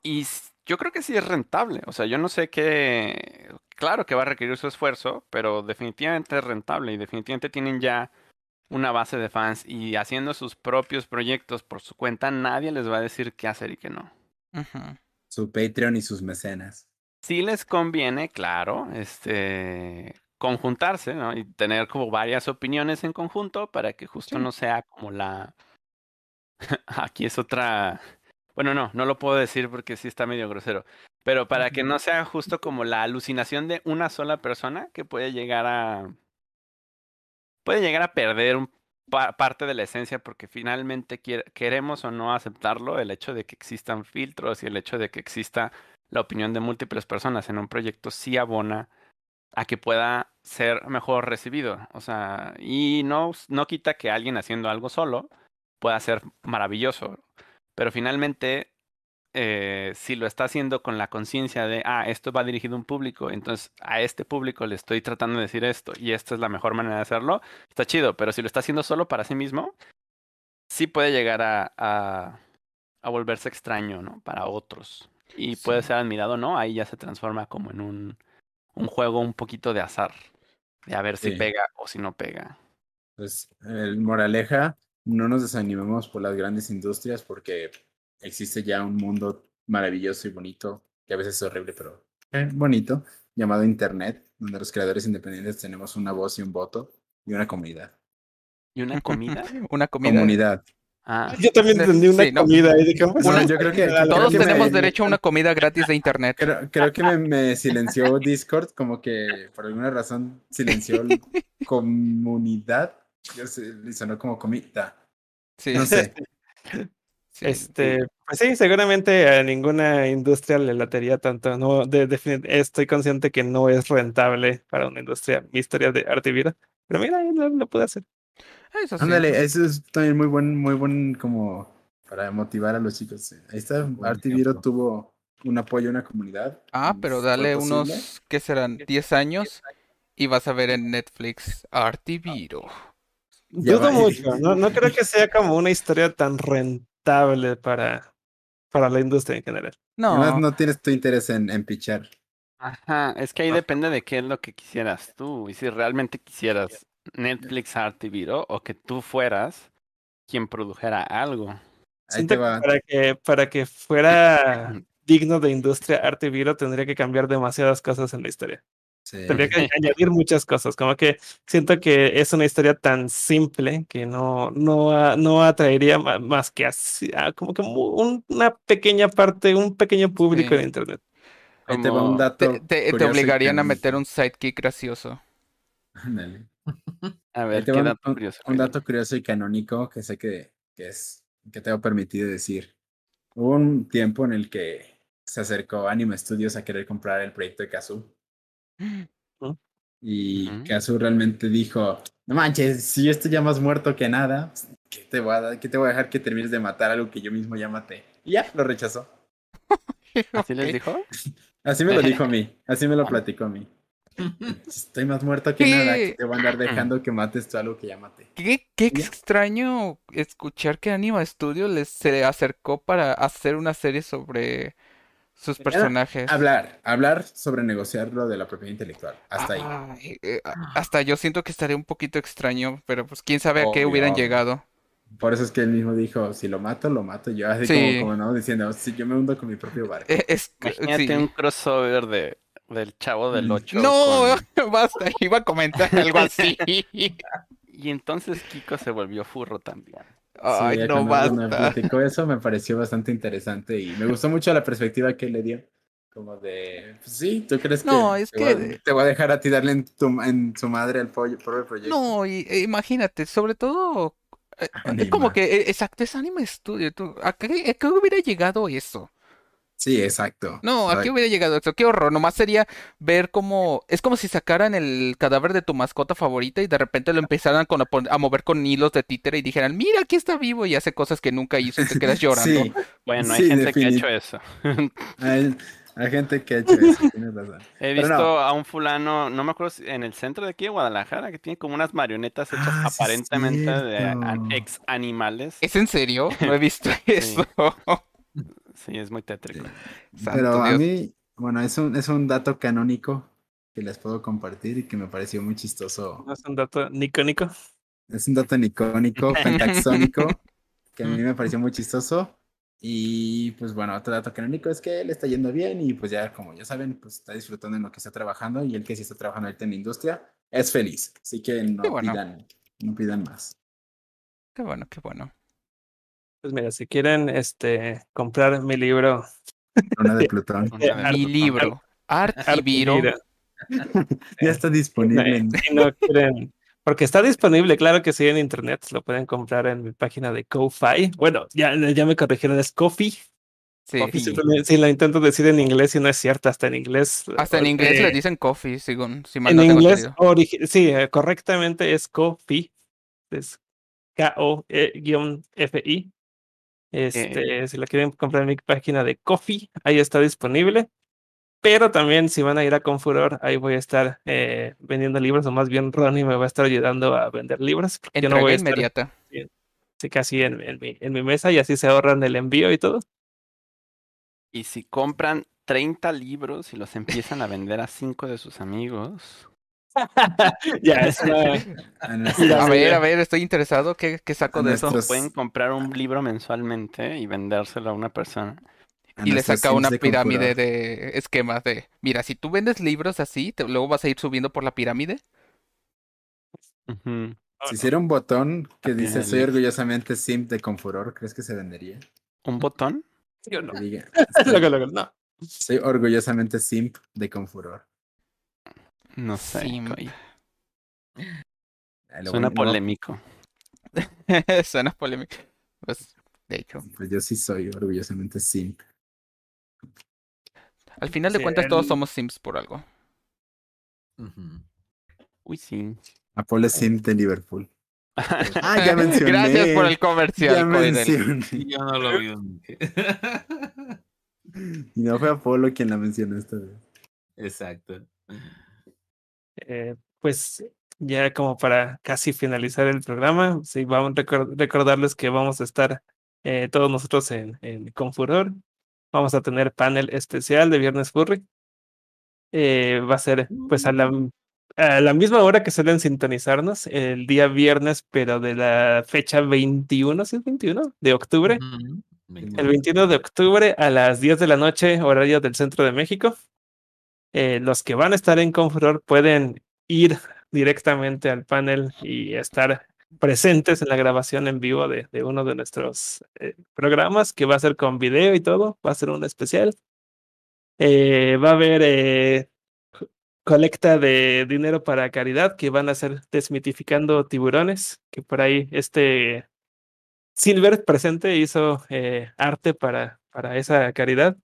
Y yo creo que sí es rentable, o sea, yo no sé qué, claro que va a requerir su esfuerzo, pero definitivamente es rentable y definitivamente tienen ya una base de fans y haciendo sus propios proyectos por su cuenta, nadie les va a decir qué hacer y qué no. Su Patreon y sus mecenas. Sí les conviene, claro, este, conjuntarse, ¿no? Y tener como varias opiniones en conjunto para que justo Sí. no sea como la... Aquí es otra... Bueno, no, no lo puedo decir porque sí está medio grosero, pero para que no sea justo como la alucinación de una sola persona que puede llegar a... puede llegar a perder un pa- parte de la esencia porque finalmente queremos o no aceptarlo, el hecho de que existan filtros y el hecho de que exista la opinión de múltiples personas en un proyecto sí abona a que pueda ser mejor recibido. O sea, y no, no quita que alguien haciendo algo solo pueda ser maravilloso. Pero finalmente, eh, si lo está haciendo con la conciencia de, ah, esto va dirigido a un público, entonces a este público le estoy tratando de decir esto y esta es la mejor manera de hacerlo, está chido. Pero si lo está haciendo solo para sí mismo, sí puede llegar a, a, a volverse extraño, ¿no? Para otros. Y puede ser admirado, ¿no? Ahí ya se transforma como en un, un juego un poquito de azar. De a ver si pega o si no pega. Pues, el moraleja, no nos desanimemos por las grandes industrias porque existe ya un mundo maravilloso y bonito, que a veces es horrible, pero eh, bonito, llamado Internet, donde los creadores independientes tenemos una voz y un voto y una comunidad. ¿Y una comida? Una comida. Comunidad. Ah, Yo también entendí una sí, no. comida y dije, pues, Bueno, sí, yo creo que- Todos me- tenemos derecho a una comida gratis de internet. Creo, creo que me, me silenció Discord, como que por alguna razón silenció la comunidad. Yo sé, le sonó como comida. Sí, No sé. sí. Este, pues sí, seguramente a ninguna industria le latería tanto. No, de, defini- estoy consciente que no es rentable para una industria mi historia de arte y vida. Pero mira, ahí lo, lo pude hacer. Eso sí. Ándale, eso es también muy buen, muy buen como para motivar a los chicos. Ahí está, Buen Artiviro ejemplo. tuvo un apoyo, una comunidad. Ah, y pero dale posible. unos, ¿qué serán? 10 años y vas a ver en Netflix Artiviro. Dudo mucho. No, no creo que sea como una historia tan rentable para, para la industria en general. Además, No, no tienes tu interés en, en pichar. Ajá, es que ahí depende de qué es lo que quisieras tú. Y si realmente quisieras Netflix Art Video o que tú fueras quien produjera algo. Ahí que para que, para que fuera digno de industria arte y viro tendría que cambiar demasiadas cosas en la historia. Sí. Tendría que añadir muchas cosas, como que siento que es una historia tan simple que no, no, a- no atraería más que así, a como que una pequeña parte, un pequeño público Sí. en internet. Ahí te va un como... dato Te, te- te obligarían a canónico. meter un sidekick gracioso. Ándale. A Ahí ver, te qué va un- dato un, curioso. un dato curioso y canónico que sé que, que es que te ha permitido decir. Hubo un tiempo en el que se acercó Anime Studios a querer comprar el proyecto de Y Ujú. Kazu realmente dijo, no manches, si yo estoy ya más muerto que nada, ¿qué te voy a, dar- qué te voy a dejar que termines de matar algo que yo mismo ya maté? Y ya, lo rechazó. ¿Así les dijo? Así me lo dijo a mí, así me lo platicó a mí. Estoy más muerto que nada, que ¿Qué? te voy a andar dejando que mates tú algo que ya maté. Qué, qué extraño escuchar que Anima Studio les se acercó para hacer una serie sobre sus personajes. Hablar, hablar sobre negociar lo de la propiedad intelectual. Hasta ahí. Ay, eh, a- hasta yo siento que estaría un poquito extraño, pero pues quién sabe a qué hubieran llegado. Por eso es que él mismo dijo, si lo mato, lo mato yo. Así Sí. como, como no, diciendo, si yo me hundo con mi propio barco. Eh, Es, que- Imagínate sí. un crossover de, del Chavo del Mm. 8 No, con- basta, iba a comentar algo así. Y entonces Kiko se volvió furro también. Ay, Sí, no cuando me basta. platicó eso me pareció bastante interesante y me gustó mucho la perspectiva que le dio. Como de, pues sí, ¿tú crees que, No, es te, voy a, que- te voy a dejar a ti darle en, tu, en su madre el pollo, propio proyecto? No, y, e imagínate, sobre todo, eh, Anima. como que, eh, exacto, es Anime Studio. tú, ¿a qué, a qué hubiera llegado eso? Sí, exacto. No, ¿a qué hubiera llegado eso? Qué horror, nomás sería ver cómo, es como si sacaran el cadáver de tu mascota favorita y de repente lo empezaran con, a, pon- a mover con hilos de títere y dijeran, mira, aquí está vivo y hace cosas que nunca hizo y te quedas llorando. Sí, Bueno, hay Sí, gente que ha hecho eso. hay, hay gente que ha hecho eso, tienes razón. He visto no. a un fulano, no me acuerdo si en el centro de aquí de Guadalajara, que tiene como unas marionetas hechas Ah, aparentemente de ex animales. ¿Es en serio? No he visto eso. Sí, es muy tétrico. Santo Pero a mí, bueno, es un, es un dato canónico que les puedo compartir y que me pareció muy chistoso. No es un dato nicónico. Es un dato nicónico, pentaxónico, que a mí me pareció muy chistoso. Y pues bueno, otro dato canónico es que le está yendo bien y pues ya como ya saben, pues está disfrutando en lo que está trabajando y el que sí está trabajando ahorita en la industria es feliz. Así que no bueno. pidan, no pidan más. Qué bueno, qué bueno. Pues mira, si quieren este comprar mi libro Luna de Plutón. Una de Art- Mi libro, Artiviro. Artiviro, Ya está disponible si no quieren, porque está disponible, claro que sí, en internet, lo pueden comprar en mi página de Ko-Fi. Bueno, ya, ya me corrigieron, es Kofi. Sí. Coffee. Si, lo- si lo intento decir en inglés y no es cierto, hasta en inglés. Hasta en inglés eh, le dicen coffee, según, si mal En no tengo inglés, sí, eh, correctamente es Kofi. Es K-O-E-F-I. Este, si la quieren comprar en mi página de Kofi, ahí está disponible. Pero también si van a ir a Confuror, ahí voy a estar eh, vendiendo libros, o más bien Ronnie me va a estar ayudando a vender libros. yo no voy a estar inmediata. así casi en, en mi, en mi mesa y así se ahorran el envío y todo. Y si compran 30 libros y los empiezan a vender a 5 de sus amigos, ya, es una- a ver, a ver, estoy interesado. ¿Qué, qué saco A de eso? pueden comprar un libro mensualmente y vendérselo a una persona. a Y le saca una de pirámide de esquemas de, mira, si tú vendes libros así, te- luego vas a ir subiendo por la pirámide. Ujú. Si hiciera un botón que dice soy orgullosamente simp de Confuror, ¿crees que se vendería? ¿Un botón? Yo no. Diga, Luego, luego, no. soy orgullosamente simp de Confuror. No sé. Ah, Suena bueno- polémico. Suena polémico. Pues, de hecho, Pues yo sí soy orgullosamente simp. al final de Sí, cuentas todos somos Sims por algo. Uy, sí. Apolo es simp de Liverpool. Ah, ya mencioné. Gracias por el Ya comercial, Coidel. mencioné. Yo no lo vi. Y no fue Apolo quien la mencionó esta vez. Exacto. Eh, pues ya como para casi finalizar el programa, sí, vamos a recor- recordarles que vamos a estar eh, todos nosotros en, en Confuror. Vamos a tener panel especial de Viernes Furry. Eh, va a ser pues a la, a la misma hora que suelen sintonizarnos, el día viernes, pero de la fecha 21, ¿sí es 21? De octubre. El 21 de octubre a las 10 de la noche, horario del centro de México. Eh, los que van a estar en Confuror pueden ir directamente al panel y estar presentes en la grabación en vivo de, de uno de nuestros eh, programas, que va a ser con video y todo, va a ser un especial. Eh, va a haber eh, co- colecta de dinero para caridad que van a hacer desmitificando tiburones, que por ahí este Silver presente hizo eh, arte para, para esa caridad.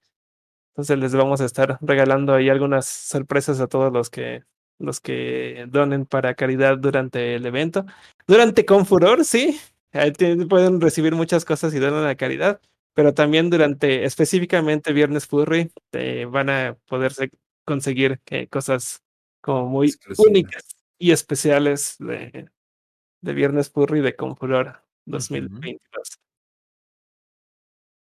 Entonces les vamos a estar regalando ahí algunas sorpresas a todos los que los que donen para caridad durante el evento. Durante Confuror, sí, ahí tienen- pueden recibir muchas cosas y donan a caridad, pero también durante específicamente Viernes Furry eh, van a poderse conseguir eh, cosas como muy únicas y especiales de, de Viernes Furry de Confuror 2022.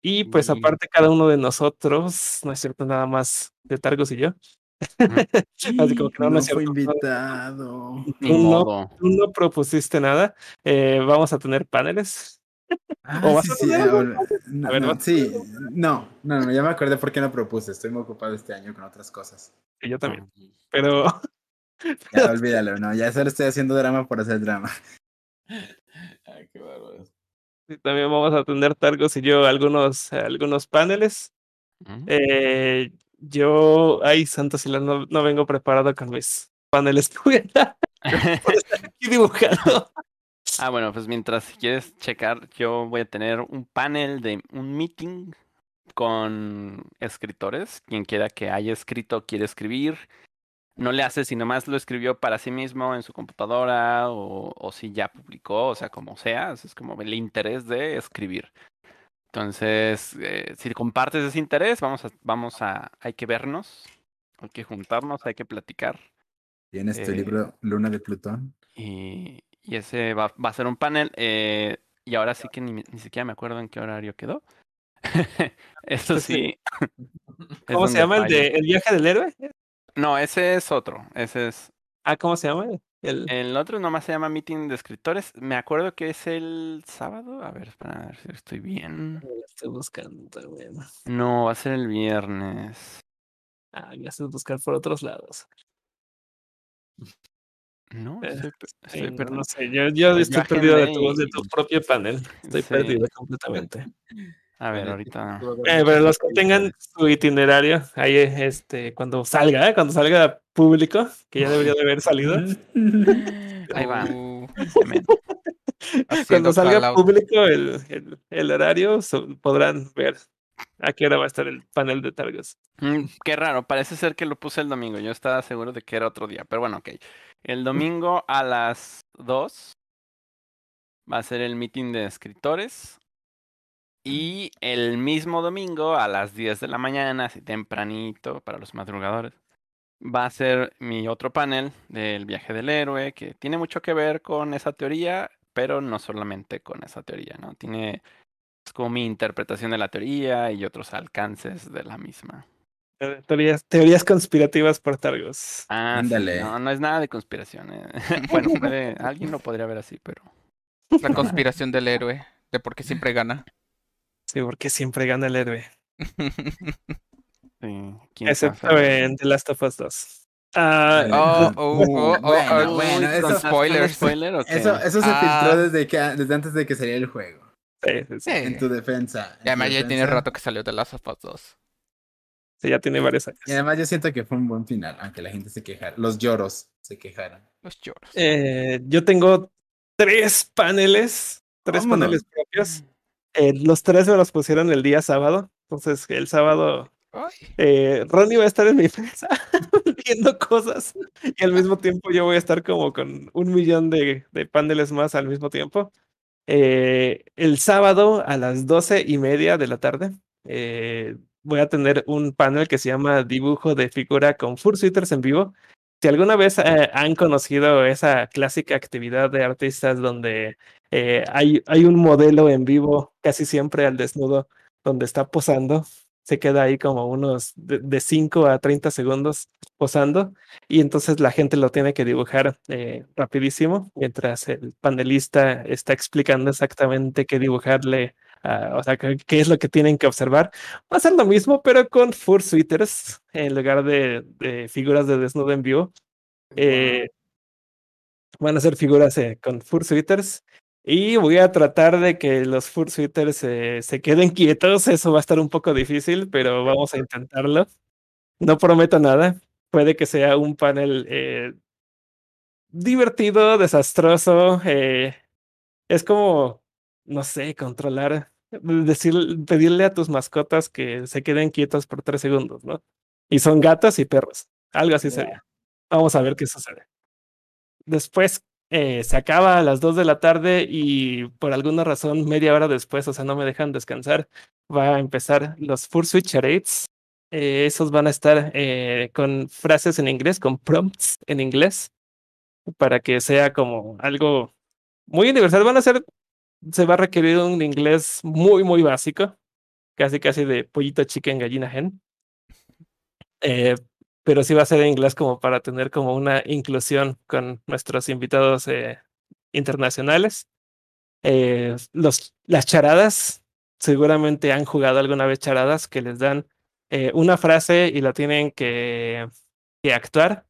Y pues aparte cada uno de nosotros, no es cierto nada más de Targos y yo. Así como que no, no no fue invitado. Tú no, modo. tú no propusiste nada. Eh, vamos a tener paneles. Ah, ¿O vas sí, a sí, ahora- no, A ver, no, ¿vas a sí, no, no, no, ya me acordé por qué no propuse. Estoy muy ocupado este año con otras cosas. Y yo también. Pero Ya olvídalo, no, ya solo estoy haciendo drama por hacer drama. Ay, qué bárbaro. También vamos a tener Targos y yo algunos, algunos paneles. Eh, yo, ay, santo si no, no vengo preparado con mis paneles. Voy a estar aquí dibujando. Ah, bueno, pues mientras quieres checar, yo voy a tener un panel de un meeting con escritores. Quien quiera que haya escrito, quiere escribir. No le hace si nomás lo escribió para sí mismo en su computadora o, o si ya publicó, o sea, como sea. Es como el interés de escribir. Entonces, eh, si compartes ese interés, vamos a, vamos a, hay que vernos, hay que juntarnos, hay que platicar. ¿Tienes tu Eh, libro Luna de Plutón? Y, y ese va, va a ser un panel. eh, y ahora sí que ni, ni siquiera me acuerdo en qué horario quedó. Eso Pues sí. ¿Cómo se llama el de El viaje del héroe? No, ese es otro. Ese es. Ah, ¿cómo se llama? El, El otro nomás se llama Meeting de Escritores. Me acuerdo que es el sábado. A ver, para ver si estoy bien. Estoy buscando también. No, va a ser el viernes. Ah, ya sé buscar por otros lados. No, Eh, estoy, Sí, estoy no, perdido. no sé, yo, yo estoy perdido de tu, de tu propio panel. Estoy Sí. perdido completamente. A ver, ahorita. Eh, pero los que tengan su itinerario, ahí este, cuando salga, ¿eh? cuando salga público, que ya debería de haber salido, Ahí va. Cuando salga público el, el, el horario, so- podrán ver a qué hora va a estar el panel de Targos. Mm, qué raro, parece ser que lo puse el domingo. Yo estaba seguro de que era otro día, pero bueno, ok. El domingo a las 2 va a ser el meeting de escritores. Y el mismo domingo a las 10 de la mañana, así tempranito para los madrugadores, va a ser mi otro panel del viaje del héroe, que tiene mucho que ver con esa teoría, pero no solamente con esa teoría, ¿no? Tiene es como mi interpretación de la teoría y otros alcances de la misma. Teorías, teorías conspirativas por Targos. Ah, sí, Ándale. no, no es nada de conspiración. eh. bueno, puede- alguien lo podría ver así, pero la conspiración del héroe, de por qué siempre gana. Sí, porque siempre gana el héroe. sí, Excepto sabe. en The Last of Us 2. Ah, Oh, oh, oh, oh, Bueno, oh, bueno, eso- con ¿Lanzaste un spoilers. spoiler o qué? Eso, eso se Ah. filtró desde, que, desde antes de que saliera el juego. sí, sí. En tu defensa. en Y además tu ya tiene rato que salió de Last of Us 2. Sí, ya tiene varios años. Y además yo siento que fue un buen final, aunque la gente se quejara. Los lloros se quejaran. Los lloros. Eh, yo tengo tres paneles, tres Vámonos. paneles propios. Eh, los tres me los pusieron el día sábado. Entonces, el sábado, eh, Ronnie va a estar en mi mesa viendo cosas. Y al mismo tiempo, yo voy a estar como con un millón de, de paneles más al mismo tiempo. Eh, el sábado a las doce y media de la tarde, eh, voy a tener un panel que se llama Dibujo de figura con Fursuiters en vivo. Si alguna vez eh, han conocido esa clásica actividad de artistas donde eh, hay, hay un modelo en vivo, casi siempre al desnudo, donde está posando, se queda ahí como unos de, de 5 a 30 segundos posando, y entonces la gente lo tiene que dibujar eh, rapidísimo, mientras el panelista está explicando exactamente qué dibujarle, ah, o sea, qué, qué es lo que tienen que observar. Va a ser lo mismo, pero con fursuiters en lugar de, de figuras de desnudo en vivo. Eh, van a ser figuras eh, con fursuiters. Y voy a tratar de que los fursuiters eh, se queden quietos. Eso va a estar un poco difícil, pero vamos a intentarlo. No prometo nada. Puede que sea un panel eh, divertido, desastroso. eh, es como, no sé, controlar, decir, pedirle a tus mascotas que se queden quietos por tres segundos, ¿no? Y son gatos y perros. Algo así sería. Vamos a ver qué sucede. Después eh, se acaba a las 2 de la tarde y por alguna razón, media hora después, o sea, no me dejan descansar, va a empezar los Fursuit Charades. Eh, esos van a estar eh, con frases en inglés, con prompts en inglés, para que sea como algo muy universal. Van a ser, se va a requerir un inglés muy, muy básico, casi, casi de pollito chicken, gallina hen. Eh, pero sí va a ser en inglés como para tener como una inclusión con nuestros invitados eh, internacionales. Eh, los, las charadas, seguramente han jugado alguna vez charadas que les dan una frase y la tienen que, que actuar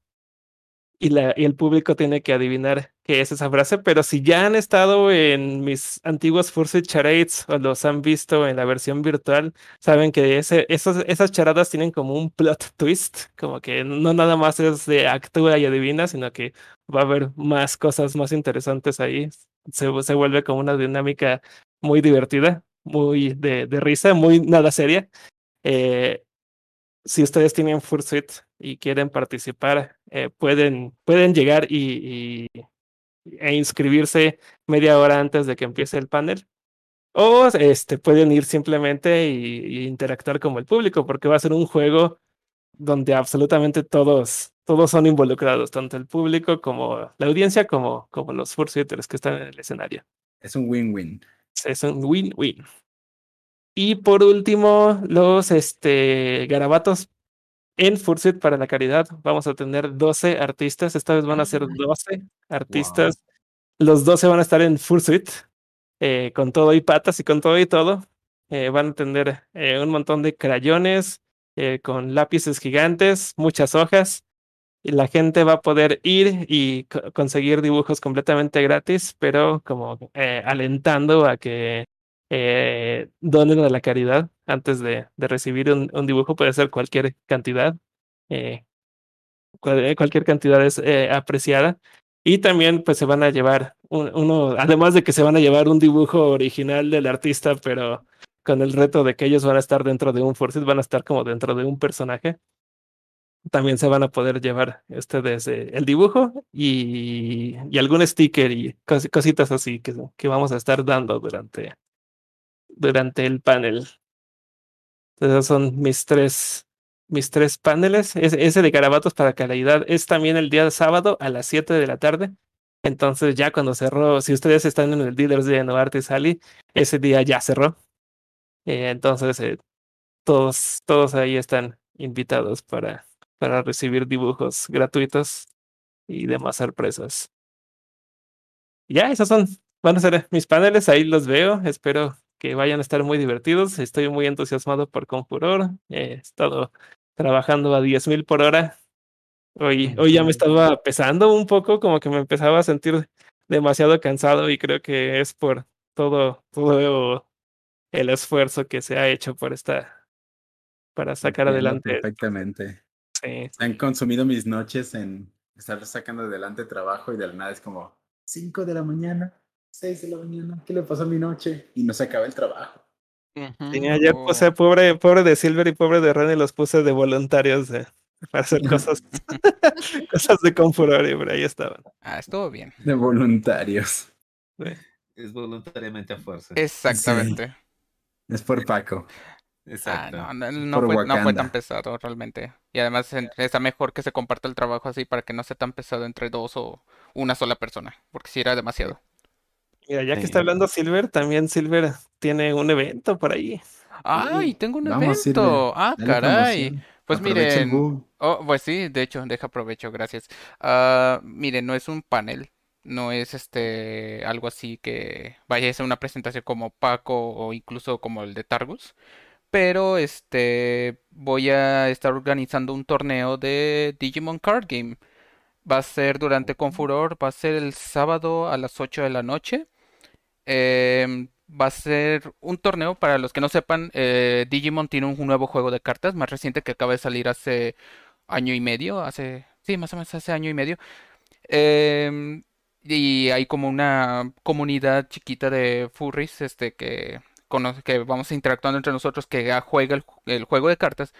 y, la, y el público tiene que adivinar qué es esa frase, pero si ya han estado en mis antiguos Fursuit Charades o los han visto en la versión virtual, saben que ese, esos, esas charadas tienen como un plot twist, como que no nada más es de actúa y adivina, sino que va a haber más cosas más interesantes ahí. Se, se vuelve como una dinámica muy divertida, muy de, de risa, muy nada seria. Eh, si ustedes tienen Fursuit y quieren participar, eh, pueden, pueden llegar y, y, e inscribirse media hora antes de que empiece el panel. O este, pueden ir simplemente y, y, interactuar como el público, porque va a ser un juego donde absolutamente todos, todos son involucrados, tanto el público como la audiencia, como, como los Fursuiters que están en el escenario. Es un win-win. Es un win-win. Y por último, los este, garabatos en Fursuit para la caridad. Vamos a tener 12 artistas. Esta vez van a ser 12 artistas. Wow. Los 12 van a estar en Fursuit, eh, con todo y patas y con todo y todo. Eh, van a tener eh, un montón de crayones, eh, con lápices gigantes, muchas hojas. Y la gente va a poder ir y co conseguir dibujos completamente gratis, pero como alentando a que eh, donen a la caridad antes de, recibir un, dibujo, puede ser cualquier cantidad, eh, cual, cualquier cantidad es eh, apreciada. Y también pues se van a llevar un, uno, además de que se van a llevar un dibujo original del artista, pero con el reto de que ellos van a estar dentro de un Forces, van a estar como dentro de un personaje. También se van a poder llevar ustedes eh, el dibujo y, y, algún sticker y cos cositas así que, que vamos a estar dando durante, durante el panel. Esos son mis tres, mis tres paneles. Ese, ese de Carabatos para calidad es también el día de sábado a las 7 de la tarde. Entonces ya cuando cerró, si ustedes están en el Dealers de Novartis Sally, ese día ya cerró. Eh, entonces eh, todos, todos ahí están invitados para, para recibir dibujos gratuitos y demás sorpresas. Ya, esos son, van a ser mis paneles, ahí los veo, espero que vayan a estar muy divertidos. Estoy muy entusiasmado por Confuror. He estado trabajando a 10.000 por hora. Hoy, hoy ya me estaba pesando un poco, como que me empezaba a sentir demasiado cansado y creo que es por todo, todo el esfuerzo que se ha hecho por esta, para sacar adelante. Perfectamente. Sí. Han consumido mis noches en estar sacando adelante trabajo y de la nada es como 5 de la mañana, 6 de la mañana, ¿qué le pasó a mi noche? Y no se acaba el trabajo. Uh -huh. Sí, ayer puse pobre, pobre de Silver y pobre de Ren y los puse de voluntarios de, para hacer cosas, cosas de confuror y por ahí estaban. Ah, estuvo bien. De voluntarios. Sí. Es voluntariamente a fuerza. Exactamente. Sí. Es por Paco. Exacto. Ah, no, no, no, fue, no, fue, tan pesado realmente. Y además está mejor que se comparta el trabajo así para que no sea tan pesado entre dos o una sola persona, porque si era demasiado. Mira, ya que está hablando Silver, también Silver tiene un evento por ahí. ¡Ay! Tengo un Vamos, evento. Silver. Ah, Dale caray. Pues miren. Oh, pues sí, de hecho, deja aprovecho, gracias. Uh, miren, no es un panel. No es este algo así que vaya a ser una presentación como Paco o incluso como el de Targus. Pero este voy a estar organizando un torneo de Digimon Card Game. Va a ser durante Confuror, va a ser el sábado a las 8 de la noche. Eh, va a ser un torneo, para los que no sepan, eh, Digimon tiene un nuevo juego de cartas más reciente que acaba de salir hace año y medio, hace, sí, más o menos hace año y medio. Em, y hay como una comunidad chiquita de furries, este, que, cono- que vamos interactuando entre nosotros, que juega el, el juego de cartas.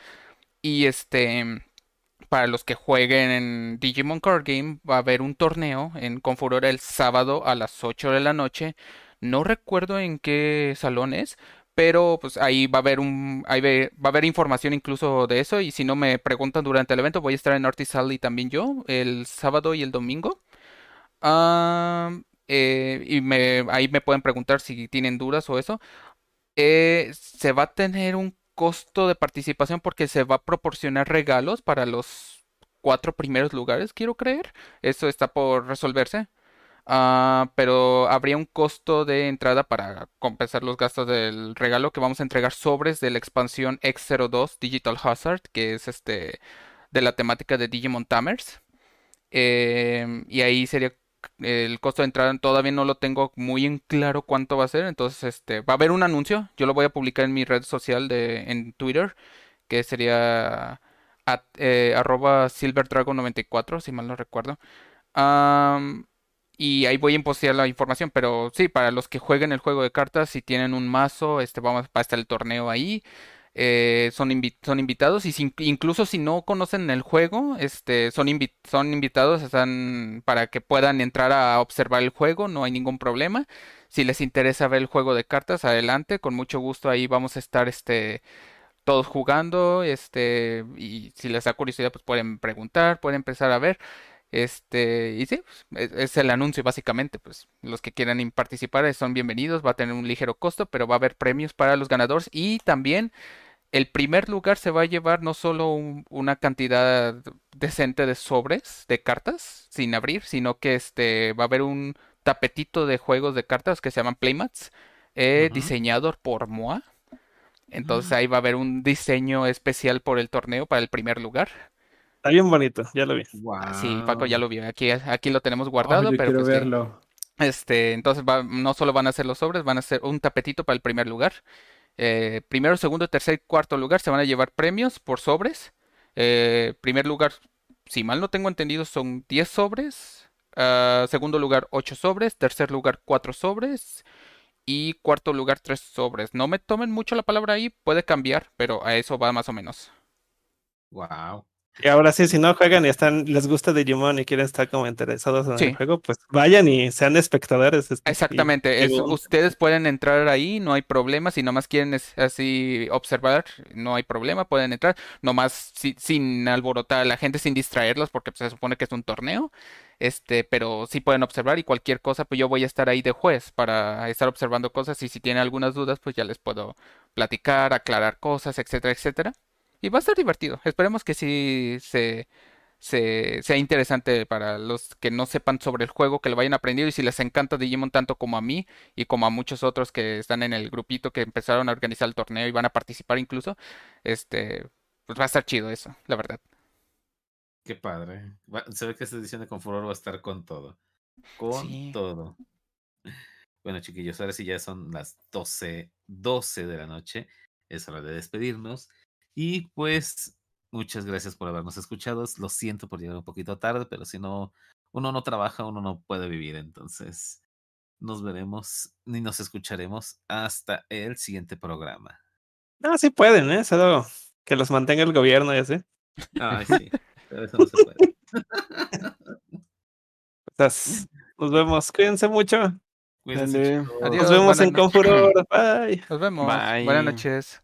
Y este, para los que jueguen en Digimon Card Game, va a haber un torneo en Confurora el sábado a las 8 de la noche. No recuerdo en qué salón es, pero pues ahí va a haber un, ahí va a haber información incluso de eso. Y si no me preguntan durante el evento, voy a estar en Artis Alley también yo, el sábado y el domingo. Ah, eh, y me, ahí me pueden preguntar si tienen dudas o eso. Eh, se va a tener un costo de participación porque se va a proporcionar regalos para los cuatro primeros lugares, quiero creer. Eso está por resolverse. Ah, pero habría un costo de entrada para compensar los gastos del regalo que vamos a entregar sobres de la expansión X02 Digital Hazard, que es este de la temática de Digimon Tamers. Em, y ahí sería el costo de entrada, todavía no lo tengo muy en claro cuánto va a ser, entonces este va a haber un anuncio, yo lo voy a publicar en mi red social de en Twitter, que sería at- eh, arroba silverdragon94, si mal no recuerdo. Am, y ahí voy a postear la información, pero sí, para los que jueguen el juego de cartas, si tienen un mazo, este vamos va a estar el torneo ahí eh, son, invi- son invitados y si- incluso si no conocen el juego, este, son, invi- son invitados están, para que puedan entrar a observar el juego, no hay ningún problema. Si les interesa ver el juego de cartas, adelante, con mucho gusto ahí vamos a estar este, todos jugando, este, y si les da curiosidad, pues pueden preguntar, pueden empezar a ver. Este, y sí, pues, es, es el anuncio básicamente, pues los que quieran participar eh, son bienvenidos, va a tener un ligero costo, pero va a haber premios para los ganadores y también el primer lugar se va a llevar no solo un- una cantidad decente de sobres de cartas sin abrir, sino que este va a haber un tapetito de juegos de cartas que se llaman Playmats, eh, diseñado por MOA. Entonces Ah. ahí va a haber un diseño especial por el torneo para el primer lugar. Está bien bonito, ya lo vi. Ah, Sí, Paco ya lo vio. Aquí, aquí lo tenemos Oh, guardado, yo pero quiero pues verlo. Este, entonces va- no solo van a ser los sobres, van a ser un tapetito para el primer lugar. Eh, primero, segundo, tercer y cuarto lugar se van a llevar premios por sobres. Eh, primer lugar, si mal no tengo entendido, son 10 sobres. Ah, segundo lugar, 8 sobres. Tercer lugar, 4 sobres. Y cuarto lugar, 3 sobres. No me tomen mucho la palabra ahí, puede cambiar, pero a eso va más o menos. Wow. Y ahora sí, si no juegan y están, les gusta Digimon y quieren estar como interesados en Sí. el juego, pues vayan y sean espectadores. este, Exactamente, es- ustedes pueden entrar ahí, no hay problema, si nomás quieren es- así observar, no hay problema, pueden entrar, nomás si- sin alborotar a la gente, sin distraerlos, porque pues, se supone que es un torneo, este, pero sí pueden observar y cualquier cosa, pues yo voy a estar ahí de juez para estar observando cosas y si tienen algunas dudas, pues ya les puedo platicar, aclarar cosas, etcétera, etcétera. Y va a estar divertido, esperemos que sí se se- sea interesante para los que no sepan sobre el juego, que lo vayan aprendiendo y si les encanta Digimon tanto como a mí y como a muchos otros que están en el grupito que empezaron a organizar el torneo y van a participar incluso, este, pues va a estar chido eso, la verdad. Qué padre. Va- se ve que esta edición de Confuror va a estar con todo. Con Sí. todo. Bueno, chiquillos, ahora sí ya son las 12, 12 de la noche. Es hora de despedirnos. Y pues, muchas gracias por habernos escuchado. Lo siento por llegar un poquito tarde, pero si no, uno no trabaja, uno no puede vivir. Entonces, nos veremos ni nos escucharemos hasta el siguiente programa. No, sí pueden, ¿eh? Solo que los mantenga el gobierno y así. Ay, sí, pero eso no se puede. Entonces, nos vemos. Cuídense mucho. Cuídense. Adiós. Nos vemos buenas en. Confuror. Bye. Nos vemos. Bye. Buenas noches.